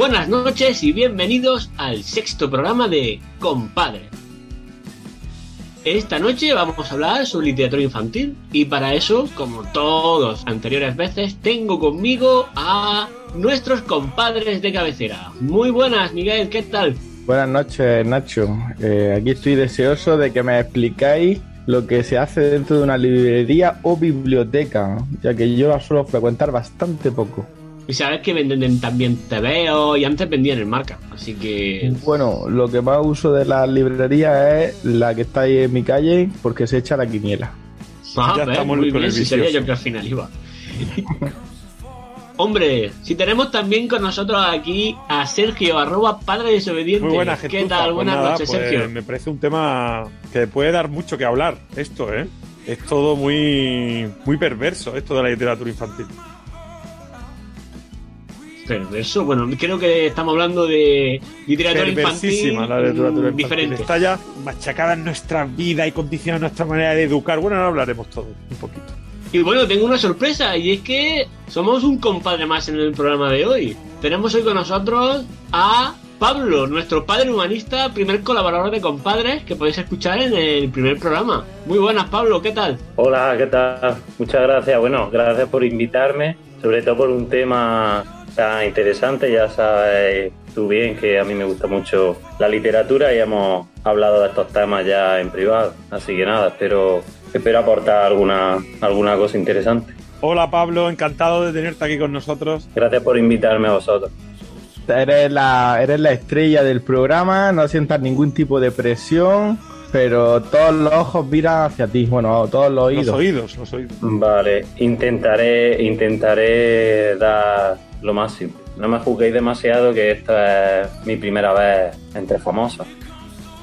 Buenas noches y bienvenidos al sexto programa de Compadre. Esta noche vamos a hablar sobre literatura infantil y para eso, como todos anteriores veces, tengo conmigo a nuestros compadres de cabecera. Muy buenas, Miguel, ¿qué tal? Buenas noches, Nacho. Eh, aquí estoy deseoso de que me explicáis lo que se hace dentro de una librería o biblioteca, ya que yo la suelo frecuentar bastante poco. Y sabes que venden también TVO y antes vendían el marca, así que... Bueno, lo que más uso de la librería es la que está ahí en mi calle porque se echa la quiniela. Ah, ya estamos muy bien, si sería yo que al final iba. Hombre, si tenemos también con nosotros aquí a Sergio, arroba padre desobediente. Muy buena gente. ¿Qué tal? Pues Buenas nada, noches, pues Sergio. Me parece un tema que puede dar mucho que hablar, esto, ¿eh? Es todo muy, muy perverso, esto de la literatura infantil. Perverso, bueno, creo que estamos hablando de literatura infantil la literatura infantil. diferente. Está ya machacada en nuestra vida y condiciona nuestra manera de educar. Bueno, ahora hablaremos todo, un poquito. Y bueno, tengo una sorpresa y es que somos un compadre más en el programa de hoy. Tenemos hoy con nosotros a Pablo, nuestro padre humanista, primer colaborador de compadres que podéis escuchar en el primer programa. Muy buenas, Pablo, ¿qué tal? Hola, ¿qué tal? Muchas gracias. Bueno, gracias por invitarme, sobre todo por un tema tan interesante. Ya sabes tú bien que a mí me gusta mucho la literatura y hemos hablado de estos temas ya en privado. Así que nada, espero, espero aportar alguna, alguna cosa interesante. Hola Pablo, encantado de tenerte aquí con nosotros. Gracias por invitarme a vosotros. Eres la, eres la estrella del programa, no sientas ningún tipo de presión, pero todos los ojos miran hacia ti, bueno, todos los oídos. Los oídos, los oídos. Vale, intentaré, intentaré dar lo máximo. No me juzguéis demasiado que esta es mi primera vez entre famosos.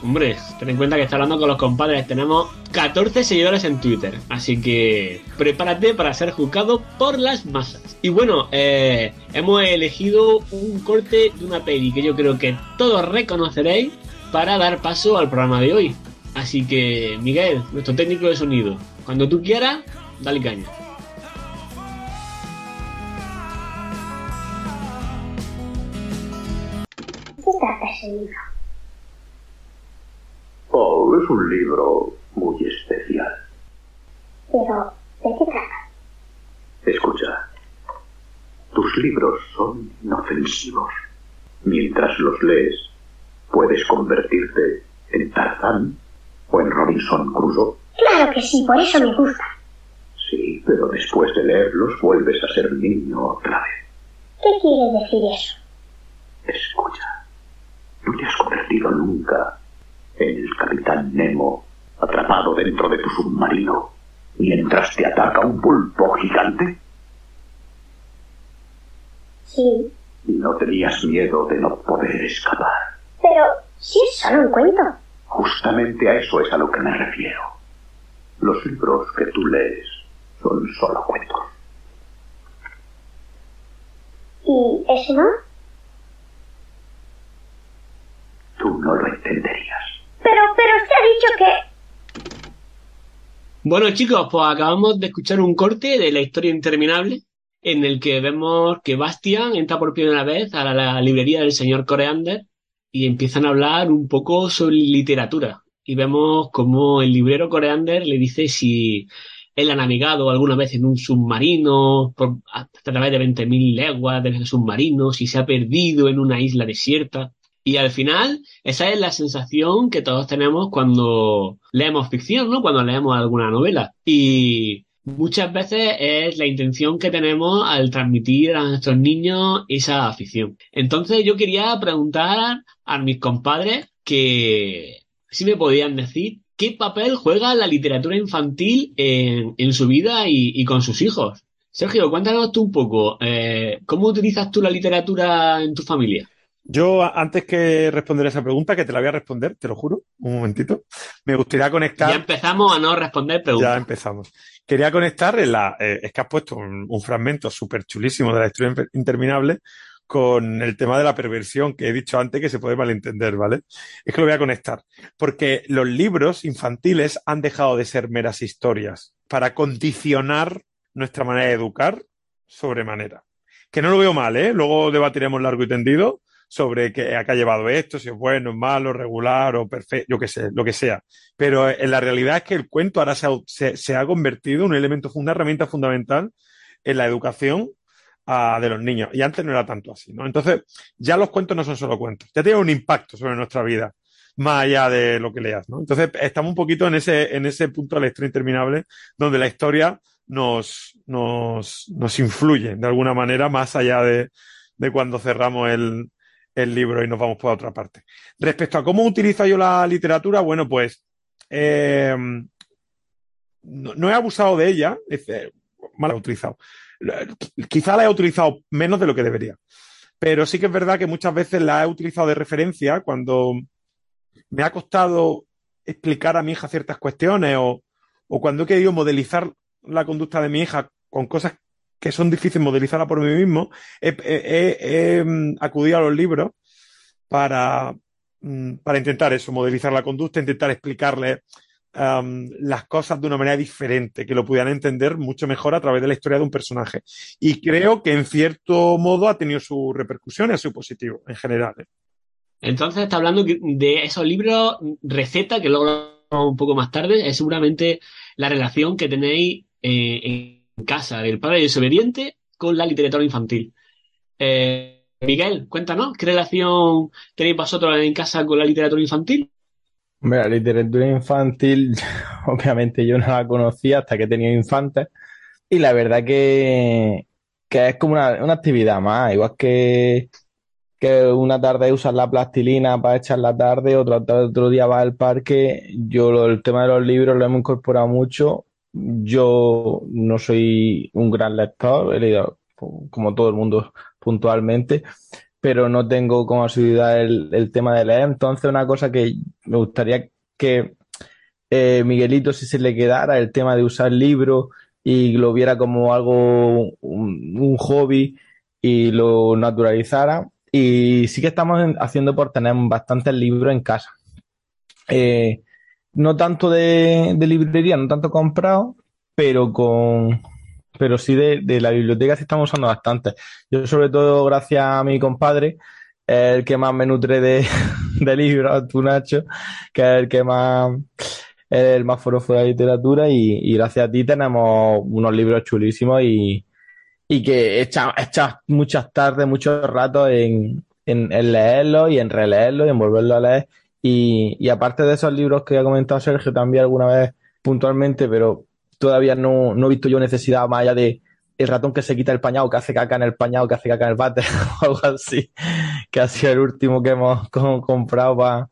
Hombre, ten en cuenta que está hablando con los compadres. Tenemos 14 seguidores en Twitter. Así que prepárate para ser juzgado por las masas. Y bueno, eh, hemos elegido un corte de una peli que yo creo que todos reconoceréis para dar paso al programa de hoy. Así que, Miguel, nuestro técnico de sonido, cuando tú quieras, dale caña. ¿De qué trata ese libro? Oh, es un libro muy especial. Pero, ¿de qué trata? Escucha, tus libros son inofensivos. Mientras los lees, puedes convertirte en Tarzán o en Robinson Crusoe. Claro que sí, por eso me gusta. Sí, pero después de leerlos vuelves a ser niño otra vez. ¿Qué quiere decir eso? Escucha, no te has convertido nunca en el capitán Nemo atrapado dentro de tu submarino mientras te ataca un pulpo gigante. Sí, Y no tenías miedo de no poder escapar. pero si es solo un cuento. Justamente a eso es a lo que me refiero. Los libros que tú lees son solo cuentos. ¿Y eso no? Tú no lo entenderías. Pero, pero usted ha dicho que... Bueno chicos, pues acabamos de escuchar un corte de la historia interminable en el que vemos que Bastian entra por primera vez a la, la librería del señor Coreander y empiezan a hablar un poco sobre literatura. Y vemos como el librero Coreander le dice si él ha navegado alguna vez en un submarino por, a través de 20.000 leguas del submarino, si se ha perdido en una isla desierta. Y al final, esa es la sensación que todos tenemos cuando leemos ficción, ¿no? Cuando leemos alguna novela. Y muchas veces es la intención que tenemos al transmitir a nuestros niños esa afición. Entonces yo quería preguntar a mis compadres que si me podían decir qué papel juega la literatura infantil en, en su vida y, y, con sus hijos. Sergio, cuéntanos tú un poco, eh, ¿cómo utilizas tú la literatura en tu familia? Yo, antes que responder esa pregunta, que te la voy a responder, te lo juro, un momentito, me gustaría conectar. Ya empezamos a no responder preguntas. Ya empezamos. Quería conectar en la. Eh, es que has puesto un, un fragmento súper chulísimo de la historia interminable con el tema de la perversión que he dicho antes que se puede malentender, ¿vale? Es que lo voy a conectar. Porque los libros infantiles han dejado de ser meras historias para condicionar nuestra manera de educar sobremanera. que no lo veo mal, ¿eh? Luego debatiremos largo y tendido sobre qué, a qué ha llevado esto, si es bueno, malo, regular o perfecto, yo qué sé, lo que sea. Pero en la realidad es que el cuento ahora se ha, convertido en un elemento, una herramienta fundamental en la educación uh, de los niños. Y antes no era tanto así, ¿no? Entonces, ya los cuentos no son solo cuentos, ya tienen un impacto sobre nuestra vida, más allá de lo que leas, ¿no? Entonces, estamos un poquito en ese, en ese punto de la historia interminable, donde la historia nos, nos, nos influye de alguna manera, más allá de, de cuando cerramos el, el libro y nos vamos por otra parte. Respecto a cómo utilizo yo la literatura, bueno, pues eh, no, he abusado de ella, es, eh, mal he utilizado. Quizá la he utilizado menos de lo que debería. Pero sí que es verdad que muchas veces la he utilizado de referencia cuando me ha costado explicar a mi hija ciertas cuestiones o, o cuando he querido modelizar la conducta de mi hija con cosas que son difíciles modelizarlas por mí mismo, he, he, acudido a los libros para, para intentar eso, modelizar la conducta, intentar explicarle las cosas de una manera diferente, que lo pudieran entender mucho mejor a través de la historia de un personaje. Y creo que en cierto modo ha tenido su repercusión y ha sido positivo en general. ¿eh? Entonces está hablando de esos libros, receta, que luego un poco más tarde, es seguramente la relación que tenéis eh, en casa del padre desobediente con la literatura infantil. Eh, Miguel, cuéntanos, ¿qué relación tenéis vosotros en casa con la literatura infantil? Hombre, la literatura infantil, obviamente yo no la conocía hasta que he tenido infantes. Y la verdad que, que es como una, una actividad más, igual que, que una tarde usas la plastilina para echar la tarde, otro, otro día vas al parque. Yo el tema de los libros lo hemos incorporado mucho. Yo no soy un gran lector, he leído como todo el mundo puntualmente, pero no tengo como asiduidad el, tema de leer. Entonces, una cosa que me gustaría que eh, Miguelito, si se le quedara el tema de usar libros y lo viera como algo, un, un hobby y lo naturalizara. Y sí que estamos haciendo por tener bastantes libros en casa. Eh, no tanto de, librería, no tanto comprado, pero con, pero sí de, de, la biblioteca sí estamos usando bastante. Yo, sobre todo, gracias a mi compadre, el que más me nutre de, de libros, tú Nacho, que es el que más, el más forofo de la literatura y, gracias a ti tenemos unos libros chulísimos y, y que echas echa muchas tardes, muchos ratos en, en, en leerlos y en releerlos y en volverlo a leer. Y, aparte de esos libros que ha comentado Sergio también alguna vez puntualmente, pero todavía no, no he visto yo necesidad más allá de el ratón que se quita el pañado, que hace caca en el pañado, que hace caca en el váter, o algo así, que ha sido el último que hemos comprado para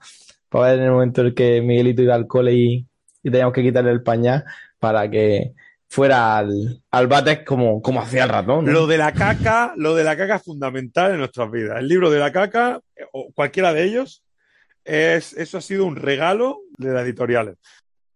pa ver en el momento en el que Miguelito iba al cole y, y teníamos que quitarle el pañal para que fuera al, al váter como, como hacía el ratón. Lo de la caca, lo de la caca es fundamental en nuestras vidas. El libro de la caca, o cualquiera de ellos, es, eso ha sido un regalo de las editoriales.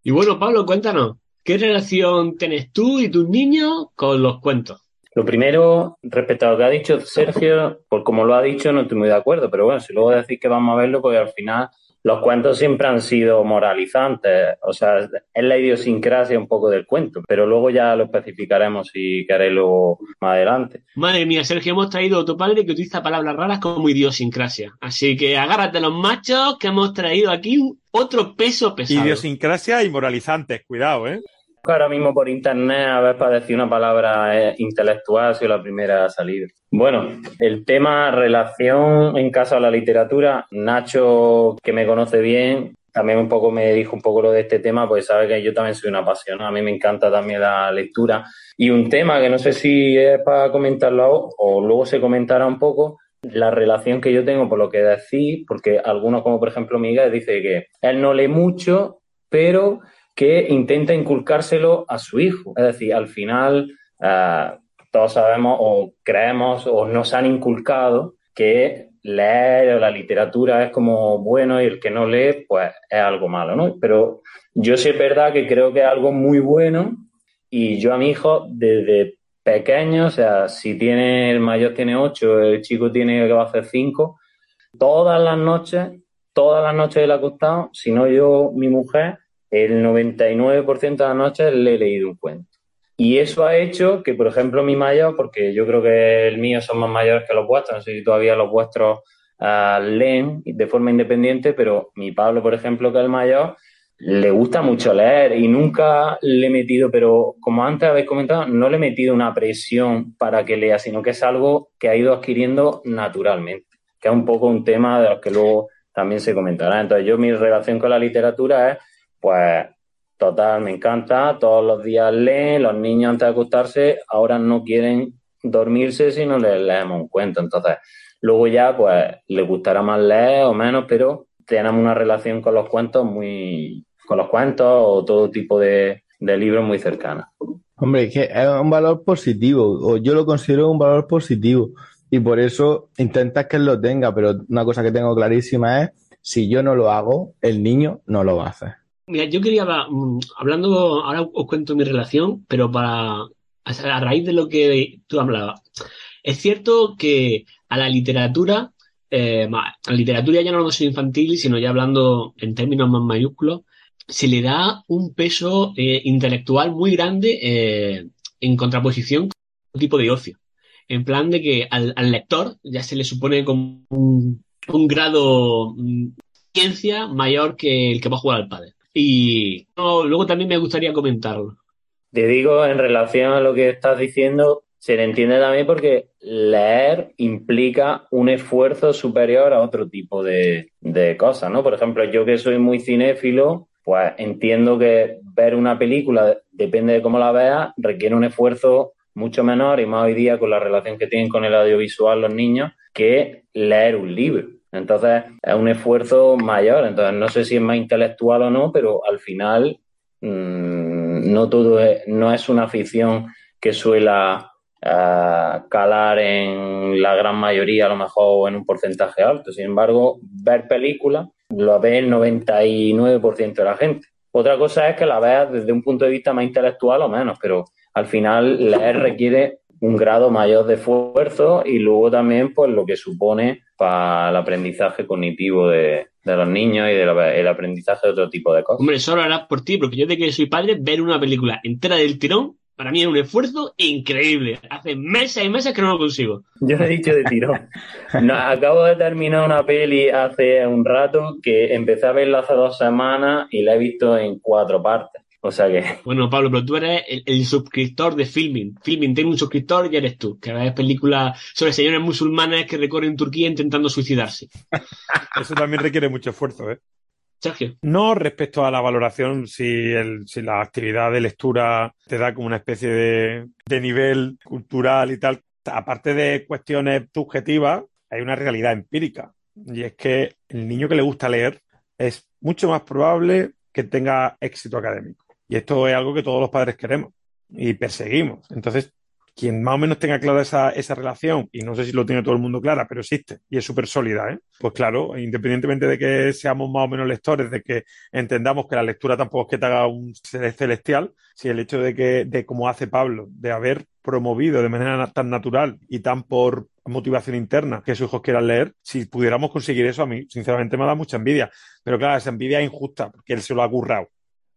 Y bueno, Pablo, cuéntanos, ¿Qué relación tienes tú y tus niños con los cuentos? Lo primero, respecto a lo que ha dicho Sergio, por como lo ha dicho, no estoy muy de acuerdo, pero bueno, si luego decís que vamos a verlo, porque al final los cuentos siempre han sido moralizantes, o sea, es la idiosincrasia un poco del cuento, pero luego ya lo especificaremos si queréis luego más adelante. Madre mía, Sergio, hemos traído a tu padre que utiliza palabras raras como idiosincrasia, así que agárrate los machos que hemos traído aquí otro peso pesado. Idiosincrasia y moralizantes, cuidado, ¿eh? Ahora mismo por internet, a ver, para decir una palabra eh, intelectual, ha sido la primera a salir. Bueno, el tema relación en casa a la literatura, Nacho, que me conoce bien, también un poco me dijo un poco lo de este tema, pues sabe que yo también soy una apasionado, a mí me encanta también la lectura. Y un tema que no sé si es para comentarlo o luego se comentará un poco, la relación que yo tengo por lo que decís, porque algunos, como por ejemplo Miguel, dice que él no lee mucho, pero que intenta inculcárselo a su hijo. Es decir, al final uh, todos sabemos o creemos o nos han inculcado que leer o la literatura es como bueno y el que no lee pues es algo malo, ¿no? Pero yo sí es verdad que creo que es algo muy bueno y yo a mi hijo desde pequeño, o sea, si tiene el mayor tiene ocho, el chico tiene que va a hacer cinco, todas las noches, todas las noches él acostado, si no yo, mi mujer, el 99% de las noches le he leído un cuento. Y eso ha hecho que, por ejemplo, mi mayor, porque yo creo que el mío son más mayores que los vuestros, no sé si todavía los vuestros uh, leen de forma independiente, pero mi Pablo, por ejemplo, que es el mayor, le gusta mucho leer y nunca le he metido, pero como antes habéis comentado, no le he metido una presión para que lea, sino que es algo que ha ido adquiriendo naturalmente, que es un poco un tema de los que luego también se comentará. Entonces yo mi relación con la literatura es, pues, total, me encanta, todos los días leen, los niños antes de acostarse ahora no quieren dormirse si no les leemos un cuento, entonces luego ya, pues, les gustará más leer o menos, pero tenemos una relación con los cuentos muy, con los cuentos o todo tipo de, de libros muy cercanos. Hombre, es que es un valor positivo, o yo lo considero un valor positivo, y por eso intentas que él lo tenga, pero una cosa que tengo clarísima es, si yo no lo hago, el niño no lo va a hacer. Mira, yo quería, mm, hablando, ahora os cuento mi relación, pero para, a raíz de lo que tú hablabas, es cierto que a la literatura, eh, a la literatura ya no lo infantil, sino ya hablando en términos más mayúsculos, se le da un peso eh, intelectual muy grande eh, en contraposición con un tipo de ocio. En plan de que al, lector ya se le supone como un, un grado de ciencia mayor que el que va a jugar al padre. Y luego también me gustaría comentarlo. Te digo, en relación a lo que estás diciendo, se le entiende también porque leer implica un esfuerzo superior a otro tipo de, de cosas, ¿no? Por ejemplo, yo que soy muy cinéfilo, pues entiendo que ver una película, depende de cómo la veas, requiere un esfuerzo mucho menor y más hoy día con la relación que tienen con el audiovisual los niños que leer un libro. Entonces es un esfuerzo mayor. Entonces no sé si es más intelectual o no, pero al final mmm, no todo es, no es una afición que suela uh, calar en la gran mayoría, a lo mejor en un porcentaje alto. Sin embargo, ver películas lo ve el 99% de la gente. Otra cosa es que la veas desde un punto de vista más intelectual o menos, pero al final leer requiere un grado mayor de esfuerzo y luego también pues lo que supone para el aprendizaje cognitivo de, de los niños y del de aprendizaje de otro tipo de cosas. Hombre, solo harás por ti, porque yo de que soy padre, ver una película entera del tirón para mí es un esfuerzo increíble. Hace meses y meses que no lo consigo. Yo he dicho de tirón. No, acabo de terminar una peli hace un rato que empecé a verla hace dos semanas y la he visto en cuatro partes. O sea que. Bueno, Pablo, pero tú eres el, el suscriptor de Filming. Filming tiene un suscriptor y eres tú, que ves películas sobre señores musulmanes que recorren Turquía intentando suicidarse. Eso también requiere mucho esfuerzo, ¿eh? Sergio. No respecto a la valoración, si, el, si la actividad de lectura te da como una especie de, de nivel cultural y tal. Aparte de cuestiones subjetivas, hay una realidad empírica. Y es que el niño que le gusta leer es mucho más probable que tenga éxito académico. Y esto es algo que todos los padres queremos y perseguimos. Entonces, quien más o menos tenga clara esa, esa relación, y no sé si lo tiene todo el mundo clara, pero existe y es súper sólida, ¿eh? pues claro, independientemente de que seamos más o menos lectores, de que entendamos que la lectura tampoco es que te haga un ser celestial, si el hecho de que, de como hace Pablo, de haber promovido de manera tan natural y tan por motivación interna que sus hijos quieran leer, si pudiéramos conseguir eso a mí, sinceramente me da mucha envidia. Pero claro, esa envidia es injusta, porque él se lo ha currado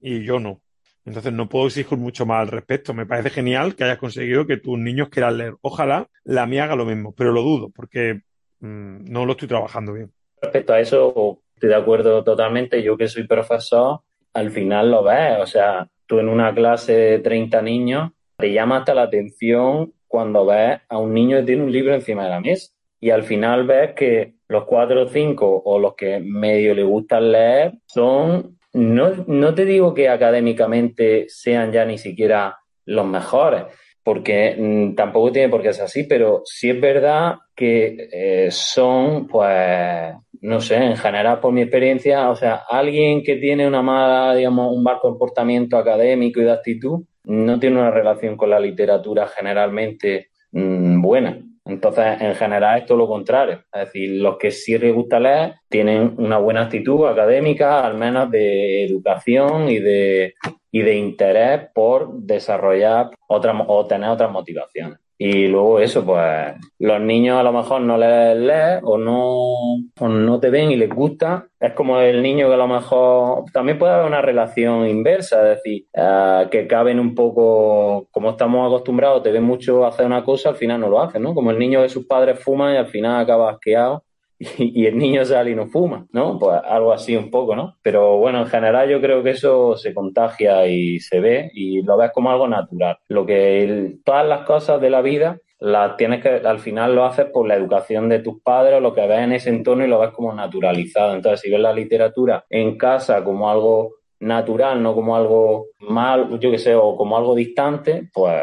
y yo no. Entonces no puedo exigir mucho más al respecto. Me parece genial que hayas conseguido que tus niños quieran leer. Ojalá la mía haga lo mismo, pero lo dudo porque mmm, no lo estoy trabajando bien. Respecto a eso, estoy de acuerdo totalmente. Yo que soy profesor, al final lo ves. O sea, tú en una clase de 30 niños, te llama hasta la atención cuando ves a un niño que tiene un libro encima de la mesa. Y al final ves que los cuatro o cinco o los que medio le gustan leer son no, no te digo que académicamente sean ya ni siquiera los mejores, porque mmm, tampoco tiene por qué ser así, pero sí es verdad que eh, son, pues, no sé, en general por mi experiencia, o sea, alguien que tiene una mala, digamos, un mal comportamiento académico y de actitud, no tiene una relación con la literatura generalmente mmm, buena. Entonces, en general, es todo lo contrario. Es decir, los que sí les gusta leer tienen una buena actitud académica, al menos de educación y de, y de interés por desarrollar otras o tener otras motivaciones. Y luego eso, pues los niños a lo mejor no les lees o no, o no te ven y les gusta. Es como el niño que a lo mejor también puede haber una relación inversa, es decir, eh, que caben un poco, como estamos acostumbrados, te ven mucho hacer una cosa, al final no lo hacen, ¿no? Como el niño que sus padres fuman y al final acaba asqueado y, el niño sale y no fuma, ¿no? Pues algo así un poco, ¿no? Pero bueno, en general yo creo que eso se contagia y se ve y lo ves como algo natural. Lo que todas las cosas de la vida las tienes que, al final lo haces por la educación de tus padres o lo que ves en ese entorno y lo ves como naturalizado. Entonces, si ves la literatura en casa como algo natural, no como algo mal, yo qué sé, o como algo distante, pues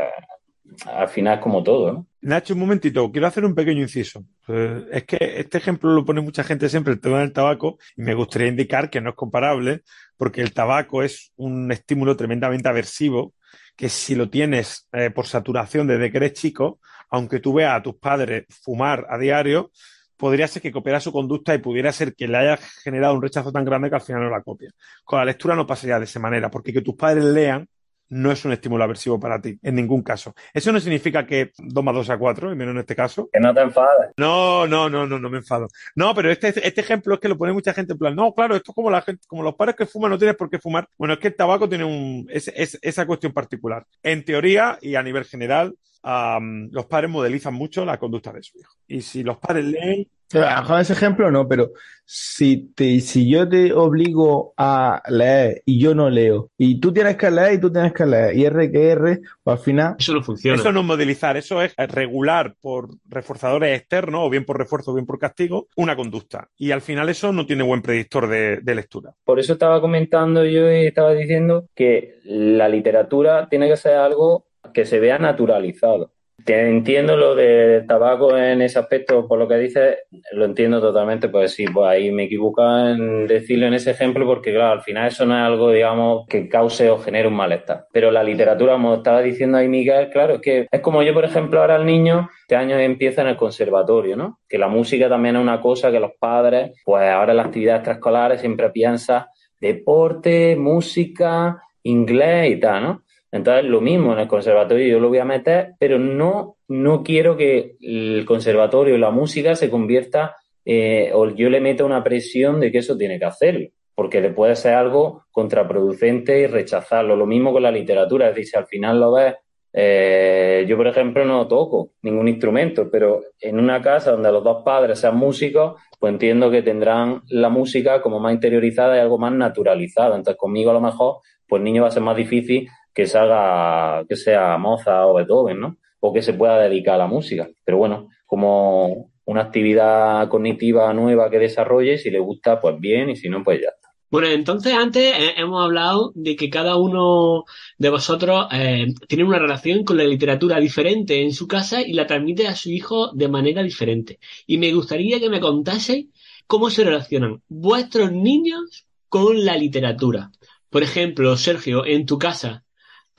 al final es como todo, ¿no? Nacho, un momentito, quiero hacer un pequeño inciso. Eh, es que este ejemplo lo pone mucha gente siempre, el tema del tabaco, y me gustaría indicar que no es comparable, porque el tabaco es un estímulo tremendamente aversivo, que si lo tienes eh, por saturación desde que eres chico, aunque tú veas a tus padres fumar a diario, podría ser que copiara su conducta y pudiera ser que le haya generado un rechazo tan grande que al final no la copia. Con la lectura no pasaría de esa manera, porque que tus padres lean no es un estímulo aversivo para ti, en ningún caso. Eso no significa que 2 más 2 sea 4, y menos en este caso. Que no te enfades. No, no, no, no, no me enfado. No, pero este, este ejemplo es que lo pone mucha gente en plan, no, claro, esto es como la gente, como los padres que fuman, no tienes por qué fumar. Bueno, es que el tabaco tiene un, es, es, esa cuestión particular. En teoría y a nivel general, los padres modelizan mucho la conducta de su hijo. Y si los padres leen, a ese ejemplo no, pero si te, si yo te obligo a leer y yo no leo, y tú tienes que leer y tú tienes que leer, y R que R, pues al final. Eso no funciona. Eso no es modelizar, eso es regular por reforzadores externos, o bien por refuerzo o bien por castigo, una conducta. Y al final eso no tiene buen predictor de, de lectura. Por eso estaba comentando yo y estaba diciendo que la literatura tiene que ser algo que se vea naturalizado. Entiendo lo del tabaco en ese aspecto, por lo que dices, lo entiendo totalmente, pues sí, pues ahí me equivoco en decirlo en ese ejemplo, porque claro, al final eso no es algo, digamos, que cause o genere un malestar. Pero la literatura, como estaba diciendo ahí Miguel, claro, es que es como yo, por ejemplo, ahora el niño, este año empieza en el conservatorio, ¿no? Que la música también es una cosa que los padres, pues ahora en las actividades extraescolares siempre piensan deporte, música, inglés y tal, ¿no? Entonces, lo mismo en el conservatorio yo lo voy a meter, pero no, no quiero que el conservatorio, la música se convierta eh, o yo le meta una presión de que eso tiene que hacerlo, porque le puede ser algo contraproducente y rechazarlo. Lo mismo con la literatura, es decir, si al final lo ves, eh, yo por ejemplo no toco ningún instrumento, pero en una casa donde los dos padres sean músicos, pues entiendo que tendrán la música como más interiorizada y algo más naturalizada. Entonces conmigo a lo mejor, pues niño va a ser más difícil que salga, que sea Mozart o Beethoven, ¿no? O que se pueda dedicar a la música. Pero bueno, como una actividad cognitiva nueva que desarrolle, si le gusta, pues bien, y si no, pues ya está. Bueno, entonces antes eh, hemos hablado de que cada uno de vosotros eh, tiene una relación con la literatura diferente en su casa y la transmite a su hijo de manera diferente. Y me gustaría que me contaseis cómo se relacionan vuestros niños con la literatura. Por ejemplo, Sergio, en tu casa,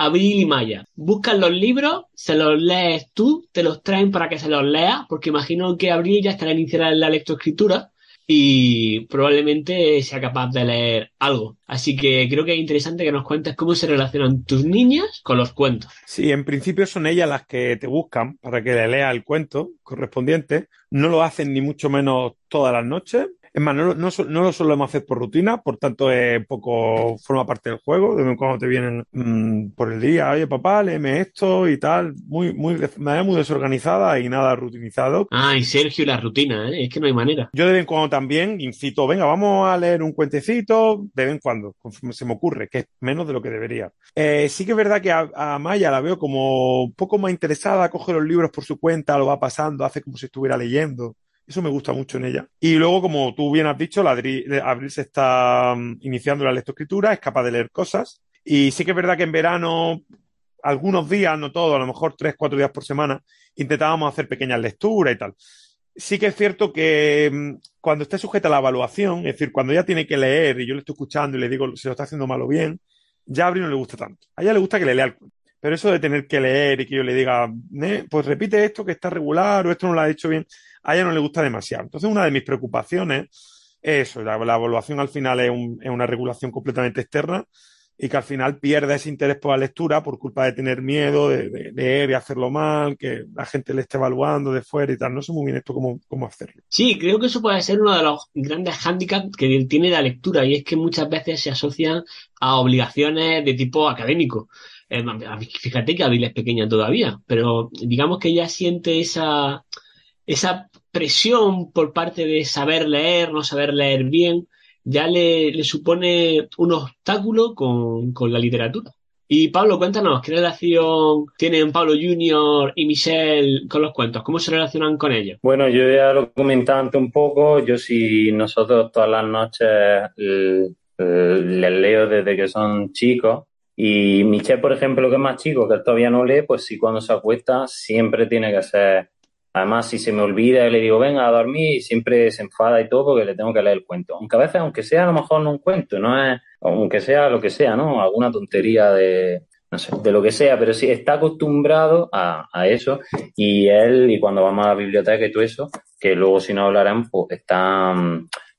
Abril y Maya. Buscan los libros, se los lees tú, te los traen para que se los leas, porque imagino que Abril ya estará iniciada en la lectoescritura y probablemente sea capaz de leer algo. Así que creo que es interesante que nos cuentes cómo se relacionan tus niñas con los cuentos. Sí, en principio son ellas las que te buscan para que le leas el cuento correspondiente. No lo hacen ni mucho menos todas las noches, es más, no, no, no, lo solemos hacer por rutina, por tanto es poco, forma parte del juego. De vez en cuando te vienen mm, por el día, oye papá, léeme esto y tal, muy, muy, de manera muy desorganizada y nada rutinizado. Ah, y Sergio, la rutina, ¿eh? es que no hay manera. Yo de vez en cuando también incito, venga, vamos a leer un cuentecito, de vez en cuando, se me ocurre, que es menos de lo que debería. Eh, sí que es verdad que a, a, Maya la veo como un poco más interesada, coge los libros por su cuenta, lo va pasando, hace como si estuviera leyendo. Eso me gusta mucho en ella. Y luego, como tú bien has dicho, la Abril se está mm, iniciando la lectoescritura, es capaz de leer cosas. Y sí que es verdad que en verano, algunos días, no todos, a lo mejor tres, cuatro días por semana, intentábamos hacer pequeñas lecturas y tal. Sí que es cierto que mm, cuando esté sujeta a la evaluación, es decir, cuando ella tiene que leer y yo le estoy escuchando y le digo si lo está haciendo mal o bien, ya a Abril no le gusta tanto. A ella le gusta que le lea el. Pero eso de tener que leer y que yo le diga, pues repite esto que está regular o esto no lo ha hecho bien, a ella no le gusta demasiado. Entonces, una de mis preocupaciones es eso, la, evaluación al final es, una regulación completamente externa y que al final pierde ese interés por la lectura por culpa de tener miedo, de, leer y hacerlo mal, que la gente le esté evaluando de fuera y tal. No sé muy bien esto cómo, hacerlo. Sí, creo que eso puede ser uno de los grandes hándicaps que tiene la lectura y es que muchas veces se asocian a obligaciones de tipo académico. Eh, fíjate que Abril es pequeña todavía, pero digamos que ella siente esa, esa presión por parte de saber leer, no saber leer bien, ya le, supone un obstáculo con, con, la literatura. Y Pablo, cuéntanos, ¿qué relación tienen Pablo Junior y Michelle con los cuentos? ¿Cómo se relacionan con ellos? Bueno, yo ya lo comenté antes un poco. Yo si nosotros todas las noches les leo desde que son chicos. Y Michelle, por ejemplo, que es más chico, que todavía no lee, pues sí cuando se acuesta siempre tiene que ser Además, si se me olvida y le digo, venga a dormir, siempre se enfada y todo porque le tengo que leer el cuento. Aunque a veces, aunque sea a lo mejor no un cuento, no es, aunque sea lo que sea, ¿no? Alguna tontería de, no sé, de lo que sea, pero sí está acostumbrado a, a eso y él, y cuando vamos a la biblioteca y todo eso, que luego si no hablarán, pues está,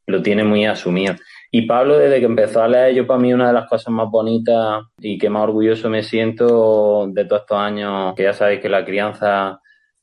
lo tiene muy asumido. Y Pablo, desde que empezó a leer, yo para mí una de las cosas más bonitas y que más orgulloso me siento de todos estos años, que ya sabéis que la crianza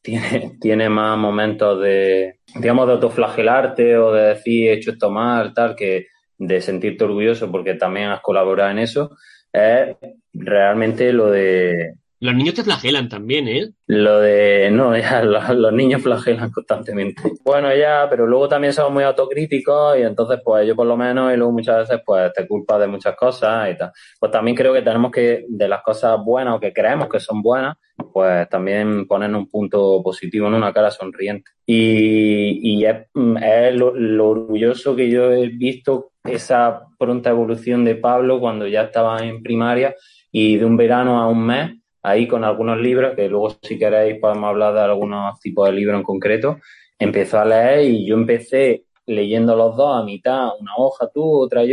tiene, tiene más momentos de, digamos, de autoflagelarte o de decir he hecho esto mal, tal, que de sentirte orgulloso porque también has colaborado en eso, es realmente lo de, los niños te flagelan también, ¿eh? Lo de. No, ya, los, los, niños flagelan constantemente. Bueno, ya, pero luego también somos muy autocríticos y entonces, pues yo por lo menos, y luego muchas veces, pues te culpas de muchas cosas y tal. Pues también creo que tenemos que, de las cosas buenas o que creemos que son buenas, pues también poner un punto positivo en una cara sonriente. Y, y es, es lo, lo orgulloso que yo he visto esa pronta evolución de Pablo cuando ya estaba en primaria y de un verano a un mes ahí con algunos libros, que luego si queréis podemos hablar de algunos tipos de libros en concreto, empezó a leer y yo empecé leyendo los dos a mitad, una hoja tú, otra y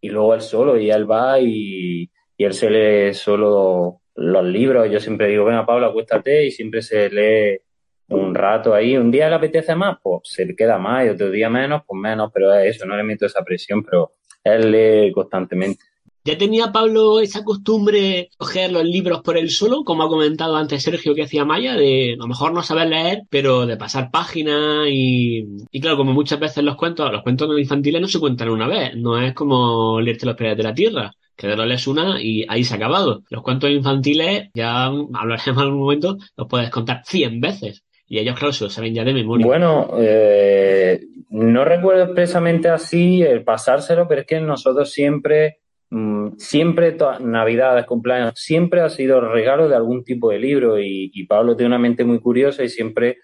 y luego él solo, y él va y, y él se lee solo los libros. Yo siempre digo, venga Pablo, acuéstate, y siempre se lee un rato ahí. Un día le apetece más, pues se le queda más, y otro día menos, pues menos, pero es eso, no le meto esa presión, pero él lee constantemente. ¿Ya tenía Pablo esa costumbre de coger los libros por él solo, como ha comentado antes Sergio que hacía Maya, de a lo mejor no saber leer, pero de pasar páginas y, y claro, como muchas veces los cuentos, los cuentos infantiles no se cuentan una vez, no es como leerte los pies de la tierra, que lees una y ahí se ha acabado. Los cuentos infantiles, ya hablaremos en algún momento, los puedes contar 100 veces. Y ellos, claro, se lo saben ya de memoria. Bueno, eh, no recuerdo expresamente así el pasárselo, pero es que nosotros siempre siempre, Navidades, cumpleaños, siempre ha sido regalo de algún tipo de libro y, y Pablo tiene una mente muy curiosa y siempre,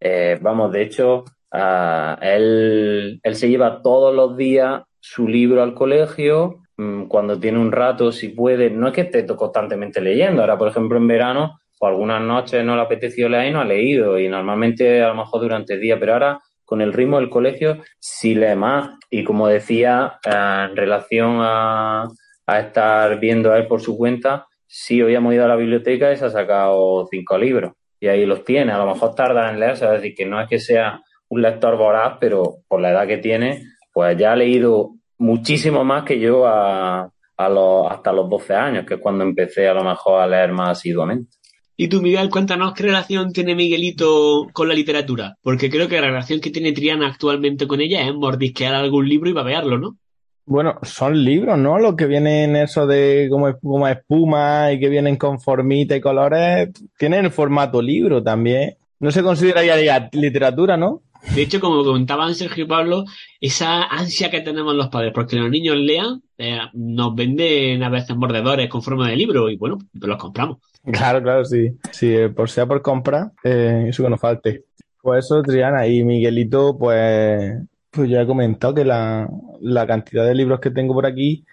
eh, vamos, de hecho, uh, él, él se lleva todos los días su libro al colegio, cuando tiene un rato, si puede, no es que esté constantemente leyendo, ahora, por ejemplo, en verano, o algunas noches no le apeteció leer y no ha leído, y normalmente a lo mejor durante el día, pero ahora con el ritmo del colegio sí lee más. Y como decía, eh, en relación a, a, estar viendo a él por su cuenta, sí hoy hemos ido a la biblioteca y se ha sacado cinco libros. Y ahí los tiene. A lo mejor tarda en leerse, es decir, que no es que sea un lector voraz, pero por la edad que tiene, pues ya ha leído muchísimo más que yo a, a los, hasta los 12 años, que es cuando empecé a lo mejor a leer más asiduamente. Y tú, Miguel, cuéntanos qué relación tiene Miguelito con la literatura, porque creo que la relación que tiene Triana actualmente con ella es mordisquear algún libro y babearlo, ¿no? Bueno, son libros, ¿no? Los que vienen eso de como, como espuma y que vienen con formita y colores, tienen el formato libro también. No se considera ya literatura, ¿no? De hecho, como comentaban Sergio y Pablo, esa ansia que tenemos los padres porque los niños lean, eh, nos venden a veces mordedores con forma de libro y bueno, pues los compramos. Claro, claro, sí. Sí, eh, por sea por compra, eh, eso que nos falte. Pues eso, Triana. Y Miguelito, pues, pues ya he comentado que la, la cantidad de libros que tengo por aquí,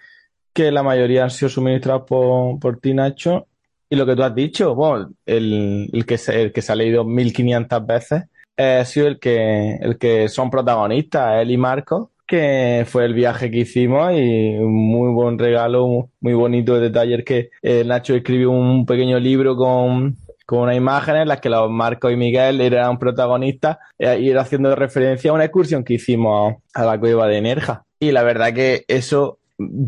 que la mayoría han sido suministrados por, por ti, Nacho. Y lo que tú has dicho, bueno, el, el, que, se, el que se ha leído 1500 veces, ha sido el que, el que son protagonistas, él y Marco, que fue el viaje que hicimos y un muy buen regalo, muy bonito de detalle que eh, Nacho escribió un pequeño libro con, con unas imágenes en las que los Marcos y Miguel eran protagonistas eh, y era haciendo referencia a una excursión que hicimos a la cueva de Nerja. Y la verdad que eso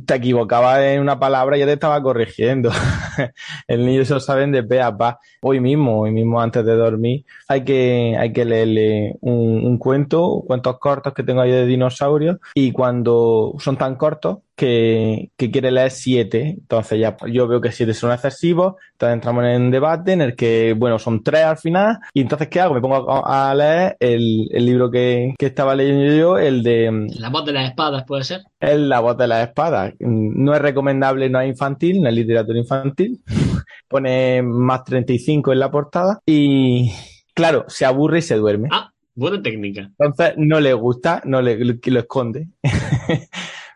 te equivocabas en una palabra y ya te estaba corrigiendo. el niño se lo saben de pe a pa. Hoy mismo, hoy mismo antes de dormir, hay que, hay que leerle un, un cuento, cuentos cortos que tengo ahí de dinosaurios, y cuando son tan cortos, que, que, quiere leer siete. Entonces ya yo veo que siete son excesivos. Entonces entramos en un debate en el que, bueno, son tres al final. Y entonces, ¿qué hago? Me pongo a, a leer el, el libro que, que, estaba leyendo yo, el de... La voz de las espadas, ¿puede ser? El La voz de las espadas. No es recomendable, no es infantil, no es literatura infantil. Pone más 35 en la portada. Y claro, se aburre y se duerme. Ah, buena técnica. Entonces no le gusta, no le lo esconde.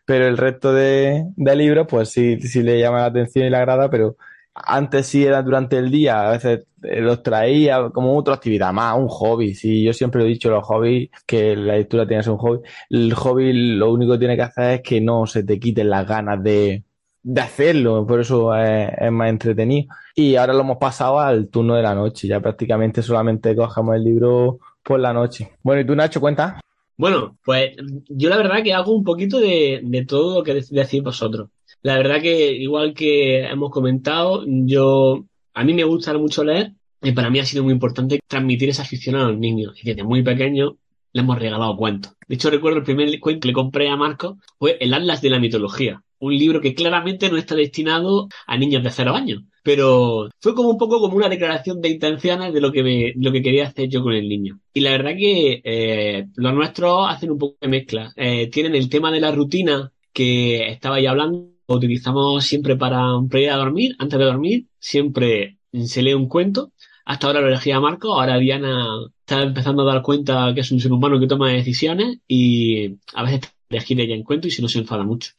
pero el resto de, de libros, pues sí, sí le llama la atención y le agrada, pero antes sí era durante el día, a veces los traía como otra actividad más, un hobby. Sí, yo siempre he dicho los hobbies, que la lectura tiene que ser un hobby. El hobby lo único que tiene que hacer es que no se te quiten las ganas de, de hacerlo, por eso es, es, más entretenido. Y ahora lo hemos pasado al turno de la noche, ya prácticamente solamente cogemos el libro por la noche. Bueno, ¿y tú, Nacho, cuenta? Bueno, pues yo la verdad que hago un poquito de, todo lo que decís vosotros. La verdad que, igual que hemos comentado, yo, a mí me gusta mucho leer y para mí ha sido muy importante transmitir esa afición a los niños. Y desde muy pequeño le hemos regalado cuentos. De hecho, recuerdo el primer cuento que le compré a Marco fue El Atlas de la Mitología. Un libro que claramente no está destinado a niños de cero años. Pero fue como un poco como una declaración de intenciones de lo que me, lo que quería hacer yo con el niño. Y la verdad que eh, los nuestros hacen un poco de mezcla. Eh, tienen el tema de la rutina que estaba ya hablando lo utilizamos siempre para, para ir a dormir, antes de dormir, siempre se lee un cuento. Hasta ahora lo elegía Marco, ahora Diana está empezando a dar cuenta que es un ser humano que toma decisiones y a veces elegir ella en cuento y si no se enfada mucho.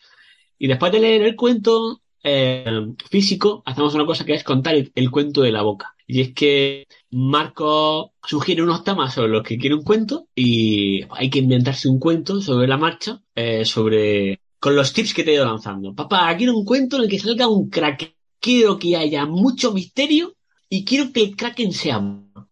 Y después de leer el cuento físico, hacemos una cosa que es contar el, cuento de la boca. Y es que Marco sugiere unos temas sobre los que quiere un cuento y hay que inventarse un cuento sobre la marcha, eh, sobre con los tips que te he ido lanzando. Papá, quiero un cuento en el que salga un kraken. Quiero que haya mucho misterio y quiero que el kraken sea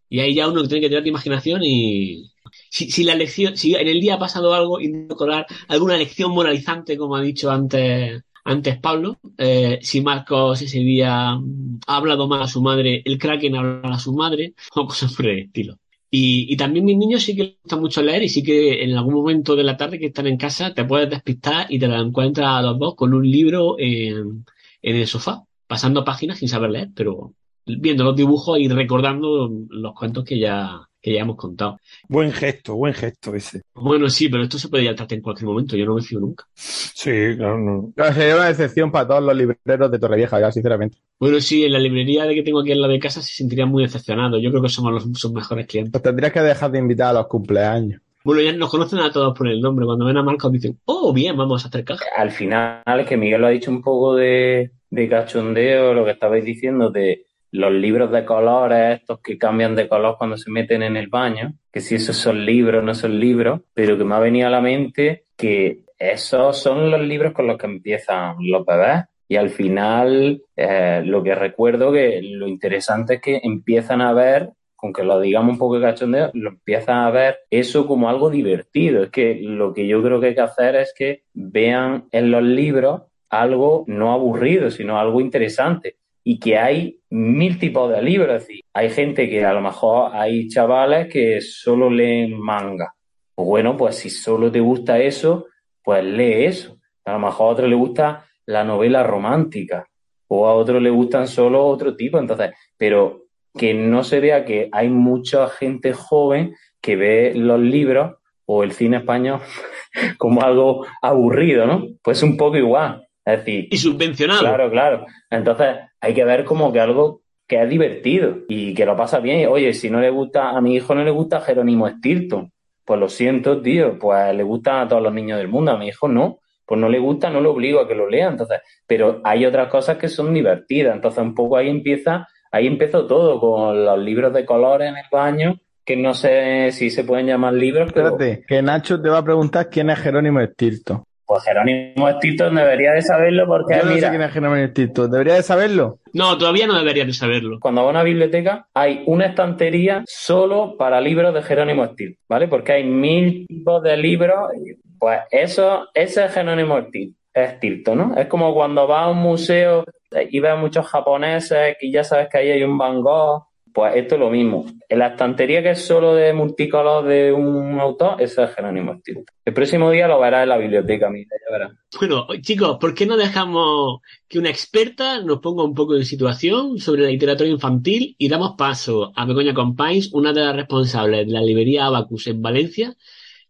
Y ahí ya uno tiene que tener la imaginación y... Si, si, la lección, si en el día ha pasado algo colar alguna lección moralizante, como ha dicho antes, antes Pablo, eh, si Marcos ese día ha hablado mal a su madre, el Kraken habla a su madre, o cosas por el estilo. Y, y, también mis niños sí que les gusta mucho leer y sí que en algún momento de la tarde que están en casa te puedes despistar y te la encuentras a los dos con un libro en, en el sofá, pasando páginas sin saber leer, pero viendo los dibujos y recordando los cuentos que ya, que ya hemos contado. Buen gesto, buen gesto ese. Bueno, sí, pero esto se puede tratar en cualquier momento, yo no me fío nunca. Sí, claro, no. Sería una excepción para todos los libreros de Torrevieja, ya, sinceramente. Bueno, sí, en la librería de que tengo aquí en la de casa se sentirían muy decepcionados. Yo creo que somos los, sus mejores clientes. Pues tendrías que dejar de invitar a los cumpleaños. Bueno, ya nos conocen a todos por el nombre. Cuando ven a Marcos dicen, oh, bien, vamos a hacer caja. Al final, es que Miguel lo ha dicho un poco de, de cachondeo, lo que estabais diciendo de los libros de colores, estos que cambian de color cuando se meten en el baño, que si esos son libros, no son libros, pero que me ha venido a la mente que esos son los libros con los que empiezan los bebés. Y al final, eh, lo que recuerdo que lo interesante es que empiezan a ver, aunque lo digamos un poco cachondeo, lo empiezan a ver eso como algo divertido. Es que lo que yo creo que hay que hacer es que vean en los libros algo no aburrido, sino algo interesante y que hay mil tipos de libros. Es decir, hay gente que a lo mejor hay chavales que solo leen manga. Pues bueno, pues si solo te gusta eso, pues lee eso. A lo mejor a otro le gusta la novela romántica o a otro le gustan solo otro tipo. Entonces, pero que no se vea que hay mucha gente joven que ve los libros o el cine español como algo aburrido, ¿no? Pues un poco igual. Es decir, y subvencionado. Claro, claro. Entonces, hay que ver como que algo que es divertido y que lo pasa bien. Oye, si no le gusta, a mi hijo no le gusta Jerónimo Stilton, pues lo siento, tío, pues le gusta a todos los niños del mundo, a mi hijo no. Pues no le gusta, no lo obligo a que lo lea, entonces, pero hay otras cosas que son divertidas, entonces un poco ahí empieza, ahí empezó todo con los libros de colores en el baño, que no sé si se pueden llamar libros, pero... Espérate, que Nacho te va a preguntar quién es Jerónimo Stilton. Pues Jerónimo Stilton debería de saberlo porque Yo no mira, sé quién es Jerónimo Stilton, ¿debería de saberlo? No, todavía no deberías de saberlo. cuando va a una biblioteca hay una estantería solo para libros de Jerónimo Stilton, ¿vale? Porque hay mil tipos de libros, y, pues eso, ese es Jerónimo Stilton. es Tirto, ¿no? Es como cuando vas a un museo y ves muchos japoneses que ya sabes que ahí hay un Van Gogh, pues esto es lo mismo. En la estantería que es solo de multicolor de un autor, ese es Jerónimo Stilton. El próximo día lo verás en la biblioteca, mira, ya verás. Bueno, chicos, ¿por qué no dejamos que una experta nos ponga un poco en situación sobre la literatura infantil y damos paso a Begoña Compáis, una de las responsables de la librería Abacus en Valencia,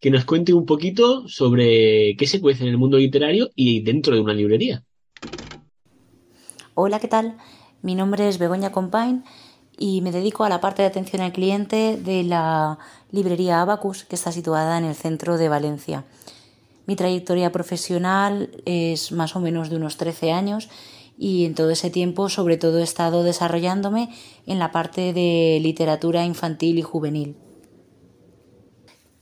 que nos cuente un poquito sobre qué se cuece en el mundo literario y dentro de una librería. Hola, ¿qué tal? Mi nombre es Begoña Compain y me dedico a la parte de atención al cliente de la librería Abacus, que está situada en el centro de Valencia. Mi trayectoria profesional es más o menos de unos 13 años y en todo ese tiempo sobre todo he estado desarrollándome en la parte de literatura infantil y juvenil.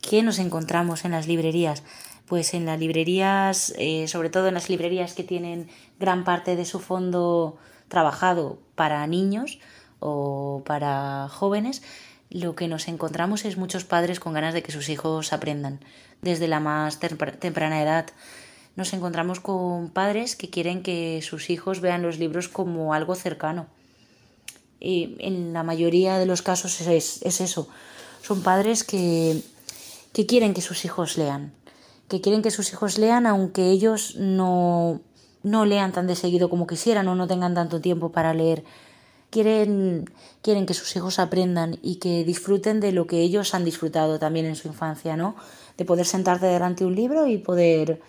¿Qué nos encontramos en las librerías? Pues en las librerías, eh, sobre todo en las librerías que tienen gran parte de su fondo trabajado para niños, o para jóvenes, lo que nos encontramos es muchos padres con ganas de que sus hijos aprendan desde la más temprana edad. Nos encontramos con padres que quieren que sus hijos vean los libros como algo cercano. Y en la mayoría de los casos es, es eso. Son padres que, que quieren que sus hijos lean. Que quieren que sus hijos lean aunque ellos no, no lean tan de seguido como quisieran o no tengan tanto tiempo para leer quieren, quieren que sus hijos aprendan y que disfruten de lo que ellos han disfrutado también en su infancia, ¿no? De poder sentarte delante de un libro y poder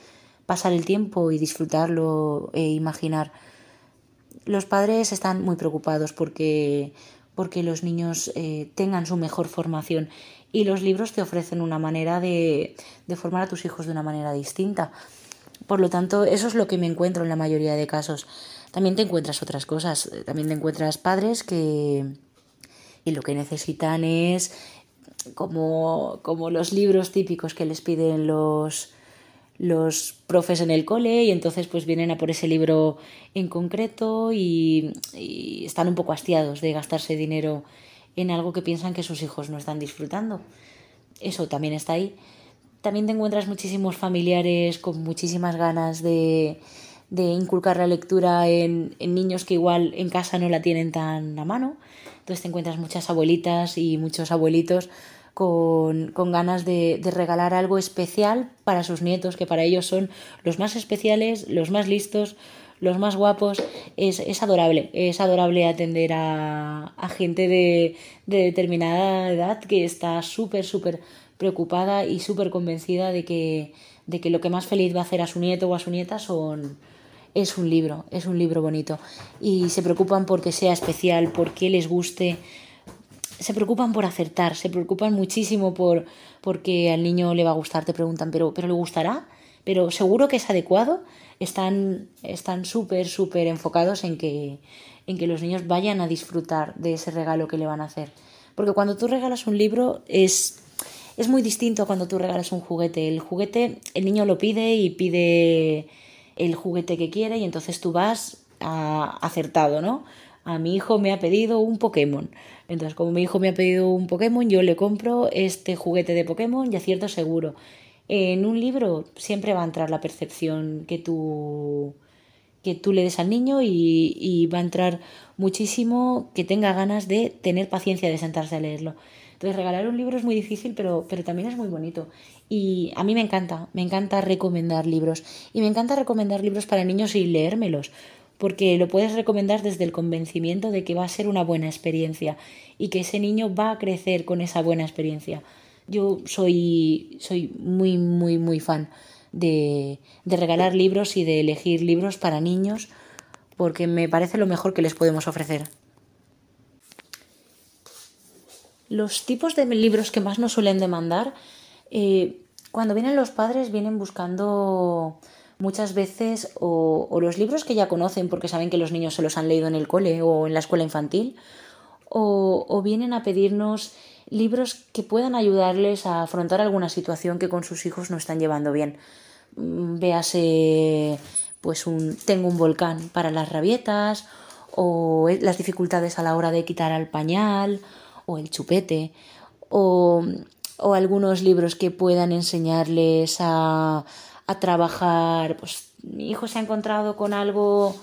pasar el tiempo y disfrutarlo e imaginar. Los padres están muy preocupados porque, porque los niños eh, tengan su mejor formación y los libros te ofrecen una manera de, de formar a tus hijos de una manera distinta. Por lo tanto, eso es lo que me encuentro en la mayoría de casos. También te encuentras otras cosas, también te encuentras padres que y lo que necesitan es como, como los libros típicos que les piden los, los profes en el cole y entonces pues vienen a por ese libro en concreto y, y, están un poco hastiados de gastarse dinero en algo que piensan que sus hijos no están disfrutando. Eso también está ahí. También te encuentras muchísimos familiares con muchísimas ganas de, de inculcar la lectura en, niños que igual en casa no la tienen tan a mano. Entonces te encuentras muchas abuelitas y muchos abuelitos con, ganas de, regalar algo especial para sus nietos, que para ellos son los más especiales, los más listos, los más guapos. Es, es adorable, es adorable atender a, a gente de, de, determinada edad que está súper, súper preocupada y súper convencida de que, de que lo que más feliz va a hacer a su nieto o a su nieta son, es un libro, es un libro bonito. Y se preocupan porque sea especial, porque les guste. Se preocupan por acertar, se preocupan muchísimo por porque al niño le va a gustar, te preguntan, pero, pero le gustará, pero seguro que es adecuado. Están están súper, súper enfocados en que, en que los niños vayan a disfrutar de ese regalo que le van a hacer. Porque cuando tú regalas un libro es, es muy distinto a cuando tú regalas un juguete. El juguete, el niño lo pide y pide el juguete que quiere y entonces tú vas a, acertado, ¿no? A mi hijo me ha pedido un Pokémon. Entonces, como mi hijo me ha pedido un Pokémon, yo le compro este juguete de Pokémon y acierto seguro. En un libro siempre va a entrar la percepción que tú, que tú le des al niño y, y va a entrar muchísimo que tenga ganas de tener paciencia de sentarse a leerlo. Entonces, regalar un libro es muy difícil, pero, pero también es muy bonito. Y a mí me encanta, me encanta recomendar libros. Y me encanta recomendar libros para niños y leérmelos, porque lo puedes recomendar desde el convencimiento de que va a ser una buena experiencia y que ese niño va a crecer con esa buena experiencia. Yo soy, soy muy, muy, muy fan de, de regalar libros y de elegir libros para niños porque me parece lo mejor que les podemos ofrecer. Los tipos de libros que más nos suelen demandar, eh, cuando vienen los padres, vienen buscando muchas veces o, los libros que ya conocen porque saben que los niños se los han leído en el cole o en la escuela infantil, o, vienen a pedirnos libros que puedan ayudarles a afrontar alguna situación que con sus hijos no están llevando bien. Mm, véase, pues tengo un volcán para las rabietas, o las dificultades a la hora de quitar al pañal, o el chupete, o, o algunos libros que puedan enseñarles a, a trabajar. Pues mi hijo se ha encontrado con algo,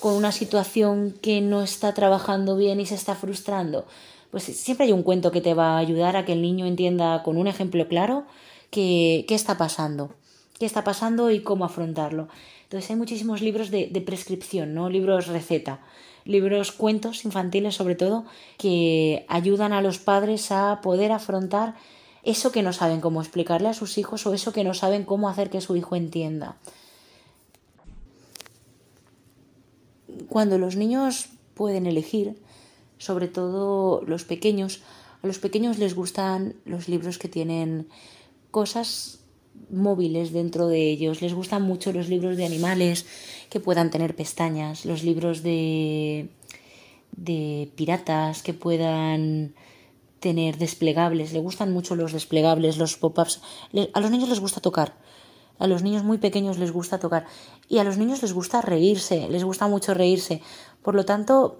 con una situación que no está trabajando bien y se está frustrando. Pues siempre hay un cuento que te va a ayudar a que el niño entienda con un ejemplo claro qué, está pasando, qué está pasando y cómo afrontarlo. Entonces hay muchísimos libros de, de prescripción, ¿no? Libros receta libros, cuentos infantiles sobre todo, que ayudan a los padres a poder afrontar eso que no saben cómo explicarle a sus hijos o eso que no saben cómo hacer que su hijo entienda. Cuando los niños pueden elegir, sobre todo los pequeños, a los pequeños les gustan los libros que tienen cosas móviles dentro de ellos. Les gustan mucho los libros de animales que puedan tener pestañas, los libros de, de piratas que puedan tener desplegables. Les gustan mucho los desplegables, los pop-ups. A los niños les gusta tocar. A los niños muy pequeños les gusta tocar. Y a los niños les gusta reírse, les gusta mucho reírse. Por lo tanto,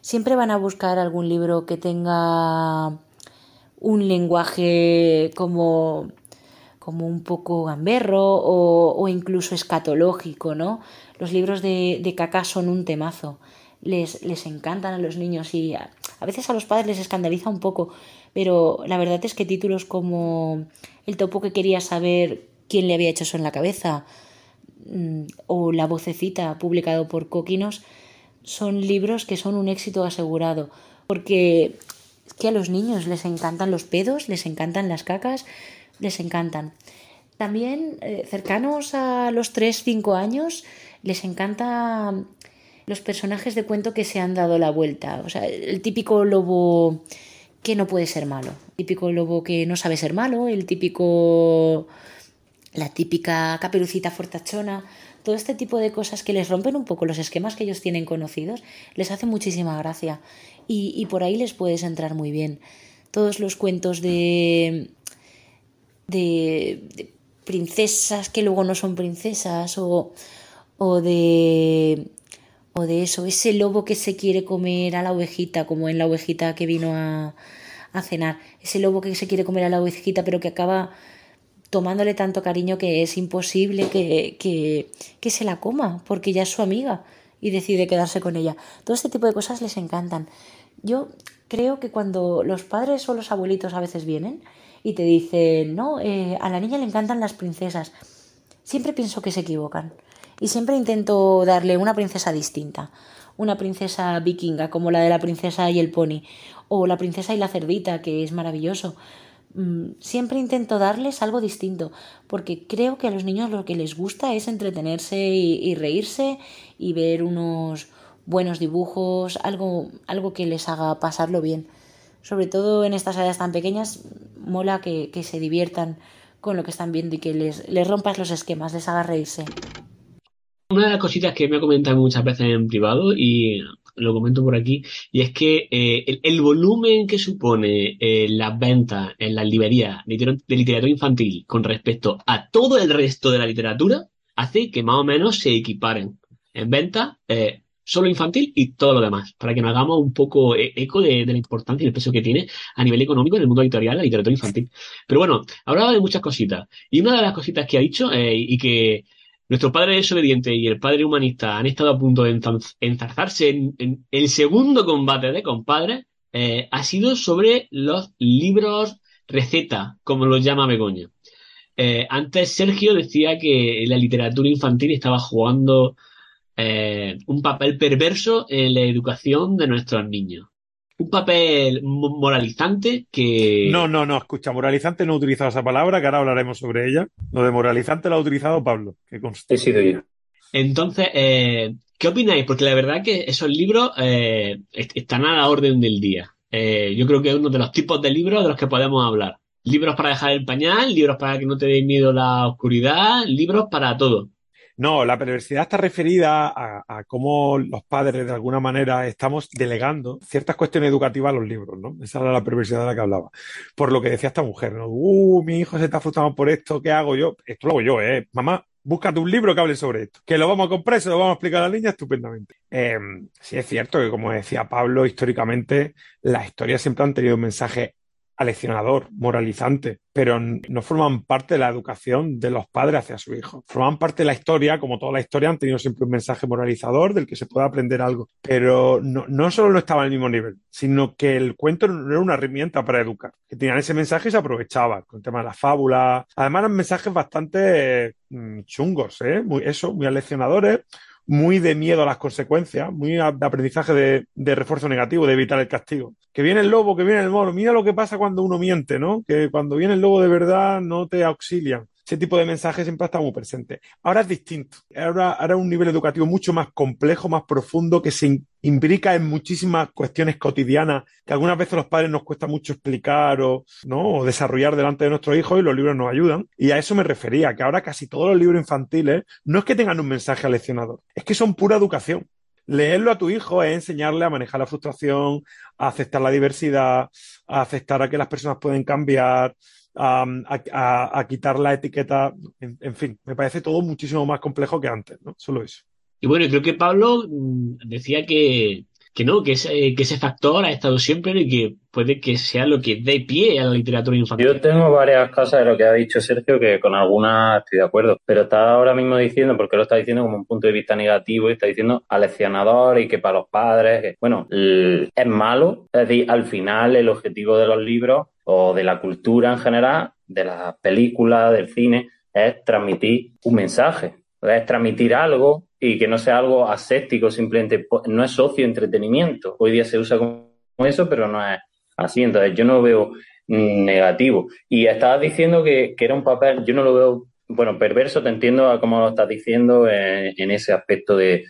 siempre van a buscar algún libro que tenga un lenguaje como como un poco gamberro o, incluso escatológico, ¿no? Los libros de, de Kaká son un temazo. Les, les, encantan a los niños y a, veces a los padres les escandaliza un poco, pero la verdad es que títulos como El topo que quería saber quién le había hecho eso en la cabeza mm, o La vocecita publicado por Coquinos son libros que son un éxito asegurado, porque es que a los niños les encantan los pedos, les encantan las cacas, les encantan. También eh, cercanos a los 3-5 años les encantan los personajes de cuento que se han dado la vuelta. O sea, el típico lobo que no puede ser malo, el típico lobo que no sabe ser malo, el típico la típica caperucita fortachona, todo este tipo de cosas que les rompen un poco los esquemas que ellos tienen conocidos, les hace muchísima gracia y, y por ahí les puedes entrar muy bien. Todos los cuentos de, de, princesas que luego no son princesas o, o de o de eso, ese lobo que se quiere comer a la ovejita, como en la ovejita que vino a, a cenar, ese lobo que se quiere comer a la ovejita pero que acaba tomándole tanto cariño que es imposible que, que, que se la coma, porque ya es su amiga y decide quedarse con ella. Todo este tipo de cosas les encantan. Yo creo que cuando los padres o los abuelitos a veces vienen, y te dicen, no, eh, a la niña le encantan las princesas. Siempre pienso que se equivocan y siempre intento darle una princesa distinta. Una princesa vikinga como la de la princesa y el pony o la princesa y la cerdita que es maravilloso. Mm, siempre intento darles algo distinto porque creo que a los niños lo que les gusta es entretenerse y, reírse y ver unos buenos dibujos, algo, algo que les haga pasarlo bien sobre todo en estas edades tan pequeñas, mola que, se diviertan con lo que están viendo y que les, les rompas los esquemas, les haga reírse. Una de las cositas que me comentan muchas veces en privado y lo comento por aquí, y es que eh, el, volumen que supone eh, las ventas en las librerías de literatura infantil con respecto a todo el resto de la literatura hace que más o menos se equiparen en venta eh, solo infantil y todo lo demás, para que nos hagamos un poco e-, eco de, la importancia y el peso que tiene a nivel económico en el mundo editorial la literatura infantil. Pero bueno, hablaba de muchas cositas. Y una de las cositas que ha dicho eh, y que nuestro padre desobediente y el padre humanista han estado a punto de enzarzarse en, el segundo combate de compadres eh, ha sido sobre los libros receta, como los llama Begoña. Eh, antes Sergio decía que la literatura infantil estaba jugando eh, un papel perverso en la educación de nuestros niños. Un papel moralizante que... No, no, no, escucha, moralizante no he utilizado esa palabra, que ahora hablaremos sobre ella. Lo de moralizante lo ha utilizado Pablo, que He sido yo. Entonces, eh, ¿qué opináis? Porque la verdad que esos libros eh, están a la orden del día. yo creo que es uno de los tipos de libros de los que podemos hablar. Libros para dejar el pañal, libros para que no te dé miedo la oscuridad, libros para todo. No, la perversidad está referida a, cómo los padres de alguna manera estamos delegando ciertas cuestiones educativas a los libros, ¿no? Esa era la perversidad de la que hablaba. Por lo que decía esta mujer, ¿no? Uh, mi hijo se está frustrando por esto, ¿qué hago yo? Esto lo hago yo, ¿eh? Mamá, búscate un libro que hable sobre esto. Que lo vamos a comprar se lo vamos a explicar a la niña estupendamente. Eh, sí es cierto que, como decía Pablo, históricamente las historias siempre han tenido un mensaje aleccionador, moralizante, pero no forman parte de la educación de los padres hacia su hijo. Forman parte de la historia, como toda la historia, han tenido siempre un mensaje moralizador del que se puede aprender algo. Pero no, solo no estaba al mismo nivel, sino que el cuento no era una herramienta para educar. Que tenían ese mensaje y se aprovechaban con el tema de la fábula. Además, eran mensajes bastante mm, chungos, ¿eh? Muy, eso, muy aleccionadores muy de miedo a las consecuencias, muy de aprendizaje de, refuerzo negativo, de evitar el castigo. Que viene el lobo, que viene el mono. Mira lo que pasa cuando uno miente, ¿no? Que cuando viene el lobo de verdad no te auxilian ese tipo de mensajes siempre ha estado muy presente. Ahora es distinto. Ahora, ahora un nivel educativo mucho más complejo, más profundo, que se imbrica en muchísimas cuestiones cotidianas que algunas veces los padres nos cuesta mucho explicar o, ¿no? o desarrollar delante de nuestros hijos y los libros nos ayudan. Y a eso me refería, que ahora casi todos los libros infantiles no es que tengan un mensaje aleccionador, es que son pura educación. Leerlo a tu hijo es enseñarle a manejar la frustración, a aceptar la diversidad, a aceptar a que las personas pueden cambiar, a, quitar la etiqueta. En, fin, me parece todo muchísimo más complejo que antes, ¿no? Solo eso. Y bueno, creo que Pablo mm, decía que, que no, que ese, que ese factor ha estado siempre y que puede que sea lo que dé pie a la literatura infantil. Yo tengo varias cosas de lo que ha dicho Sergio que con algunas estoy de acuerdo, pero está ahora mismo diciendo, porque lo está diciendo como un punto de vista negativo, y está diciendo aleccionador y que para los padres, bueno, es malo, es decir, al final el objetivo de los libros o de la cultura en general, de las películas, del cine, es transmitir un mensaje, es transmitir algo y que no sea algo aséptico, simplemente no es socio entretenimiento. Hoy día se usa como eso, pero no es así. Entonces yo no lo veo negativo. Y estabas diciendo que, era un papel, yo no lo veo, bueno, perverso, te entiendo a cómo lo estás diciendo en, ese aspecto de,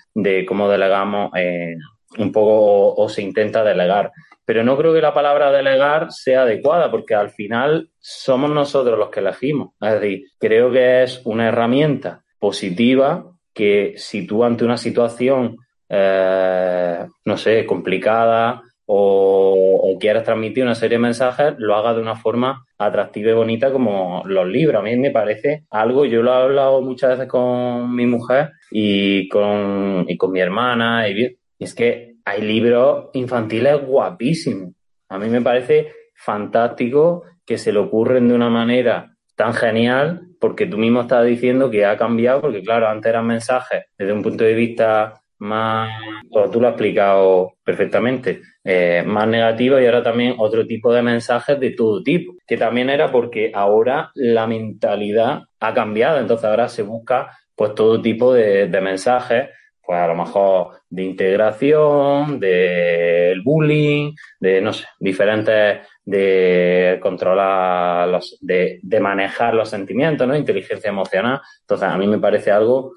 cómo delegamos eh, un poco o se intenta delegar pero no creo que la palabra delegar sea adecuada porque al final somos nosotros los que elegimos. Es decir, creo que es una herramienta positiva que si tú ante una situación, eh, no sé, complicada o, o, transmitir una serie de mensajes, lo hagas de una forma atractiva y bonita como los libros. A mí me parece algo, yo lo he hablado muchas veces con mi mujer y con, y con mi hermana, y es que hay libros infantiles guapísimos. A mí me parece fantástico que se le ocurren de una manera tan genial, porque tú mismo estás diciendo que ha cambiado, porque claro, antes eran mensajes desde un punto de vista más, tú lo has explicado perfectamente, eh, más negativo y ahora también otro tipo de mensajes de todo tipo, que también era porque ahora la mentalidad ha cambiado, entonces ahora se busca pues todo tipo de mensajes pues a lo mejor de integración, del bullying, de, no sé, diferentes, de controlar los, de, de manejar los sentimientos, ¿no? Inteligencia emocional. Entonces, a mí me parece algo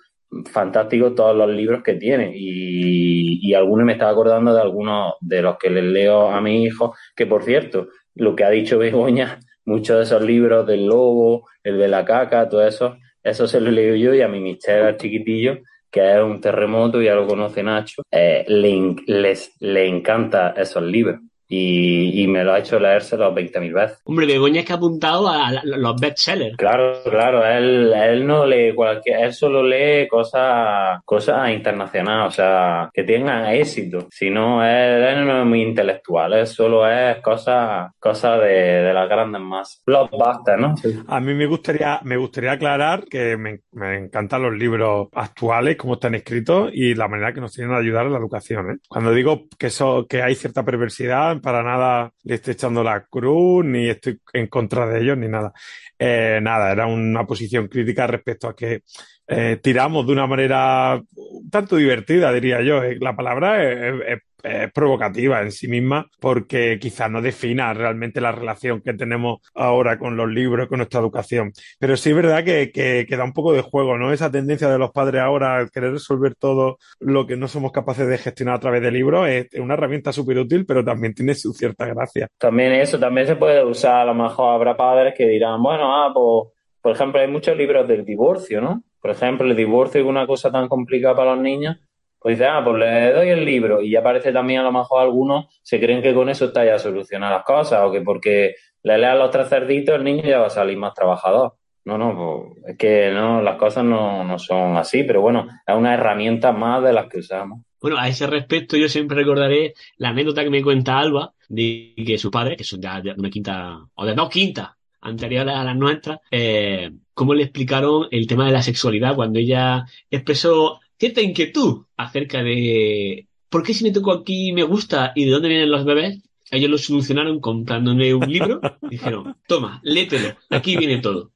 fantástico todos los libros que tiene y, y algunos me estaba acordando de algunos de los que les leo a mi hijo, que por cierto, lo que ha dicho Begoña, muchos de esos libros del lobo, el de la caca, todo eso, eso se lo leo yo y a mi mister chiquitillo que es un terremoto, ya lo conoce Nacho, eh, le, les, le encanta esos libros y, y, me lo ha hecho leerse los 20.000 veces. Hombre, Begoña es que ha apuntado a los bestsellers. Claro, claro, él, él no lee cualquier, él solo lee cosas, cosas internacionales, o sea, que tengan éxito. Si no, él, no es muy intelectual, él solo es cosas, cosas de, de las grandes masas. Blockbuster, ¿no? A mí me gustaría, me gustaría aclarar que me, me, encantan los libros actuales, cómo están escritos y la manera que nos tienen a ayudar en la educación. ¿eh? Cuando digo que, eso, que hay cierta perversidad, para nada le estoy echando la cruz, ni estoy en contra de ellos, ni nada. Eh, nada, era una posición crítica respecto a que eh, tiramos de una manera tanto divertida, diría yo. Eh, la palabra es, es provocativa en sí misma porque quizás no defina realmente la relación que tenemos ahora con los libros, con nuestra educación. Pero sí es verdad que, que, da un poco de juego, ¿no? Esa tendencia de los padres ahora a querer resolver todo lo que no somos capaces de gestionar a través de libros es una herramienta súper útil, pero también tiene su cierta gracia. También eso, también se puede usar, a lo mejor habrá padres que dirán, bueno, ah, pues, por ejemplo, hay muchos libros del divorcio, ¿no? Por ejemplo, el divorcio es una cosa tan complicada para los niños pues dice, ah, pues le doy el libro y ya parece también a lo mejor algunos se creen que con eso está ya solucionar las cosas o que porque le lean los tres cerditos el niño ya va a salir más trabajador. No, no, pues es que no, las cosas no, no son así, pero bueno, es una herramienta más de las que usamos. Bueno, a ese respecto yo siempre recordaré la anécdota que me cuenta Alba de que sus padres, que son de una quinta, o de dos quintas anteriores a las nuestras, eh, cómo le explicaron el tema de la sexualidad cuando ella expresó cierta inquietud acerca de ¿por qué si me toco aquí me gusta y de dónde vienen los bebés? Ellos lo solucionaron comprándome un libro y dijeron, toma, léetelo, aquí viene todo.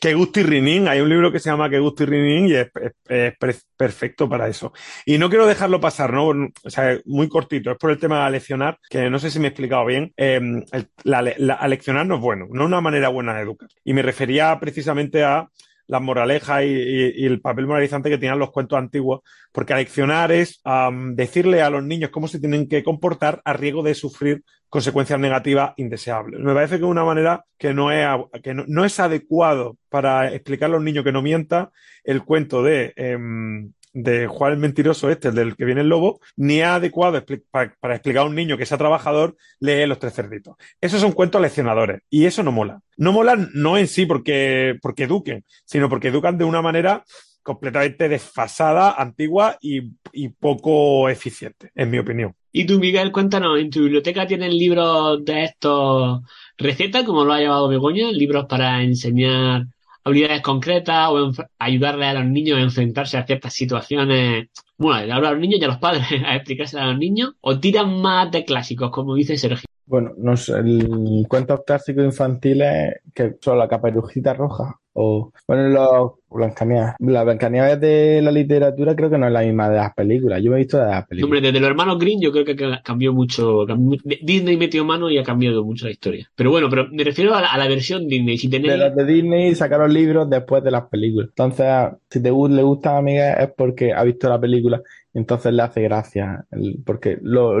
Que gusto y Rinin, hay un libro que se llama Que gusto y Rinin y es, es- es pre- perfecto para eso. Y no quiero dejarlo pasar, ¿no? O sea, muy cortito, es por el tema de aleccionar, que no sé si me he explicado bien. Eh, el- la, la- aleccionar no es bueno, no es una manera buena de educar. Y me refería precisamente a las moralejas y, el papel moralizante que tenían los cuentos antiguos, porque aleccionar es am, decirle a los niños cómo se tienen que comportar a riesgo de sufrir consecuencias negativas indeseables. Me parece que es una manera que no es, adecuado para explicar a los niños que no mienta el cuento de, em, de Juan el mentiroso este, el del que viene el lobo, ni es adecuado para explicar a un niño que sea trabajador, lee los tres cerditos. Esos son cuentos leccionadores y eso no mola. No mola no en sí porque, porque eduquen, sino porque educan de una manera completamente desfasada, antigua y, y poco eficiente, en mi opinión. Y tú, Miguel, cuéntanos, ¿en tu biblioteca tienen libros de estos recetas, como lo ha llevado Begoña? ¿Libros para enseñar habilidades concretas o ayudarle a los niños a enfrentarse a ciertas situaciones? Bueno, ahora a los niños y a los padres a explicárselo a los niños. ¿O tiran más de clásicos, como dice Sergio? Bueno, no sé, el cuentos clásicos infantiles que son la caperujita roja o, bueno, los Blancanieves. La Blancanieves de la literatura creo que no es la misma de las películas. Yo me he visto de las películas. Hombre, desde los hermanos Green yo creo que ca- cambió mucho. cambió- Disney metió mano y ha cambiado mucho la historia. Pero bueno, pero me refiero a la, a la versión Disney. Si De tenéis... las de Disney sacaron libros después de las películas. Entonces, si te le gusta a Miguel es porque ha visto la película entonces le hace gracia. porque lo,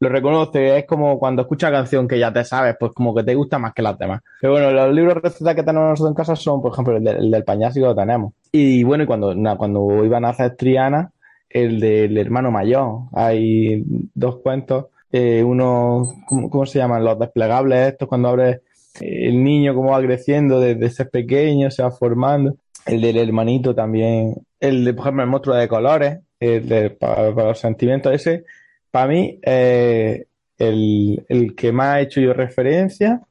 lo reconoce, es como cuando escuchas canción que ya te sabes, pues como que te gusta más que las demás. Pero bueno, los libros recetas que tenemos nosotros en casa son, por ejemplo, el, de- el del pañasco lo tenemos. Y bueno, cuando, cuando iban a hacer Triana, el del hermano mayor. Hay dos cuentos. eh, uno, ¿cómo, se llaman? Los desplegables estos, cuando abres el niño cómo va creciendo desde ser pequeño, se va formando. El del hermanito también. El de, por ejemplo, el monstruo de colores, el de, para los sentimientos ese, para mí, eh, el, el que más ha hecho yo referencia,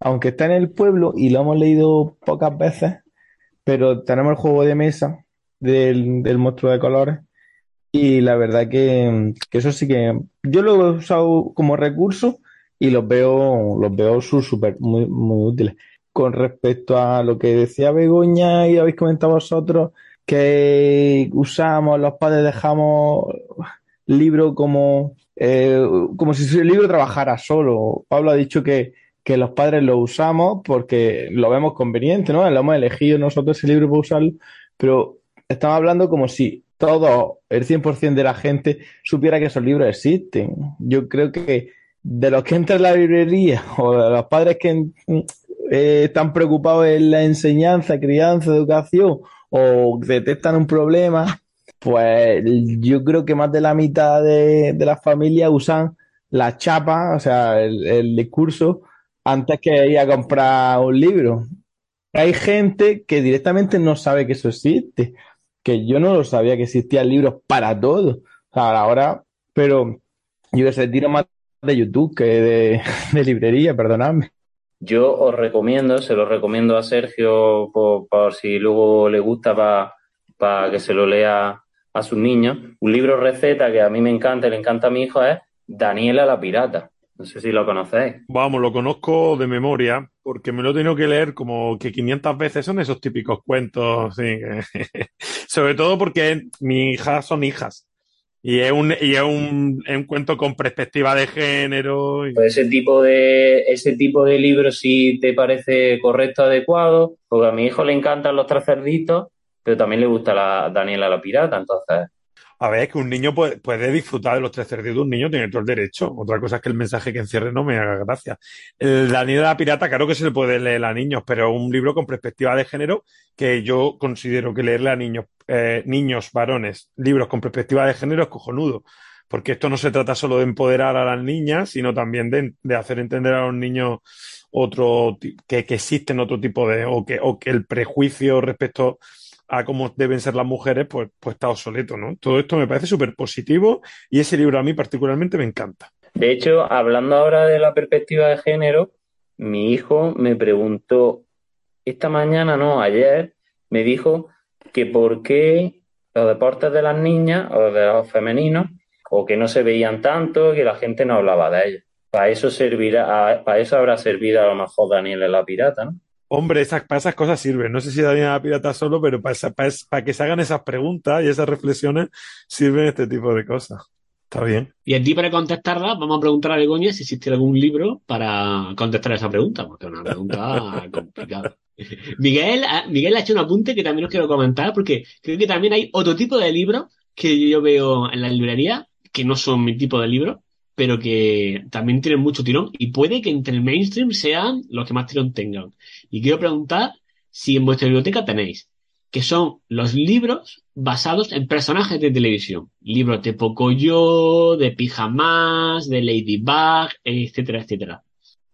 aunque está en el pueblo y lo hemos leído pocas veces, pero tenemos el juego de mesa del, del monstruo de colores. Y la verdad que, que eso sí que yo lo he usado como recurso y los veo, los veo súper muy, muy útiles. Con respecto a lo que decía Begoña y habéis comentado vosotros, que usamos, los padres dejamos libro como, eh, como si el libro trabajara solo. Pablo ha dicho que, que los padres lo usamos porque lo vemos conveniente, ¿no? Lo hemos elegido nosotros ese libro para usarlo, pero estamos hablando como si todo, el 100% de la gente supiera que esos libros existen. Yo creo que de los que entran en la librería o de los padres que eh, están preocupados en la enseñanza, crianza, educación o detectan un problema, pues yo creo que más de la mitad de, de las familias usan la chapa, o sea, el, discurso, antes que ir a comprar un libro. Hay gente que directamente no sabe que eso existe, que yo no lo sabía que existían libros para todo. O sea, ahora, pero yo sé, tiro más de YouTube que de, de librería, perdonadme. Yo os recomiendo, se lo recomiendo a Sergio por si luego le gusta para que se lo lea a sus niños. Un libro receta que a mí me encanta y le encanta a mi hijo es Daniela la Pirata. No sé si lo conocéis. Vamos, lo conozco de memoria porque me lo he tenido que leer como que 500 veces. Son esos típicos cuentos, sí. Sobre todo porque mis hijas son hijas. Y es un, y es un, es un cuento con perspectiva de género. Y... Pues ese tipo de, ese tipo de libro si te parece correcto, adecuado, porque a mi hijo le encantan los tres cerditos, pero también le gusta la Daniela la Pirata, entonces a ver, es que un niño puede, puede, disfrutar de los tres cerditos, un niño tiene todo el derecho. Otra cosa es que el mensaje que encierre no me haga gracia. El Daniel la Pirata, claro que se le puede leer a niños, pero un libro con perspectiva de género que yo considero que leerle a niños, eh, niños, varones, libros con perspectiva de género es cojonudo. Porque esto no se trata solo de empoderar a las niñas, sino también de, de hacer entender a los niños otro que, que existen otro tipo de, o que, o que el prejuicio respecto a cómo deben ser las mujeres, pues, pues está obsoleto, ¿no? Todo esto me parece súper positivo y ese libro a mí particularmente me encanta. De hecho, hablando ahora de la perspectiva de género, mi hijo me preguntó esta mañana, no, ayer, me dijo que por qué los deportes de las niñas o de los femeninos, o que no se veían tanto, que la gente no hablaba de ellos. Para eso servirá, para eso habrá servido a lo mejor Daniel en la pirata, ¿no? Hombre, esas, para esas cosas sirven. No sé si Daniel la pirata solo, pero para, esa- para, es- para que se hagan esas preguntas y esas reflexiones sirven este tipo de cosas. Está bien. Y a ti para contestarla, vamos a preguntar a Begoña si existe algún libro para contestar esa pregunta, porque es una pregunta complicada. Miguel, ha- Miguel ha hecho un apunte que también os quiero comentar, porque creo que también hay otro tipo de libros que yo veo en la librería, que no son mi tipo de libros, pero que también tienen mucho tirón y puede que entre el mainstream sean los que más tirón tengan. Y quiero preguntar si en vuestra biblioteca tenéis, que son los libros basados en personajes de televisión. Libros de Pocoyo, de Pijamas, de Ladybug, etcétera, etcétera.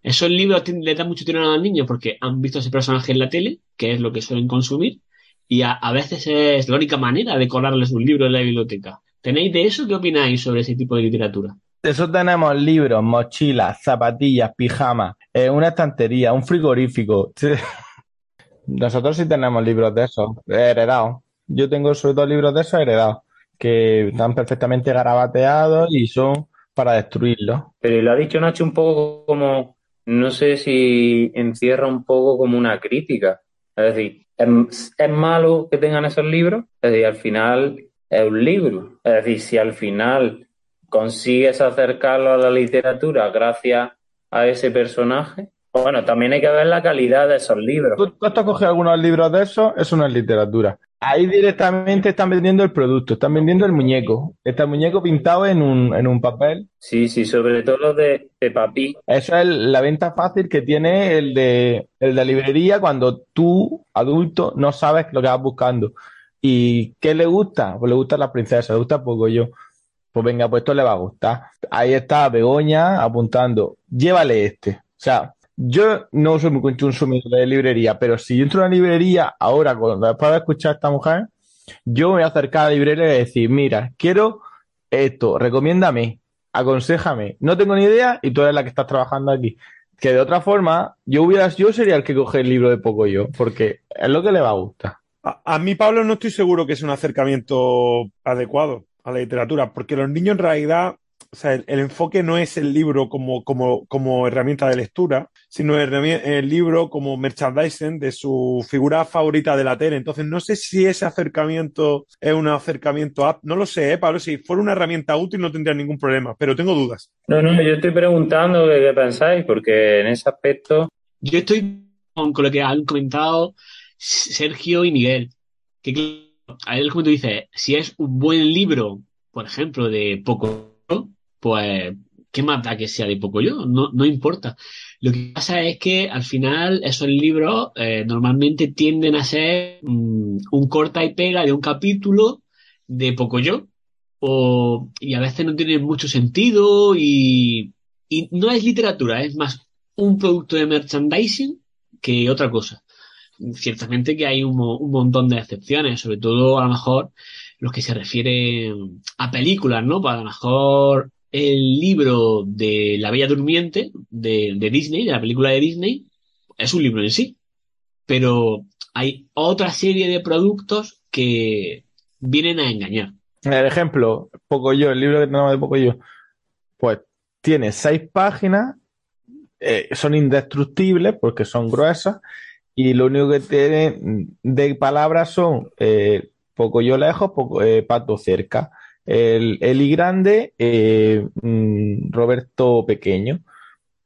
Esos libros le dan mucho tirón a los niños porque han visto ese personaje en la tele, que es lo que suelen consumir, y a, a veces es la única manera de colarles un libro en la biblioteca. ¿Tenéis de eso? ¿Qué opináis sobre ese tipo de literatura? Eso tenemos libros, mochilas, zapatillas, pijamas, eh, una estantería, un frigorífico. Nosotros sí tenemos libros de esos, heredados. Yo tengo sobre todo libros de esos heredados, que están perfectamente garabateados y son para destruirlos. Pero lo ha dicho Nacho un poco como, no sé si encierra un poco como una crítica. Es decir, ¿es, es malo que tengan esos libros? Es decir, al final es un libro. Es decir, si al final consigues acercarlo a la literatura gracias a ese personaje, bueno, también hay que ver la calidad de esos libros. Tú, tú has cogido algunos libros de esos, eso no es literatura. Ahí directamente están vendiendo el producto, están vendiendo el muñeco. Está el muñeco pintado en un, en un papel. Sí, sí, sobre todo los de, de papi. Eso es la venta fácil que tiene el de, el de librería cuando tú, adulto, no sabes lo que vas buscando. ¿Y qué le gusta? Pues le gusta la princesa, le gusta poco yo. Pues venga, pues esto le va a gustar. Ahí está Begoña apuntando, llévale este. O sea, yo no soy muy consumidor de librería, pero si yo entro a una librería ahora, cuando, después de escuchar a esta mujer, yo me voy a acercar a la librería y decir, mira, quiero esto, recomiéndame, aconsejame. No tengo ni idea y tú eres la que estás trabajando aquí. Que de otra forma, yo hubiera, yo sería el que coge el libro de poco yo, porque es lo que le va a gustar. A mí, Pablo, no estoy seguro que es un acercamiento adecuado a la literatura, porque los niños en realidad, o sea, el, el enfoque no es el libro como, como, como herramienta de lectura, sino el, libro como merchandising de su figura favorita de la tele. Entonces, no sé si ese acercamiento es un acercamiento apto. No lo sé, ¿eh, Pablo? Si fuera una herramienta útil no tendría ningún problema, pero tengo dudas. No, no, yo estoy preguntando qué, qué pensáis, porque en ese aspecto Yo estoy con, con lo que han comentado Sergio y Miguel. Que claro, a él, como tú dices, si es un buen libro, por ejemplo, de poco, pues, ¿qué más da que sea de poco yo? No, no importa. Lo que pasa es que al final esos libros eh, normalmente tienden a ser mm, un corta y pega de un capítulo de poco yo. O, y a veces no tienen mucho sentido y, y no es literatura, es más un producto de merchandising que otra cosa. Ciertamente que hay un, un montón de excepciones, sobre todo a lo mejor los que se refieren a películas, ¿no? Pues a lo mejor el libro de La Bella Durmiente de, de Disney, de la película de Disney, es un libro en sí. Pero hay otra serie de productos que vienen a engañar. El ejemplo, poco yo, el libro que tenemos de poco yo, pues tiene seis páginas, eh, son indestructibles porque son gruesas y lo único que tiene de palabras son eh, poco yo lejos, poco, eh, pato cerca. El Eli grande, eh, mm, Roberto pequeño.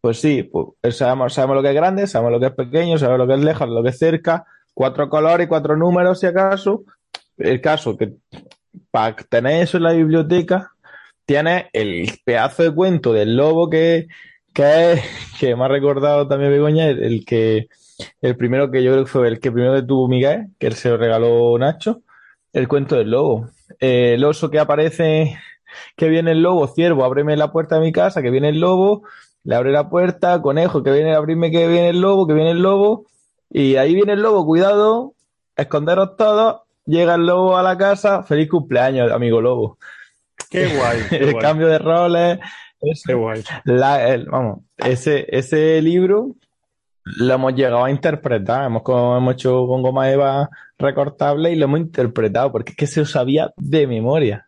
Pues sí, pues sabemos, sabemos lo que es grande, sabemos lo que es pequeño, sabemos lo que es lejos, lo que es cerca, cuatro colores, cuatro números si acaso. El caso que para tener eso en la biblioteca, tienes el pedazo de cuento del lobo que, que me ha recordado también Begoña, el que, el primero que yo creo que fue el que primero que tuvo Miguel, que él se lo regaló Nacho, el cuento del lobo. Eh, el oso que aparece, que viene el lobo, ciervo, ábreme la puerta de mi casa, que viene el lobo, le abre la puerta, conejo, que viene a abrirme, que viene el lobo, que viene el lobo, y ahí viene el lobo, cuidado, esconderos todos, llega el lobo a la casa, feliz cumpleaños, amigo lobo. Qué guay. qué el guay, cambio de roles. eso. qué guay. La- el- vamos, ese, ese libro lo hemos llegado a interpretar. Hemos, hemos hecho con goma eva recortable y lo hemos interpretado porque es que se lo sabía de memoria.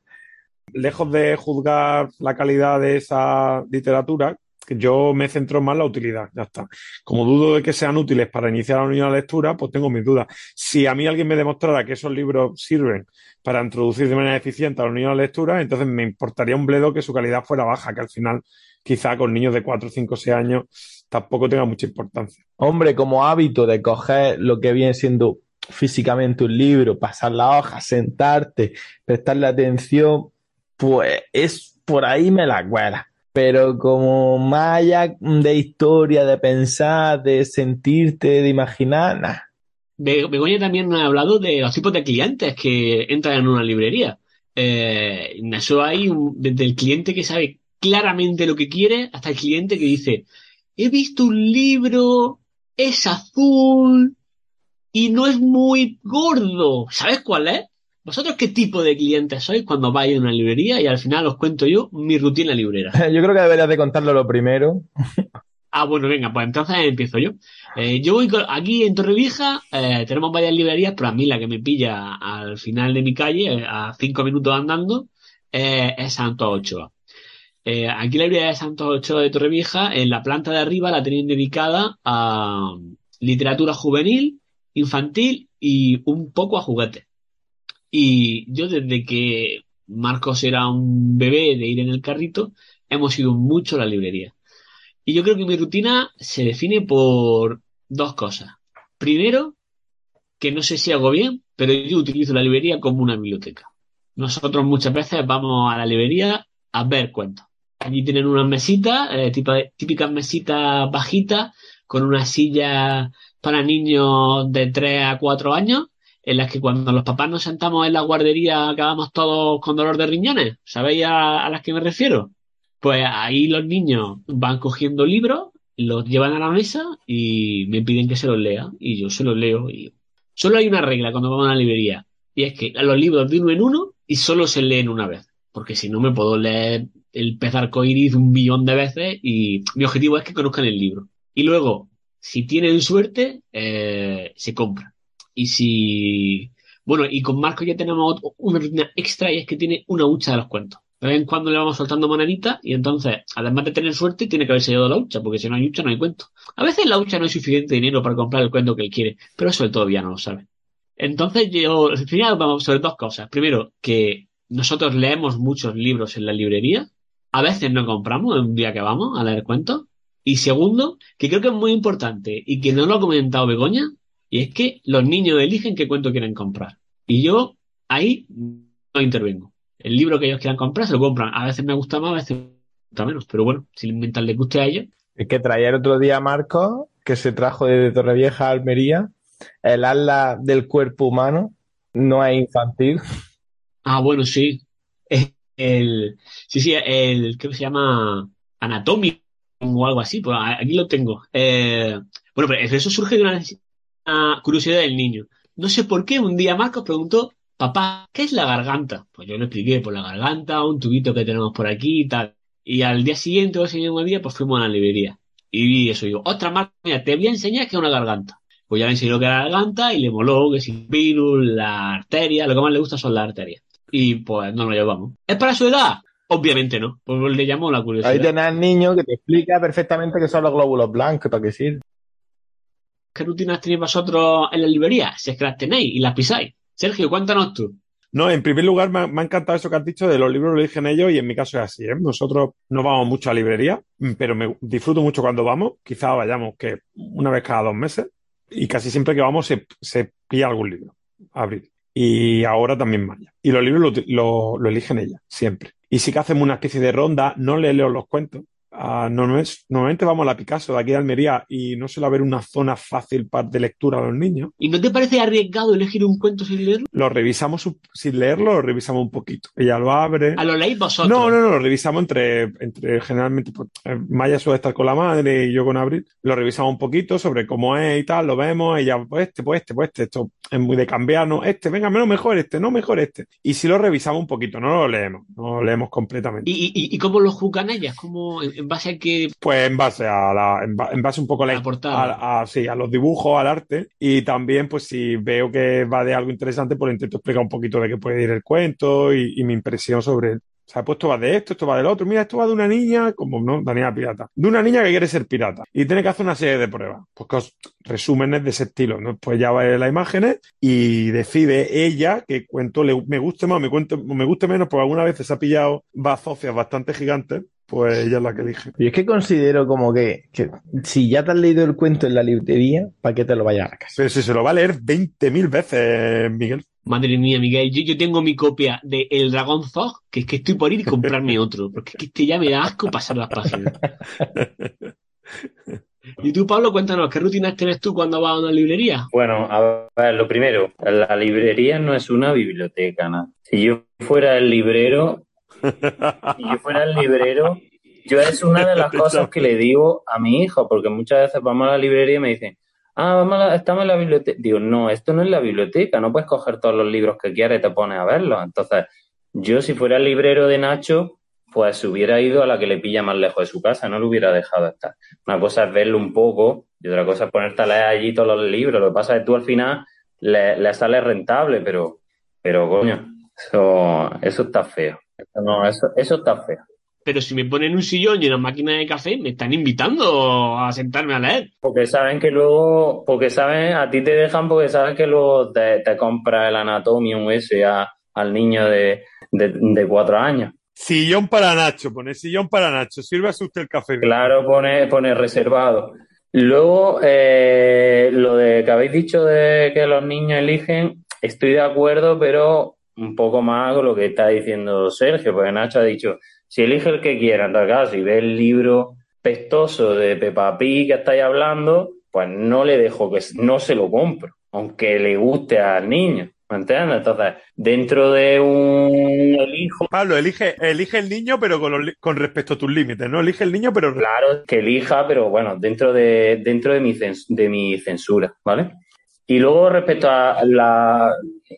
lejos de juzgar la calidad de esa literatura, yo me centro más en la utilidad, ya está. Como dudo de que sean útiles para iniciar a un niño a la lectura, pues tengo mis dudas. Si a mí alguien me demostrara que esos libros sirven para introducir de manera eficiente a los niños a la lectura, entonces me importaría un bledo que su calidad fuera baja, que al final quizá con niños de 4, 5, 6 años tampoco tenga mucha importancia. Hombre, como hábito de coger lo que viene siendo físicamente un libro, pasar la hoja, sentarte, prestarle atención, pues es por ahí me la cuela. Pero como más allá de historia, de pensar, de sentirte, de imaginar, nah. Be- Begoña también ha hablado de los tipos de clientes que entran en una librería. Eh, eso hay un- desde el cliente que sabe claramente lo que quiere hasta el cliente que dice, he visto un libro, es azul y no es muy gordo. ¿Sabes cuál es? ¿Vosotros qué tipo de clientes sois cuando vais a una librería? Y al final os cuento yo mi rutina librera. Yo creo que deberías de contarlo lo primero. Ah, bueno, venga, pues entonces empiezo yo. Eh, yo voy con- aquí en Torrevieja, eh, tenemos varias librerías, pero a mí la que me pilla al final de mi calle, eh, a cinco minutos andando, eh, es Santos Ochoa. Eh, aquí la librería de Santos Ochoa de Torrevieja, en la planta de arriba la tenéis dedicada a literatura juvenil, infantil y un poco a juguetes. Y yo desde que Marcos era un bebé de ir en el carrito, hemos ido mucho a la librería. Y yo creo que mi rutina se define por dos cosas. Primero, que no sé si hago bien, pero yo utilizo la librería como una biblioteca. Nosotros muchas veces vamos a la librería a ver cuentos. Allí tienen unas mesitas, eh, típicas mesitas bajitas, con una silla para niños de 3 a 4 años, en las que cuando los papás nos sentamos en la guardería acabamos todos con dolor de riñones. ¿Sabéis a, a las que me refiero? Pues ahí los niños van cogiendo libros, los llevan a la mesa y me piden que se los lea. Y yo se los leo. Y... Solo hay una regla cuando vamos a la librería. Y es que los libros de uno en uno y solo se leen una vez. Porque si no me puedo leer el pez arcoíris un millón de veces y mi objetivo es que conozcan el libro. Y luego, si tienen suerte, eh, se compra. Y si... Bueno, y con Marco ya tenemos una rutina extra y es que tiene una hucha de los cuentos. De vez en cuando le vamos soltando moneditas y entonces, además de tener suerte, tiene que haberse llevado la hucha, porque si no hay hucha no hay cuento. A veces la hucha no es suficiente dinero para comprar el cuento que él quiere, pero eso él todavía no lo sabe. Entonces yo, al final vamos sobre dos cosas. Primero, que nosotros leemos muchos libros en la librería. A veces no compramos un día que vamos a leer cuentos. Y segundo, que creo que es muy importante y que no lo ha comentado Begoña, y es que los niños eligen qué cuento quieren comprar. Y yo ahí no intervengo. El libro que ellos quieran comprar se lo compran. A veces me gusta más, a veces me gusta menos. Pero bueno, si mientras les guste a ellos, Es que traía el otro día Marco, que se trajo desde Torrevieja a Almería, el ala del cuerpo humano, no es infantil. Ah, bueno, sí. Es El, sí, sí, el, creo que se llama Anatomía o algo así, pues aquí lo tengo. Eh, bueno, pero eso surge de una, curiosidad del niño. No sé por qué, un día Marcos preguntó, papá, ¿qué es la garganta? Pues yo le expliqué, por la garganta, un tubito que tenemos por aquí y tal. Y al día siguiente o ese mismo día, pues fuimos a la librería. Y vi eso, digo, ostras, Marcos, mira, te voy a enseñar qué es una garganta. Pues ya le enseñé lo que era la garganta y le moló que si virus, la arteria, lo que más le gusta son las arterias. Y pues no lo llevamos. ¿Es para su edad? Obviamente no. Pues le llamó la curiosidad. Ahí tenés al niño que te explica perfectamente qué son los glóbulos blancos, para qué sirve. ¿Qué rutinas tenéis vosotros en la librería? Si es que las tenéis y las pisáis. Sergio, cuéntanos tú. No, en primer lugar, me ha, me ha encantado eso que has dicho de los libros lo eligen ellos y en mi caso es así, ¿eh? Nosotros no vamos mucho a librería, pero me disfruto mucho cuando vamos. Quizá vayamos que una vez cada dos meses y casi siempre que vamos se, se pilla algún libro a abrir. Y ahora también Maya. Y los libros lo, eligen ellas, siempre. Y sí que hacemos una especie de ronda, no le leo los cuentos, a- normalmente, normalmente vamos a la Picasso de aquí de Almería y no suele haber una zona fácil de lectura a los niños. ¿Y no te parece arriesgado elegir un cuento sin leerlo? Lo revisamos sin leerlo, lo revisamos un poquito. Ella lo abre. ¿A lo leéis vosotros? No, no, no, lo revisamos entre, entre generalmente, pues, eh, Maya suele estar con la madre y yo con Abril. Lo revisamos un poquito sobre cómo es y tal, lo vemos, ella, pues este, pues este, pues este, esto es muy de cambiarnos, este, venga, menos mejor este, no mejor este. Y si lo revisamos un poquito, no lo leemos, no lo leemos completamente. ¿Y, y, y cómo lo juzgan ellas? ¿Cómo, en base a que Pues en base a la, en, ba- en base un poco a la, La portada. a, a- sí, a los dibujos, al arte, y también, pues si veo que va de algo interesante, pues intento explicar un poquito de qué puede ir el cuento y, y mi impresión sobre él. O sea, pues esto va de esto, esto va del otro. Mira, esto va de una niña, como no, Daniela Pirata, de una niña que quiere ser pirata y tiene que hacer una serie de pruebas. Pues resúmenes de ese estilo, ¿no? Pues ya va las imágenes y decide ella qué cuento le, me guste más, me, cuente, me guste menos, porque algunas veces se ha pillado bazocias bastante gigantes, pues ella es la que elige. Yo es que considero como que, que si ya te has leído el cuento en la librería, ¿para qué te lo vayas a la casa? Pero si se lo va a leer 20.000 veces, Miguel. Madre mía, Miguel, yo, yo tengo mi copia de El Dragón Zog, que es que estoy por ir y comprarme otro, porque es que este ya me da asco pasar las páginas. Y tú, Pablo, cuéntanos, ¿qué rutinas tienes tú cuando vas a una librería? Bueno, a ver, lo primero, la librería no es una biblioteca, ¿no? Si yo fuera el librero, si yo fuera el librero, yo es una de las cosas que le digo a mi hijo, porque muchas veces vamos a la librería y me dicen, ah, vamos a la- estamos en la biblioteca. Digo, no, esto no es la biblioteca, no puedes coger todos los libros que quieras y te pones a verlos. Entonces, yo si fuera el librero de Nacho, pues hubiera ido a la que le pilla más lejos de su casa, no lo hubiera dejado estar. Una cosa es verlo un poco y otra cosa es ponerte a leer allí todos los libros. Lo que pasa es que tú al final le, le sale rentable, pero, pero coño, eso, eso está feo. No, eso, eso está feo. Pero si me ponen un sillón y una máquina de café, me están invitando a sentarme a leer. Porque saben que luego, porque saben, a ti te dejan porque saben que luego te, te compra el Anatomium ese a- al niño de, de, de cuatro años. Sillón para Nacho, pone sillón para Nacho. Sírvase usted el café. Claro, pone, pone reservado. Luego, eh, lo de que habéis dicho de que los niños eligen, estoy de acuerdo, pero un poco más con lo que está diciendo Sergio, porque Nacho ha dicho, si elige el que quiera, entonces claro, si ve el libro pestoso de Peppa Pig que estáis hablando, pues no le dejo que, no se lo compro, aunque le guste al niño, ¿me entiendes? Entonces, dentro de un elijo, Pablo, elige, elige el niño, pero con, los con respecto a tus límites, ¿no? Elige el niño, pero Claro, que elija, pero bueno, dentro de, dentro de mi, cens- de mi censura, ¿vale? Y luego respecto a la,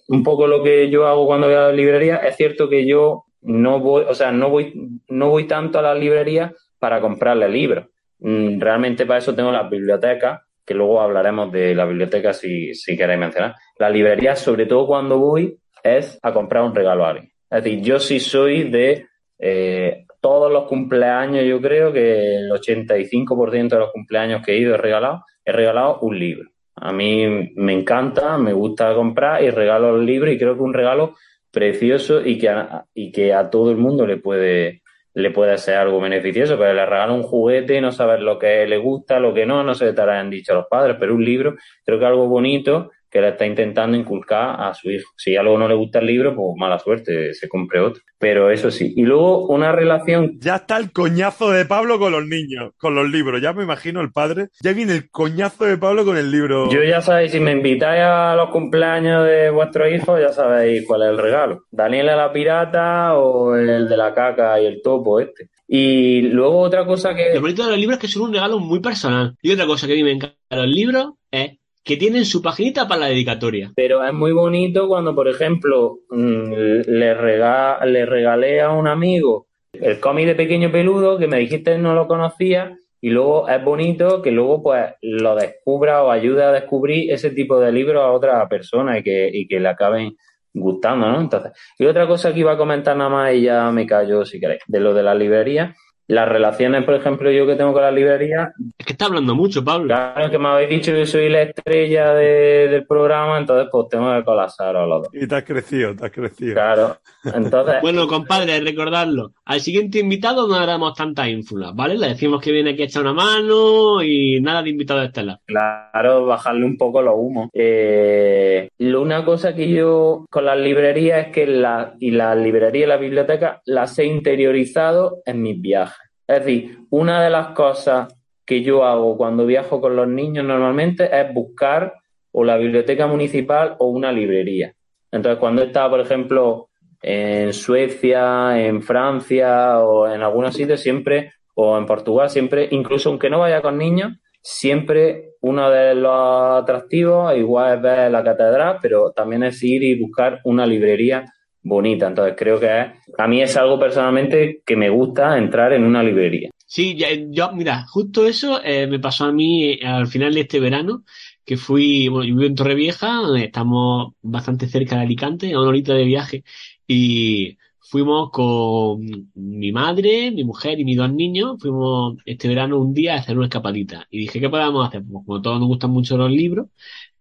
un poco lo que yo hago cuando voy a la librería, es cierto que yo no voy, o sea, no voy, no voy tanto a la librería para comprarle libros. Mm, Realmente para eso tengo las bibliotecas, que luego hablaremos de la biblioteca si, si queréis mencionar. La librería, sobre todo cuando voy, es a comprar un regalo a alguien. Es decir, yo sí soy de eh, todos los cumpleaños, yo creo que el 85% de los cumpleaños que he ido he regalado, he regalado un libro. A mí me encanta, me gusta comprar y regalo el libro y creo que un regalo precioso y que a, y que a todo el mundo le puede, le puede ser algo beneficioso, pero le regalo un juguete no saber lo que le gusta, lo que no, no se te habrán dicho los padres, pero un libro creo que algo bonito que le está intentando inculcar a su hijo. Si a luego no le gusta el libro, pues mala suerte, se compre otro. Pero eso sí. Y luego una relación ya está el coñazo de Pablo con los niños, con los libros. Ya me imagino el padre. Ya viene el coñazo de Pablo con el libro. Yo ya sabéis, si me invitáis a los cumpleaños de vuestros hijos, ya sabéis cuál es el regalo. Daniela la pirata o el de la caca y el topo este. Y luego otra cosa que... Lo bonito de los libros es que son un regalo muy personal. Y otra cosa que a mí me encanta los libros es que tienen su paginita para la dedicatoria. Pero es muy bonito cuando, por ejemplo, mm, le, rega- le regalé a un amigo el cómic de Pequeño Peludo que me dijiste no lo conocía y luego es bonito que luego pues lo descubra o ayude a descubrir ese tipo de libros a otra persona y que, y que le acaben gustando, ¿no? Entonces, y otra cosa que iba a comentar nada más y ya me callo si queréis, de lo de la librería, las relaciones, por ejemplo, yo que tengo con la librería, Es que está hablando mucho, Pablo. claro que me habéis dicho que soy la estrella de- del programa, entonces pues tengo que colapsar a los dos. Y te has crecido, te has crecido. Claro, entonces, Bueno, compadre, recordadlo. Al siguiente invitado no haremos tantas ínfulas, ¿vale? Le decimos que viene aquí a echar una mano y nada de invitado estelar. claro, bajarle un poco los humos. Eh, lo- una cosa que yo con las librerías es que la, y las librerías y las bibliotecas las he interiorizado en mis viajes. Es decir, una de las cosas que yo hago cuando viajo con los niños normalmente es buscar o la biblioteca municipal o una librería. Entonces, cuando estaba, por ejemplo, en Suecia, en Francia o en algunos sitios, siempre, o en Portugal, siempre, incluso aunque no vaya con niños, siempre uno de los atractivos, igual es ver la catedral, pero también es ir y buscar una librería bonita. Entonces creo que a mí es algo personalmente que me gusta entrar en una librería. Sí, yo, mira, justo eso eh, me pasó a mí eh, al final de este verano, que fui, bueno, yo vivo en Torrevieja, estamos bastante cerca de Alicante, a una horita de viaje, y fuimos con mi madre, mi mujer y mis dos niños, fuimos este verano un día a hacer una escapadita. Y dije, ¿qué podemos hacer? Pues como todos nos gustan mucho los libros,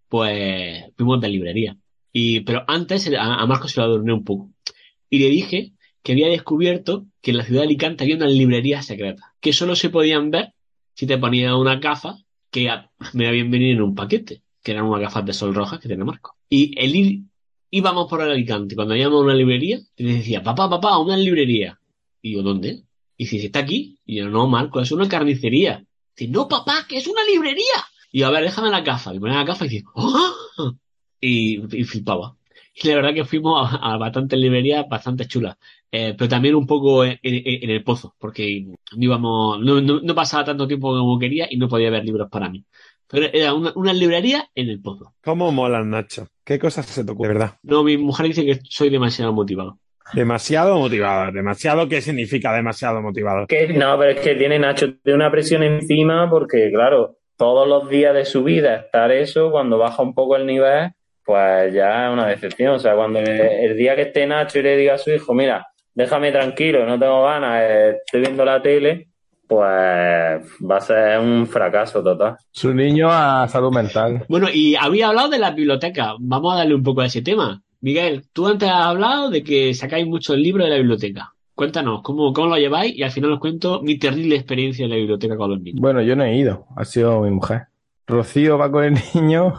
pues fuimos de librería. Y, pero antes a, Marcos se lo adorné un poco. Y le dije que había descubierto que en la ciudad de Alicante había una librería secreta, que solo se podían ver si te ponía una gafa que me habían venido en un paquete, que eran unas gafas de sol rojas que tiene Marco. Y el ir, íbamos por el Alicante, cuando íbamos a una librería, y decía, papá, papá, una librería. Y yo, ¿dónde? Y si está aquí. Y yo, no, Marco, es una carnicería. Dice, no, papá, que es una librería. Y yo, a ver, déjame la gafa. Y ponía la gafa y dice, ¡oh! Y, flipaba. Y la verdad que fuimos a, bastantes librerías bastante chulas, eh, pero también un poco en, el pozo, porque no, íbamos, no, pasaba tanto tiempo como quería y no podía ver libros para mí. Pero era una, librería en el pozo. ¿Cómo molan, Nacho? ¿Qué cosas se te ocurren, de verdad? No, mi mujer dice que soy demasiado motivado. Demasiado motivado. ¿Demasiado qué significa demasiado motivado? Que, no, pero es que tiene Nacho de una presión encima porque, claro, todos los días de su vida estar eso, cuando baja un poco el nivel, pues ya es una decepción. O sea, cuando el, día que esté Nacho y le diga a su hijo, mira, déjame tranquilo, no tengo ganas, eh, estoy viendo la tele, pues va a ser un fracaso total. Su niño a salud mental. Bueno, y había hablado de la biblioteca. Vamos a darle un poco a ese tema. Miguel, tú antes has hablado de que sacáis muchos libros de la biblioteca. Cuéntanos, ¿cómo, ¿cómo lo lleváis? Y al final os cuento mi terrible experiencia en la biblioteca con los niños. Bueno, yo no he ido, ha sido mi mujer. Rocío va con el niño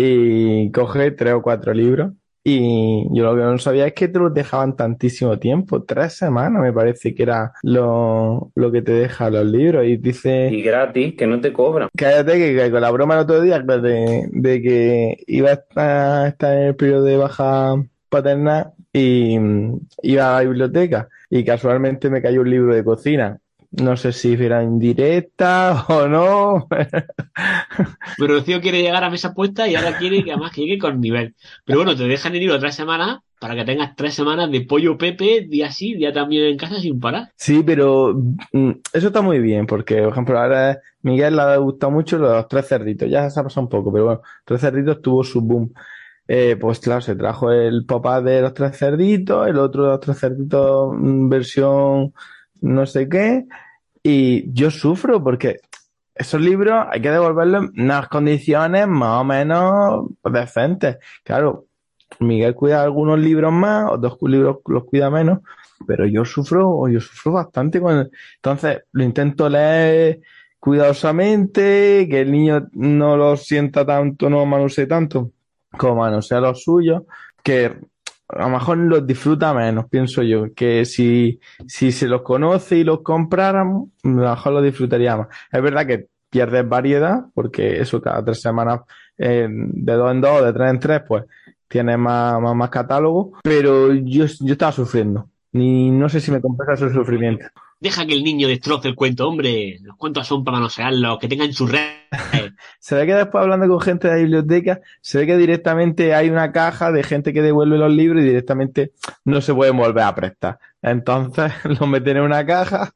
y coge tres o cuatro libros. Y yo lo que no sabía es que te los dejaban tantísimo tiempo, tres semanas me parece que era lo, lo que te dejan los libros. Y dice... Y gratis, que no te cobran. Cállate que, con la broma el otro día de, de que iba a estar, en el periodo de baja paternal y iba a la biblioteca y casualmente me cayó un libro de cocina no sé si era indirecta o no. Pero Rocío quiere llegar a mesa puesta y ahora quiere que además llegue con nivel. Pero bueno, te dejan ir otra semana para que tengas tres semanas de pollo Pepe, día sí, día también en casa sin parar. Sí, pero mm, eso está muy bien, porque, por ejemplo, ahora Miguel le ha gustado mucho los tres cerditos, ya se ha pasado un poco, pero bueno, tres cerditos tuvo su boom. Eh, pues claro, se trajo el papá de los tres cerditos, el otro de los tres cerditos mm, versión no sé qué, y yo sufro porque esos libros hay que devolverlos en unas condiciones más o menos decentes. Claro, Miguel cuida algunos libros más, otros libros los cuida menos, pero yo sufro, yo sufro bastante con Entonces, lo intento leer cuidadosamente, que el niño no lo sienta tanto, no manosee tanto, como manosea los suyos, que a lo mejor los disfruta menos, pienso yo, que si, si se los conoce y los compráramos, a lo mejor los disfrutaría más. Es verdad que pierdes variedad, porque eso cada tres semanas, eh, de dos en dos, de tres en tres, pues tiene más, más, más catálogo, pero yo, yo estaba sufriendo. Ni no sé si me compensa su sufrimiento. Deja que el niño destroce el cuento, hombre. Los cuentos son para manosearlos, que tengan su red. se ve que después hablando con gente de la biblioteca, se ve que directamente hay una caja de gente que devuelve los libros y directamente no se pueden volver a prestar. Entonces los meten en una caja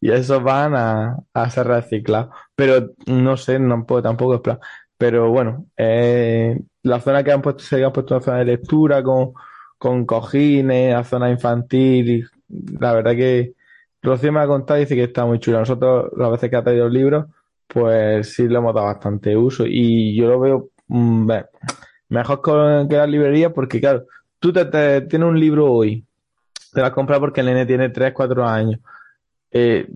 y esos van a, a ser reciclados. Pero no sé, no puedo tampoco esperar. Pero bueno, eh, la zona que han puesto, se han puesto una zona de lectura con, con cojines, la zona infantil, la verdad que Rocío me ha contado y dice que está muy chulo. Nosotros, las veces que ha traído el libro, pues sí le hemos dado bastante uso. Y yo lo veo mm, mejor que la librería porque, claro, tú te, tienes un libro hoy, te lo has comprado porque el nene tiene 3, 4 años. Eh,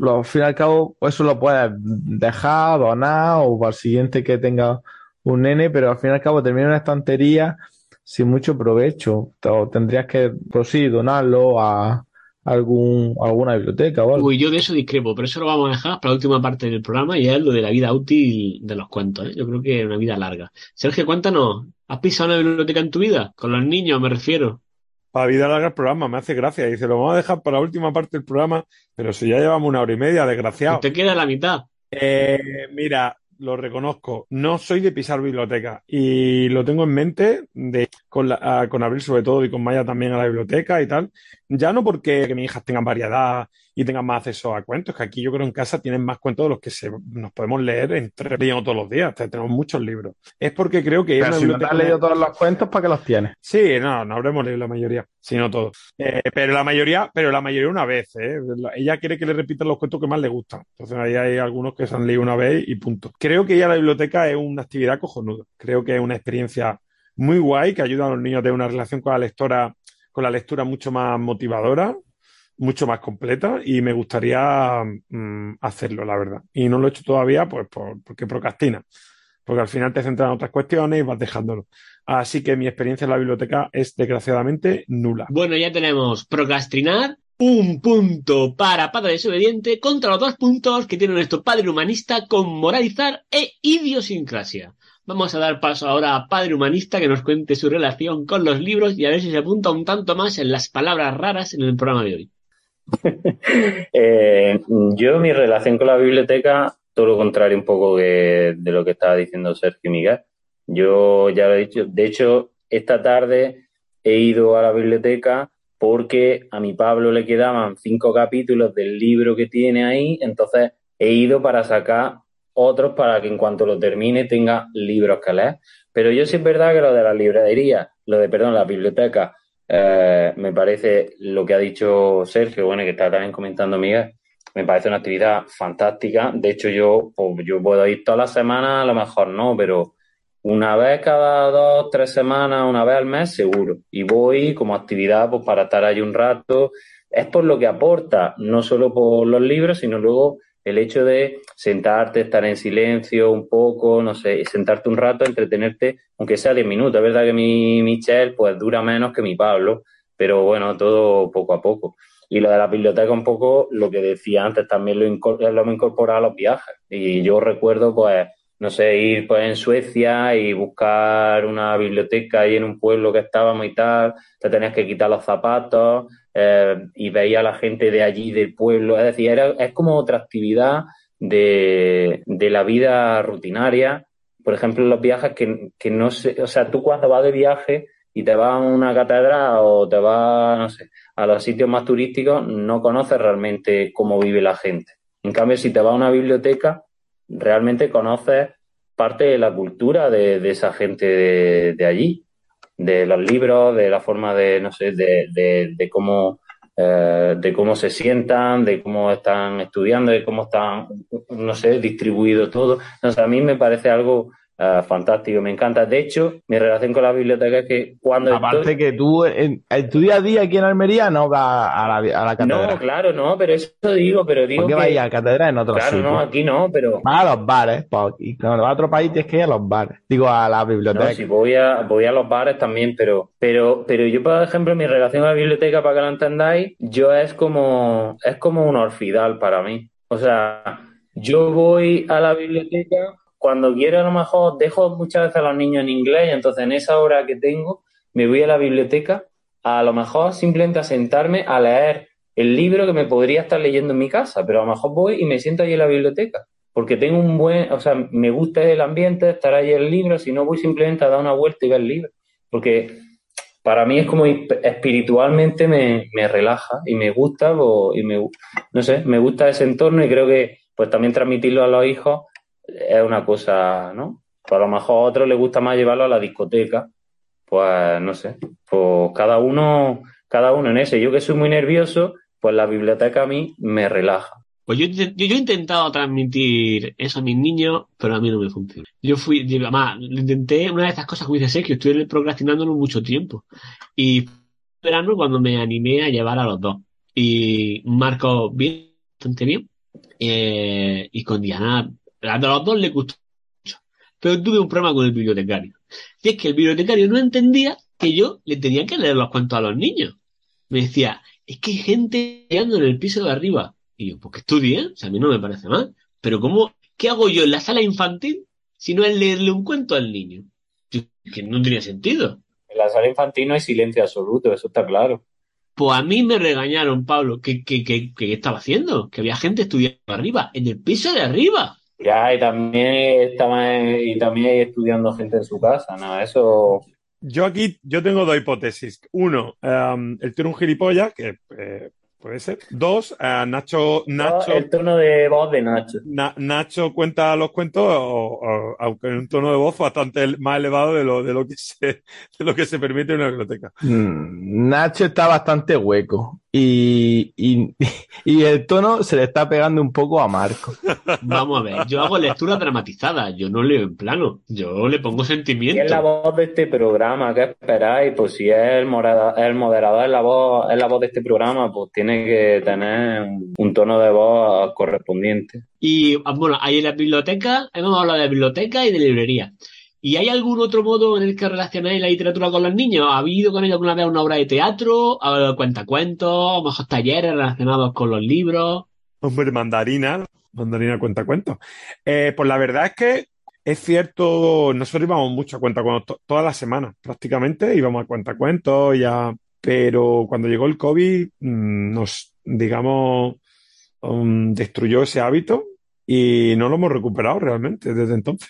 al fin y al cabo, eso lo puedes dejar, donar o para el siguiente que tenga un nene, pero al fin y al cabo termina una estantería sin mucho provecho. O tendrías que, pues sí, donarlo a algún, alguna biblioteca o algo. Uy, yo de eso discrepo, pero eso lo vamos a dejar para la última parte del programa y es lo de la vida útil de los cuentos. ¿eh? Yo creo que es una vida larga. Sergio, cuéntanos, ¿has pisado una biblioteca en tu vida? Con los niños, me refiero. Para vida larga el programa, me hace gracia. Dice, lo vamos a dejar para la última parte del programa, pero si ya llevamos una hora y media, desgraciado. Te queda la mitad. Eh, mira, lo reconozco, no soy de pisar biblioteca y lo tengo en mente de con, la, ah, con Abril sobre todo y con Maya también a la biblioteca y tal. Ya no porque que mis hijas tengan variedad y tengan más acceso a cuentos, que aquí yo creo en casa tienen más cuentos de los que se, nos podemos leer entre todos los días, tenemos muchos libros. Es porque creo que Pero si no te has leído todos los cuentos, ¿para qué los tienes? Sí, no, no habremos leído la mayoría, si no todos. Eh, pero la mayoría, pero la mayoría una vez, ¿eh? La- Ella quiere que le repitan los cuentos que más le gustan. Entonces ahí hay algunos que se han leído una vez y punto. Creo que ir a la biblioteca es una actividad cojonuda. Creo que es una experiencia muy guay que ayuda a los niños a tener una relación con la lectora, con la lectura mucho más motivadora, mucho más completa y me gustaría mm, hacerlo, la verdad. Y no lo he hecho todavía, pues por- porque procrastina. Porque al final te centras en otras cuestiones y vas dejándolo. Así que mi experiencia en la biblioteca es desgraciadamente nula. Bueno, ya tenemos procrastinar, un punto para padre desobediente contra los dos puntos que tiene nuestro padre humanista con moralizar e idiosincrasia. Vamos a dar paso ahora a padre humanista que nos cuente su relación con los libros y a ver si se apunta un tanto más en las palabras raras en el programa de hoy. Eh, yo, mi relación con la biblioteca, todo lo contrario un poco de lo que estaba diciendo Sergio Miguel. Yo ya lo he dicho, de hecho, esta tarde he ido a la biblioteca porque a mi Pablo le quedaban cinco capítulos del libro que tiene ahí, entonces he ido para sacar otros para que en cuanto lo termine tenga libros que leer. Pero yo sí es verdad que lo de la librería, lo de, perdón, la biblioteca, eh, me parece lo que ha dicho Sergio, bueno, que está también comentando Miguel, me parece una actividad fantástica. De hecho, yo, pues, yo puedo ir todas las semanas, a lo mejor no, pero una vez cada dos, tres semanas, una vez al mes, seguro. Y voy como actividad pues, para estar ahí un rato. Es por lo que aporta, no solo por los libros, sino luego el hecho de sentarte, estar en silencio un poco, no sé, sentarte un rato, entretenerte, aunque sea 10 minutos. Es verdad que mi Michelle pues dura menos que mi Pablo, pero bueno, todo poco a poco. Y lo de la biblioteca un poco, lo que decía antes, también lo, incor- lo hemos incorporado a los viajes. Y yo recuerdo pues no sé, ir pues en Suecia y buscar una biblioteca ahí en un pueblo que estábamos y tal, te tenías que quitar los zapatos eh, y veía a la gente de allí, del pueblo, es decir, era, es como otra actividad de, de la vida rutinaria, por ejemplo, los viajes que, que no sé, o sea, tú cuando vas de viaje y te vas a una catedral o te vas, a los sitios más turísticos, no conoces realmente cómo vive la gente. En cambio, si te vas a una biblioteca, realmente conoces parte de la cultura de, de esa gente de, allí, de los libros, de la forma de, no sé, de, de, de cómo, eh, de cómo se sientan, de cómo están estudiando, de cómo están, no sé, distribuido todo. Entonces, a mí me parece algo uh, fantástico, me encanta. De hecho, mi relación con la biblioteca es que cuando. Aparte estoy... que tú, en, en, tu día a día aquí en Almería, no vas a la, a la catedral. No, claro, no, pero eso digo, pero digo. ¿Por qué que... vas a ir a la catedral en otros Claro, no, aquí no, pero. Vas a los bares, pues, y cuando vas a otro país tienes que ir a los bares. Digo, a la biblioteca. No, si voy a, voy a los bares también, pero, pero, pero yo, por ejemplo, mi relación con la biblioteca, para que lo entendáis, yo es como, es como un orfidal para mí. O sea, yo voy a la biblioteca cuando quiero a lo mejor dejo muchas veces a los niños en inglés y entonces en esa hora que tengo me voy a la biblioteca a lo mejor simplemente a sentarme a leer el libro que me podría estar leyendo en mi casa, pero a lo mejor voy y me siento allí en la biblioteca porque tengo un buen, o sea, me gusta el ambiente, estar allí el libro, si no voy simplemente a dar una vuelta y ver el libro, porque para mí es como espiritualmente me, me relaja y me gusta, y me, no sé, me gusta ese entorno y creo que pues también transmitirlo a los hijos es una cosa, ¿no? Pues a lo mejor a otros les gusta más llevarlo a la discoteca, pues no sé, pues cada uno, cada uno en ese. Yo que soy muy nervioso, pues la biblioteca a mí me relaja. Pues yo, yo, yo, he intentado transmitir eso a mis niños, pero a mí no me funciona. Yo fui, además, intenté, una de estas cosas, como dice Sergio, estuve procrastinándolo mucho tiempo. Y verano cuando me animé a llevar a los dos. Y Marco bien, bastante bien. Eh, y con Diana, a los dos le gustó mucho. Pero tuve un problema con el bibliotecario. Y es que el bibliotecario no entendía que yo le tenía que leer los cuentos a los niños. Me decía, es que hay gente estudiando en el piso de arriba. Y yo, pues que estudien, o sea, a mí no me parece mal. Pero ¿cómo, qué hago yo en la sala infantil si no es leerle un cuento al niño? Que no tenía sentido. En la sala infantil no hay silencio absoluto, eso está claro. Pues a mí me regañaron, Pablo, que, que, que, que estaba haciendo, que había gente estudiando arriba, en el piso de arriba. Ya, y también estaba y también hay estudiando gente en su casa, ¿no? Eso Yo aquí, yo tengo dos hipótesis. Uno, em, el tío era un gilipollas, que eh, puede ser. Dos, eh, Nacho, Nacho, el tono de voz de Nacho. Na- Nacho cuenta los cuentos, o- o- aunque en un tono de voz bastante más elevado de lo, de lo que se, de lo que se permite en una biblioteca. Mm, Nacho está bastante hueco y, y, y el tono se le está pegando un poco a Marco. Vamos a ver, yo hago lectura dramatizada, yo no leo en plano, yo le pongo Si es la sentimiento. voz de este programa, ¿qué esperáis? Pues si es el, morada- el moderador, es la voz, es la voz de este programa, pues tiene que tener un, un tono de voz correspondiente. Y ah, bueno, hay en la biblioteca, hemos hablado de biblioteca y de librería. ¿Y hay algún otro modo en el que relacionáis la literatura con los niños? ¿Ha habido con ellos alguna vez una obra de teatro? ¿Ha- ¿Cuentacuentos? ¿A lo mejor talleres relacionados con los libros? Hombre, mandarina, mandarina cuenta cuentos. Eh, pues la verdad es que es cierto, nosotros íbamos mucho a cuenta cuentos, to- todas las semanas prácticamente, íbamos a cuenta cuentos ya, pero cuando llegó el COVID, mm, nos, digamos, um, destruyó ese hábito y no lo hemos recuperado realmente desde entonces.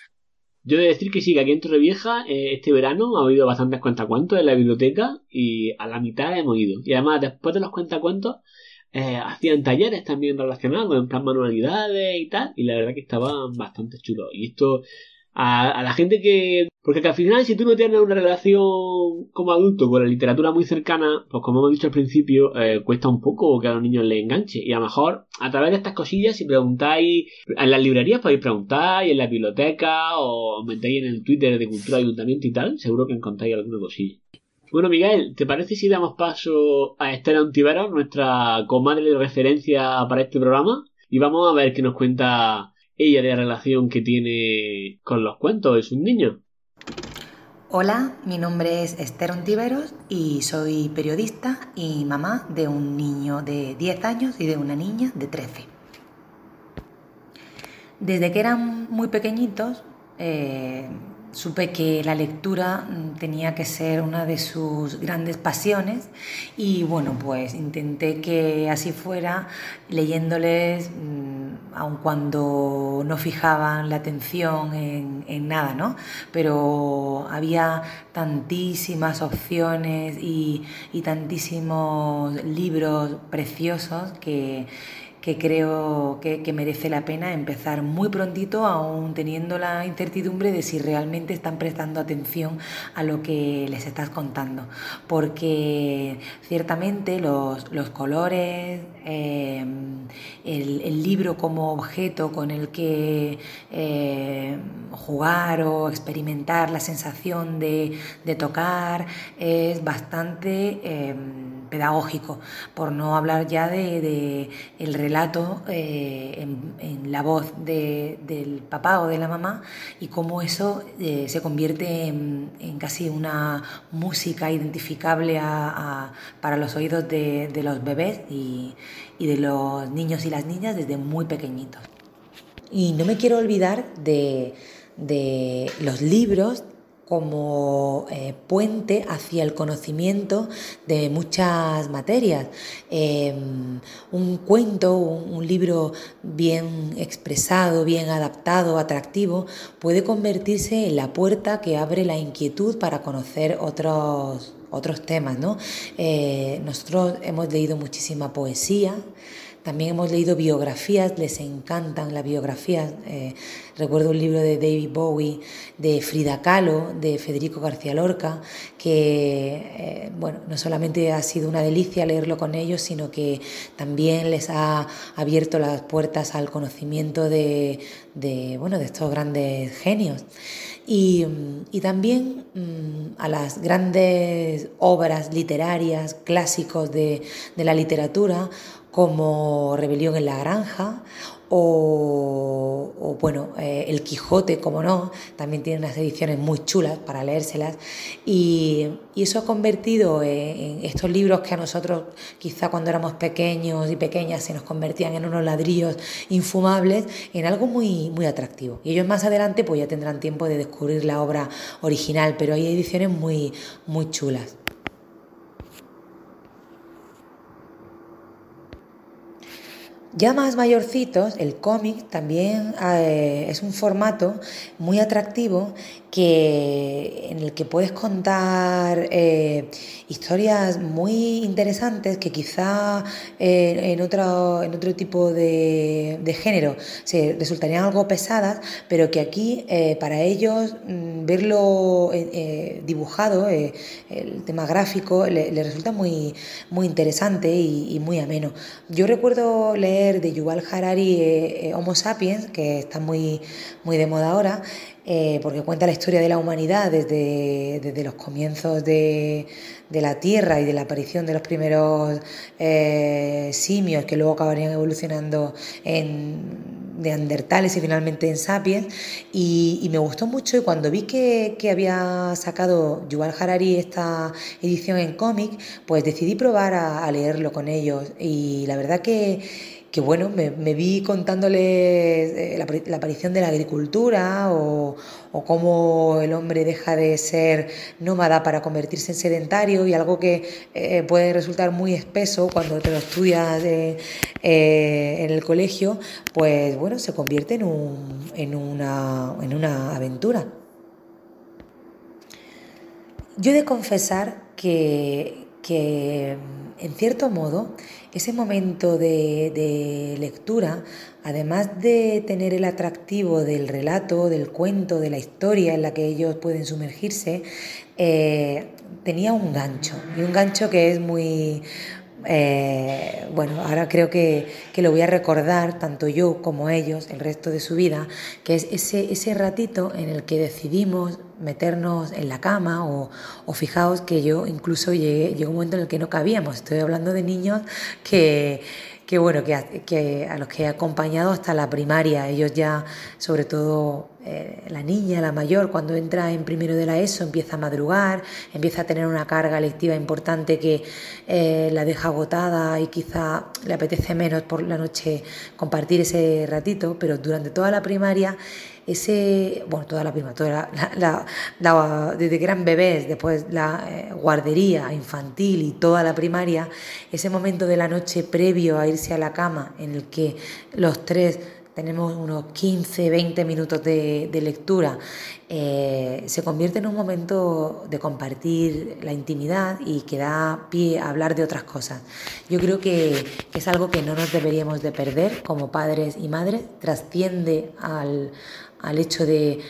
Yo he de decir que sí, que aquí en Torrevieja eh, este verano ha habido bastantes cuentacuentos en la biblioteca y a la mitad hemos ido. Y además, después de los cuentacuentos, eh, hacían talleres también relacionados, en plan manualidades y tal, y la verdad que estaban bastante chulos. Y esto, a, la gente que... Porque que al final, si tú no tienes una relación como adulto con la literatura muy cercana, pues como hemos dicho al principio, eh, cuesta un poco que a los niños les enganche. Y a lo mejor, a través de estas cosillas, si preguntáis en las librerías podéis preguntar, y en la biblioteca, o metéis en el Twitter de Cultura Ayuntamiento y tal, seguro que encontráis alguna cosilla. Bueno, Miguel, ¿te parece si damos paso a Estela Ontiveros, nuestra comadre de referencia para este programa? Y vamos a ver qué nos cuenta ella la relación que tiene con los cuentos de sus niños. Hola, mi nombre es Esther Ontiveros y soy periodista y mamá de un niño de 10 años y de una niña de 13. Desde que eran muy pequeñitos, eh, supe que la lectura mm, tenía que ser una de sus grandes pasiones y bueno, pues intenté que así fuera, leyéndoles, mm, aun cuando no fijaban la atención en, en nada, ¿no? Pero había tantísimas opciones y, y tantísimos libros preciosos que que creo que, merece la pena empezar muy prontito, aún teniendo la incertidumbre de si realmente están prestando atención a lo que les estás contando. Porque ciertamente los, los colores, eh, el, el, libro como objeto con el que eh, jugar o experimentar la sensación de, de tocar es bastante... Eh, pedagógico, por no hablar ya de, el relato eh, en, la voz de, del papá o de la mamá y cómo eso eh, se convierte en, casi una música identificable para los oídos de, los bebés y, de los niños y las niñas desde muy pequeñitos. Y no me quiero olvidar de los libros como eh, puente hacia el conocimiento de muchas materias. Eh, un cuento, un, un, libro bien expresado, bien adaptado, atractivo, puede convertirse en la puerta que abre la inquietud para conocer otros, otros temas. ¿no? Eh, nosotros hemos leído muchísima poesía. También hemos leído biografías, les encantan las biografías. Eh, recuerdo un libro de David Bowie, de Frida Kahlo, de Federico García Lorca, que eh, bueno, no solamente ha sido una delicia leerlo con ellos, sino que también les ha abierto las puertas al conocimiento de, bueno, de estos grandes genios. Y, también mmm, a las grandes obras literarias, clásicos de la literatura, como Rebelión en la Granja o, bueno, eh, El Quijote, como no, también tiene unas ediciones muy chulas para leérselas y, eso ha convertido en, estos libros que a nosotros quizá cuando éramos pequeños y pequeñas se nos convertían en unos ladrillos infumables en algo muy, muy atractivo. Y ellos más adelante pues ya tendrán tiempo de descubrir la obra original, pero hay ediciones muy, muy chulas. Ya más mayorcitos, el cómic también eh, es un formato muy atractivo que, en el que puedes contar eh, historias muy interesantes que quizá eh, en, otro, en otro tipo de, género se resultarían algo pesadas, pero que aquí para ellos mm, verlo dibujado, el tema gráfico, le, resulta muy, muy interesante y, y muy ameno. Yo recuerdo leer de Yuval Harari eh, eh, Homo sapiens, que está muy, muy de moda ahora, eh, porque cuenta la historia de la humanidad desde, desde los comienzos de, de, la Tierra y de la aparición de los primeros simios que luego acabarían evolucionando en neandertales y finalmente en sapiens. Y, me gustó mucho y cuando vi que, había sacado Yuval Harari esta edición en cómic pues decidí probar a leerlo con ellos. Y la verdad que que bueno, me, vi contándole eh, la, aparición de la agricultura o, cómo el hombre deja de ser nómada para convertirse en sedentario y algo que eh, puede resultar muy espeso cuando te lo estudias eh, en el colegio, pues bueno, se convierte en, un, en, una, en una aventura. Yo he de confesar que, que en cierto modo, ese momento de, lectura, además de tener el atractivo del relato, del cuento, de la historia en la que ellos pueden sumergirse, eh, tenía un gancho, y un gancho que es muy, eh, bueno, ahora creo que, lo voy a recordar, tanto yo como ellos, el resto de su vida, que es ese, ese ratito en el que decidimos meternos en la cama o, fijaos que yo incluso llegué, llegó un momento en el que no cabíamos. Estoy hablando de niños que que bueno, que, a los que he acompañado hasta la primaria. Ellos ya, sobre todo eh, la niña, la mayor, cuando entra en primero de la ESO, empieza a madrugar, empieza a tener una carga lectiva importante que eh, la deja agotada y quizá le apetece menos por la noche compartir ese ratito, pero durante toda la primaria ese, bueno, toda la prima, toda la, desde que eran bebés, después la eh, guardería infantil y toda la primaria, ese momento de la noche previo a irse a la cama en el que los tres tenemos unos 15, 20 minutos de, lectura, eh, se convierte en un momento de compartir la intimidad y que da pie a hablar de otras cosas. Yo creo que, que es algo que no nos deberíamos de perder como padres y madres, trasciende al, al hecho de,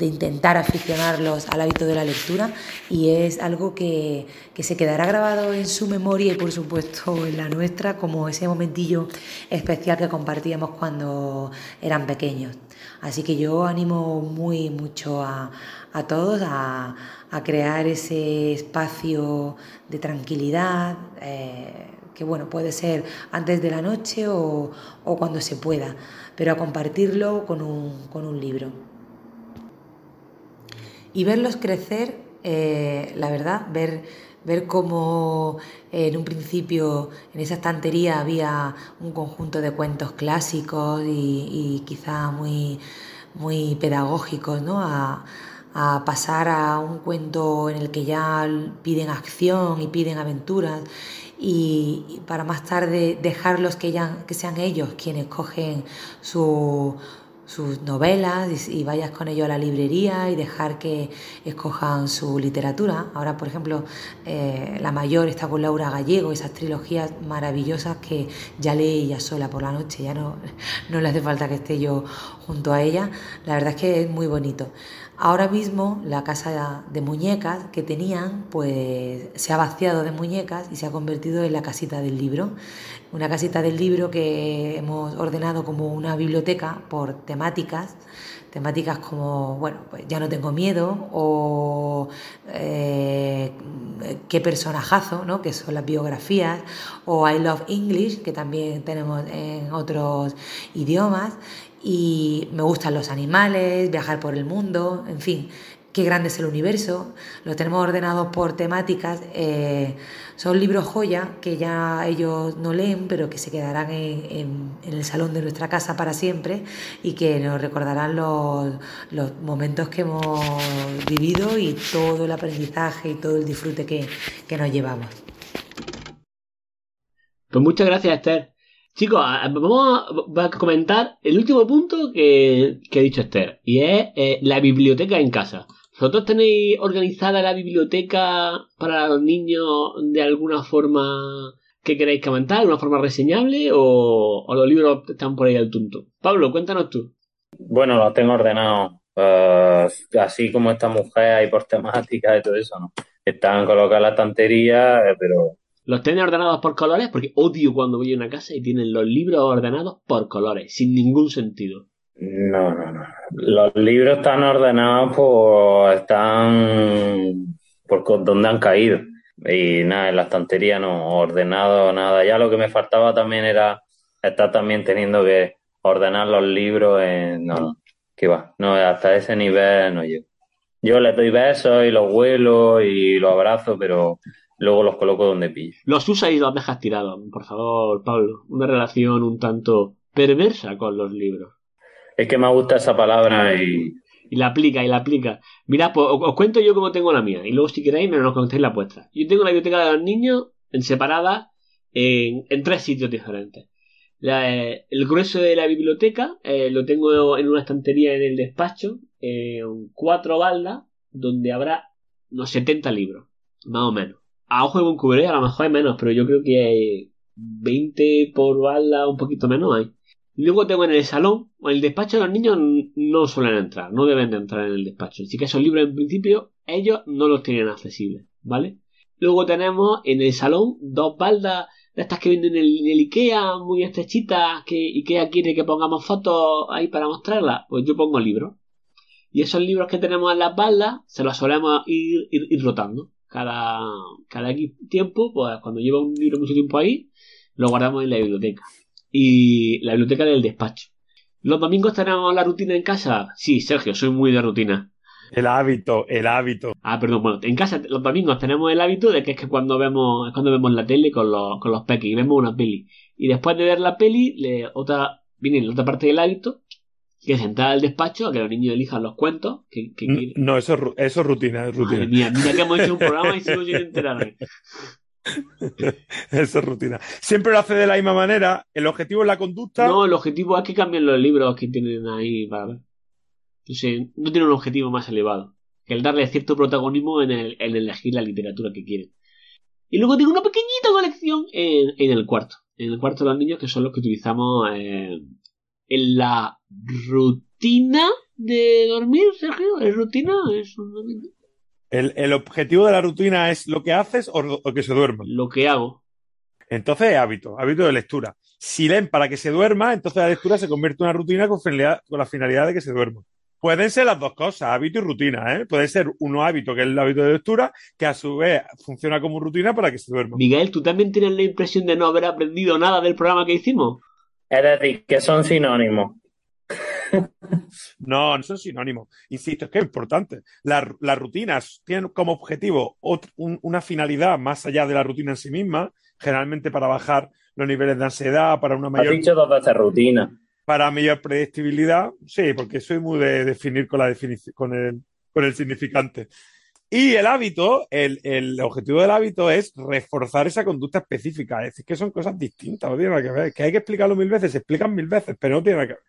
intentar aficionarlos al hábito de la lectura y es algo que, se quedará grabado en su memoria y por supuesto en la nuestra como ese momentillo especial que compartíamos cuando eran pequeños. Así que yo animo muy mucho a, todos a, crear ese espacio de tranquilidad. Eh, que bueno, puede ser antes de la noche o, o cuando se pueda pero a compartirlo con un, libro. Y verlos crecer, eh, la verdad, ver, ver cómo en un principio en esa estantería había un conjunto de cuentos clásicos y, quizá muy, muy pedagógicos, ¿no? A, a pasar a un cuento en el que ya piden acción y piden aventuras y para más tarde dejarlos que, sean ellos quienes cogen sus novelas y, vayas con ellos a la librería y dejar que escojan su literatura. Ahora, por ejemplo, eh, la mayor está con Laura Gallego, esas trilogías maravillosas que ya lee ella sola por la noche, ya no, no le hace falta que esté yo junto a ella. La verdad es que es muy bonito. Ahora mismo la casa de muñecas que tenían pues se ha vaciado de muñecas y se ha convertido en la casita del libro. Una casita del libro que hemos ordenado como una biblioteca por temáticas temáticas como, bueno, pues ya no tengo miedo o eh, qué personajazo, ¿no? que son las biografías, o I Love English, que también tenemos en otros idiomas, y me gustan los animales, viajar por el mundo, en fin, qué grande es el universo, lo tenemos ordenado por temáticas, eh, son libros joya que ya ellos no leen, pero que se quedarán en, el salón de nuestra casa para siempre y que nos recordarán los, momentos que hemos vivido y todo el aprendizaje y todo el disfrute que, nos llevamos. Pues muchas gracias, Esther. Chicos, vamos a comentar el último punto que, ha dicho Esther, y es eh, la biblioteca en casa. ¿Vosotros tenéis organizada la biblioteca para los niños de alguna forma que queráis comentar, una forma reseñable o, los libros están por ahí al tunto? Pablo, cuéntanos tú. Bueno, los tengo ordenados eh, así como esta mujer ahí por temática y todo eso, ¿no? Están colocadas la estantería, eh, pero... ¿Los tienen ordenados por colores? Porque odio cuando voy a una casa y tienen los libros ordenados por colores, sin ningún sentido. No, no, no. Los libros están ordenados por. están. por donde han caído. Y nada, en la estantería no, ordenado nada. Ya lo que me faltaba también era estar también teniendo que ordenar los libros en. No, que va. No, hasta ese nivel no llego. Yo les doy besos y los vuelo y los abrazo, pero luego los coloco donde pillo. Los usas y los dejas tirados, por favor, Pablo. Una relación un tanto perversa con los libros. Es que me gusta esa palabra y... Y la aplica, y la aplica. Mira, pues os, cuento yo cómo tengo la mía. Y luego si queréis me nos contéis la vuestra. Yo tengo la biblioteca de los niños en separada en, tres sitios diferentes. el grueso de la biblioteca eh, lo tengo en una estantería en el despacho, en cuatro baldas, donde habrá unos 70 libros, más o menos. A ojo de buen cubrir, a lo mejor hay menos, pero yo creo que hay 20 por balda, un poquito menos hay. Luego tengo en el salón, en el despacho de los niños no suelen entrar, no deben de entrar en el despacho. Así que esos libros en principio ellos no los tienen accesibles, ¿vale? Luego tenemos en el salón dos baldas de estas que venden en el, Ikea, muy estrechitas, que Ikea quiere que pongamos fotos ahí para mostrarlas. Pues yo pongo libros. Y esos libros que tenemos en las baldas se los solemos ir, ir, rotando. Cada, cada tiempo, pues cuando lleva un libro mucho tiempo ahí, lo guardamos en la biblioteca y la biblioteca del despacho. ¿Los domingos tenemos la rutina en casa? Sí, Sergio, soy muy de rutina. El hábito, el hábito. Ah, perdón, bueno, en casa los domingos tenemos el hábito de que es que cuando vemos, cuando vemos la tele con los, con los peques y vemos una peli. Y después de ver la peli, le, otra, viene la otra parte del hábito, que es entrar al despacho a que los niños elijan los cuentos. Que, no, eso, eso es rutina, es rutina. mira que hemos hecho un programa y sigo sin enterarme. Eso es rutina. Siempre lo hace de la misma manera. El objetivo es la conducta. No, el objetivo es que cambien los libros que tienen ahí para ver. no tiene un objetivo más elevado que el darle cierto protagonismo en, el, elegir la literatura que quieren. Y luego tengo una pequeñita colección en, el cuarto. En el cuarto de los niños, que son los que utilizamos eh, en la rutina de dormir, Sergio. ¿Es rutina? ¿Es el, objetivo de la rutina es lo que haces o, que se duerma. Lo que hago. Entonces es hábito, hábito de lectura. Si leen para que se duerma, entonces la lectura se convierte en una rutina con, con la finalidad de que se duerma. Pueden ser las dos cosas, hábito y rutina, ¿eh? Puede ser uno hábito, que es el hábito de lectura, que a su vez funciona como rutina para que se duerma. Miguel, ¿tú también tienes la impresión de no haber aprendido nada del programa que hicimos? Es decir, que son sinónimos. No, no son sinónimos. Insisto, es que es importante. las rutinas tienen como objetivo una finalidad más allá de la rutina en sí misma, generalmente para bajar los niveles de ansiedad, para una mayor. Has dicho dos veces rutina. Para mayor predictibilidad, sí, porque soy muy de definir con, la definición, con, el, con el significante. Y el hábito, el, el, objetivo del hábito es reforzar esa conducta específica. Es decir, que son cosas distintas, no tiene nada que ver. Que hay que explicarlo mil veces, se explican mil veces, pero no tiene nada que ver.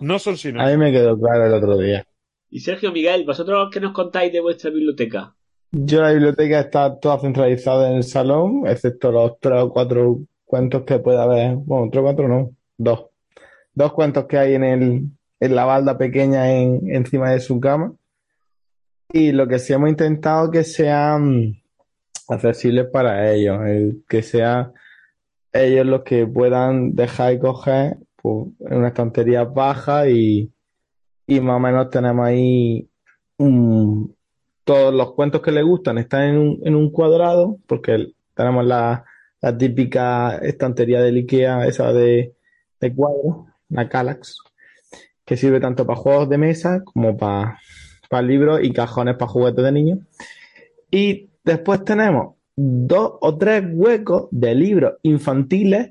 No son sinónimos. A mí me quedó claro el otro día. Y Sergio Miguel, ¿vosotros qué nos contáis de vuestra biblioteca? Yo la biblioteca está toda centralizada en el salón, excepto los tres o cuatro cuentos que puede haber. Bueno, tres o cuatro no, dos. Dos cuentos que hay en el, en la balda pequeña en, encima de su cama. Y lo que sí hemos intentado que sean accesibles para ellos, que sean ellos los que puedan dejar y coger pues, una estantería baja y, y más o menos tenemos ahí un- todos los cuentos que le gustan. Están en un, en un cuadrado, porque tenemos la, la típica estantería del IKEA, esa de, de cuadros, la Kallax, que sirve tanto para juegos de mesa como para, para libros y cajones para juguetes de niños. Y después tenemos dos o tres huecos de libros infantiles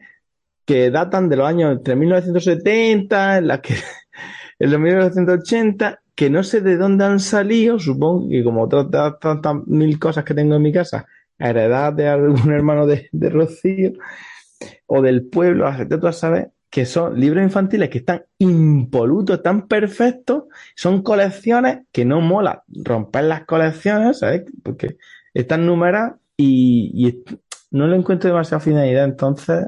que datan de los años entre 1970, en las que en los 1980, que no sé de dónde han salido, supongo que como otras tantas mil cosas que tengo en mi casa, heredadas de algún hermano de, de Rocío o del pueblo, tú a saber, que son libros infantiles que están impolutos, están perfectos, son colecciones que no mola romper las colecciones, ¿sabes? Porque están numeradas y, no le encuentro demasiada finalidad, entonces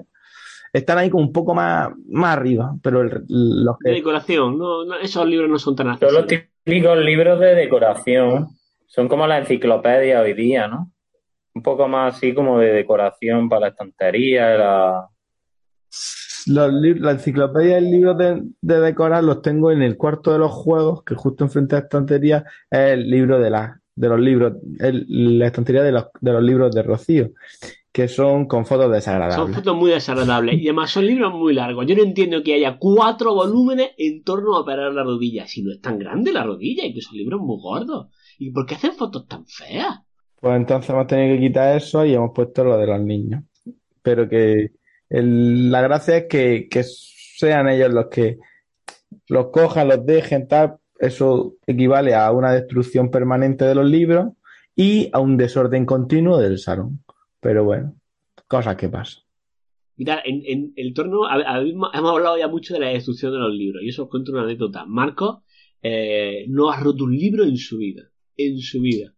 están ahí como un poco más, más arriba, pero el- los De decoración, no, no, esos libros no son tan Son los accesibles. típicos libros de decoración. Son como la enciclopedia hoy día, ¿no? Un poco más así como de decoración para la estantería, la... Los la enciclopedia y libros de, de decorar los tengo en el cuarto de los juegos, que justo enfrente a la estantería es el libro de, la, de los libros, el- la estantería de los, de los libros de Rocío, que son con fotos Son desagradables. fotos muy desagradables y además son libros muy largos. Yo no entiendo que haya cuatro volúmenes en torno a operar la rodilla. Si no es tan grande la rodilla y que son libros muy gordos. ¿Y por qué hacen fotos tan feas? Pues entonces hemos tenido que quitar eso y hemos puesto lo de los niños. Pero que la gracia es que, sean ellos los que los cojan, los dejen, tal. Eso equivale a una destrucción permanente de los libros y a un desorden continuo del salón. Pero bueno, cosas que pasan. Mirad, en, el torno hemos hablado ya mucho de la destrucción de los libros y eso os cuento una anécdota. Marcos eh, no ha roto un libro en su vida. En su vida.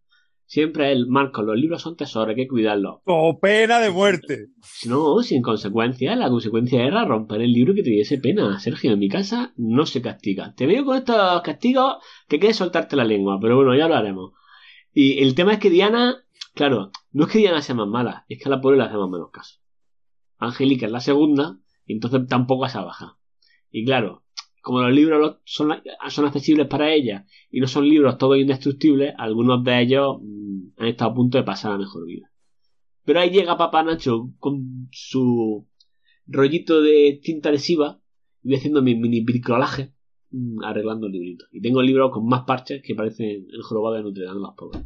Siempre él, Marcos, los libros son tesoros, hay que cuidarlos. O pena de muerte. No, sin consecuencia. La consecuencia era romper el libro que te diese pena. Sergio, en mi casa no se castiga. Te veo con estos castigos que quieres soltarte la lengua, pero bueno, ya lo haremos. Y el tema es que Diana, claro, no es que Diana sea más mala, es que a la pobre le hacemos menos caso. Angélica es la segunda, y entonces tampoco esa baja. Y claro, como los libros son, son accesibles para ella y no son libros todos indestructibles, algunos de ellos han estado a punto de pasar a mejor vida. Pero ahí llega papá Nacho con su rollito de tinta adhesiva y voy haciendo mi mini bricolaje mm, arreglando el librito. Y tengo libros con más parches que parecen el jorobado de Notre Dame, los pobres.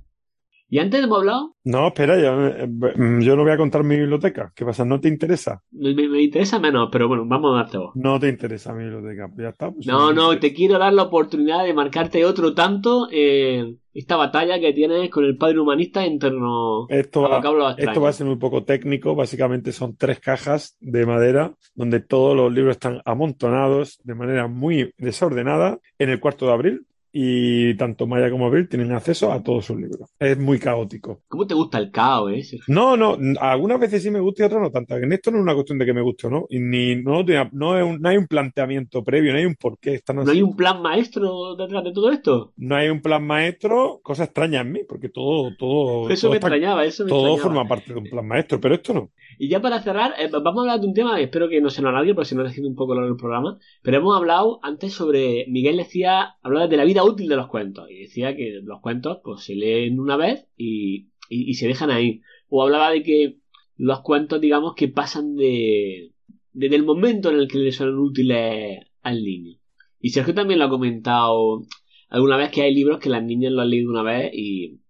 Y antes hemos hablado, No, espera, yo, mm, yo no voy a contar mi biblioteca. ¿Qué pasa? ¿No te interesa? me, me- interesa menos, pero bueno, vamos a darte voz. No te interesa mi biblioteca. Pues ya está. pues No, no, te quiero dar la oportunidad de marcarte otro tanto en esta batalla que tienes con el padre humanista en torno Esto a va, vocablos esto va a ser muy poco técnico. Básicamente son tres cajas de madera donde todos los libros están amontonados de manera muy desordenada en el cuarto de abril. Y tanto Maya como Abril tienen acceso a todos sus libros. Es muy caótico. ¿Cómo te gusta el caos? Sergio? No, no, algunas veces sí me gusta y otras no tanto. En esto no es una cuestión de que me guste o no. Y ni, no, no, es un- no hay un planteamiento previo, no hay un porqué. Están ¿No así. hay un plan maestro detrás de todo esto? No hay un plan maestro, cosa extraña en mí, porque todo, todo, Eso todo me está- extrañaba, eso me todo extrañaba. forma parte de un plan maestro, pero esto no. Y ya para cerrar, eh, vamos a hablar de un tema, espero que no se nos nadie, porque si no haciendo un poco largo el programa, pero hemos hablado antes sobre, Miguel decía, hablaba de la vida útil de los cuentos, y decía que los cuentos pues se leen una vez y, y, se dejan ahí. O hablaba de que los cuentos, digamos, que pasan de, desde el momento en el que le son útiles al niño. Y Sergio también lo ha comentado alguna vez que hay libros que las niñas lo han leído una vez y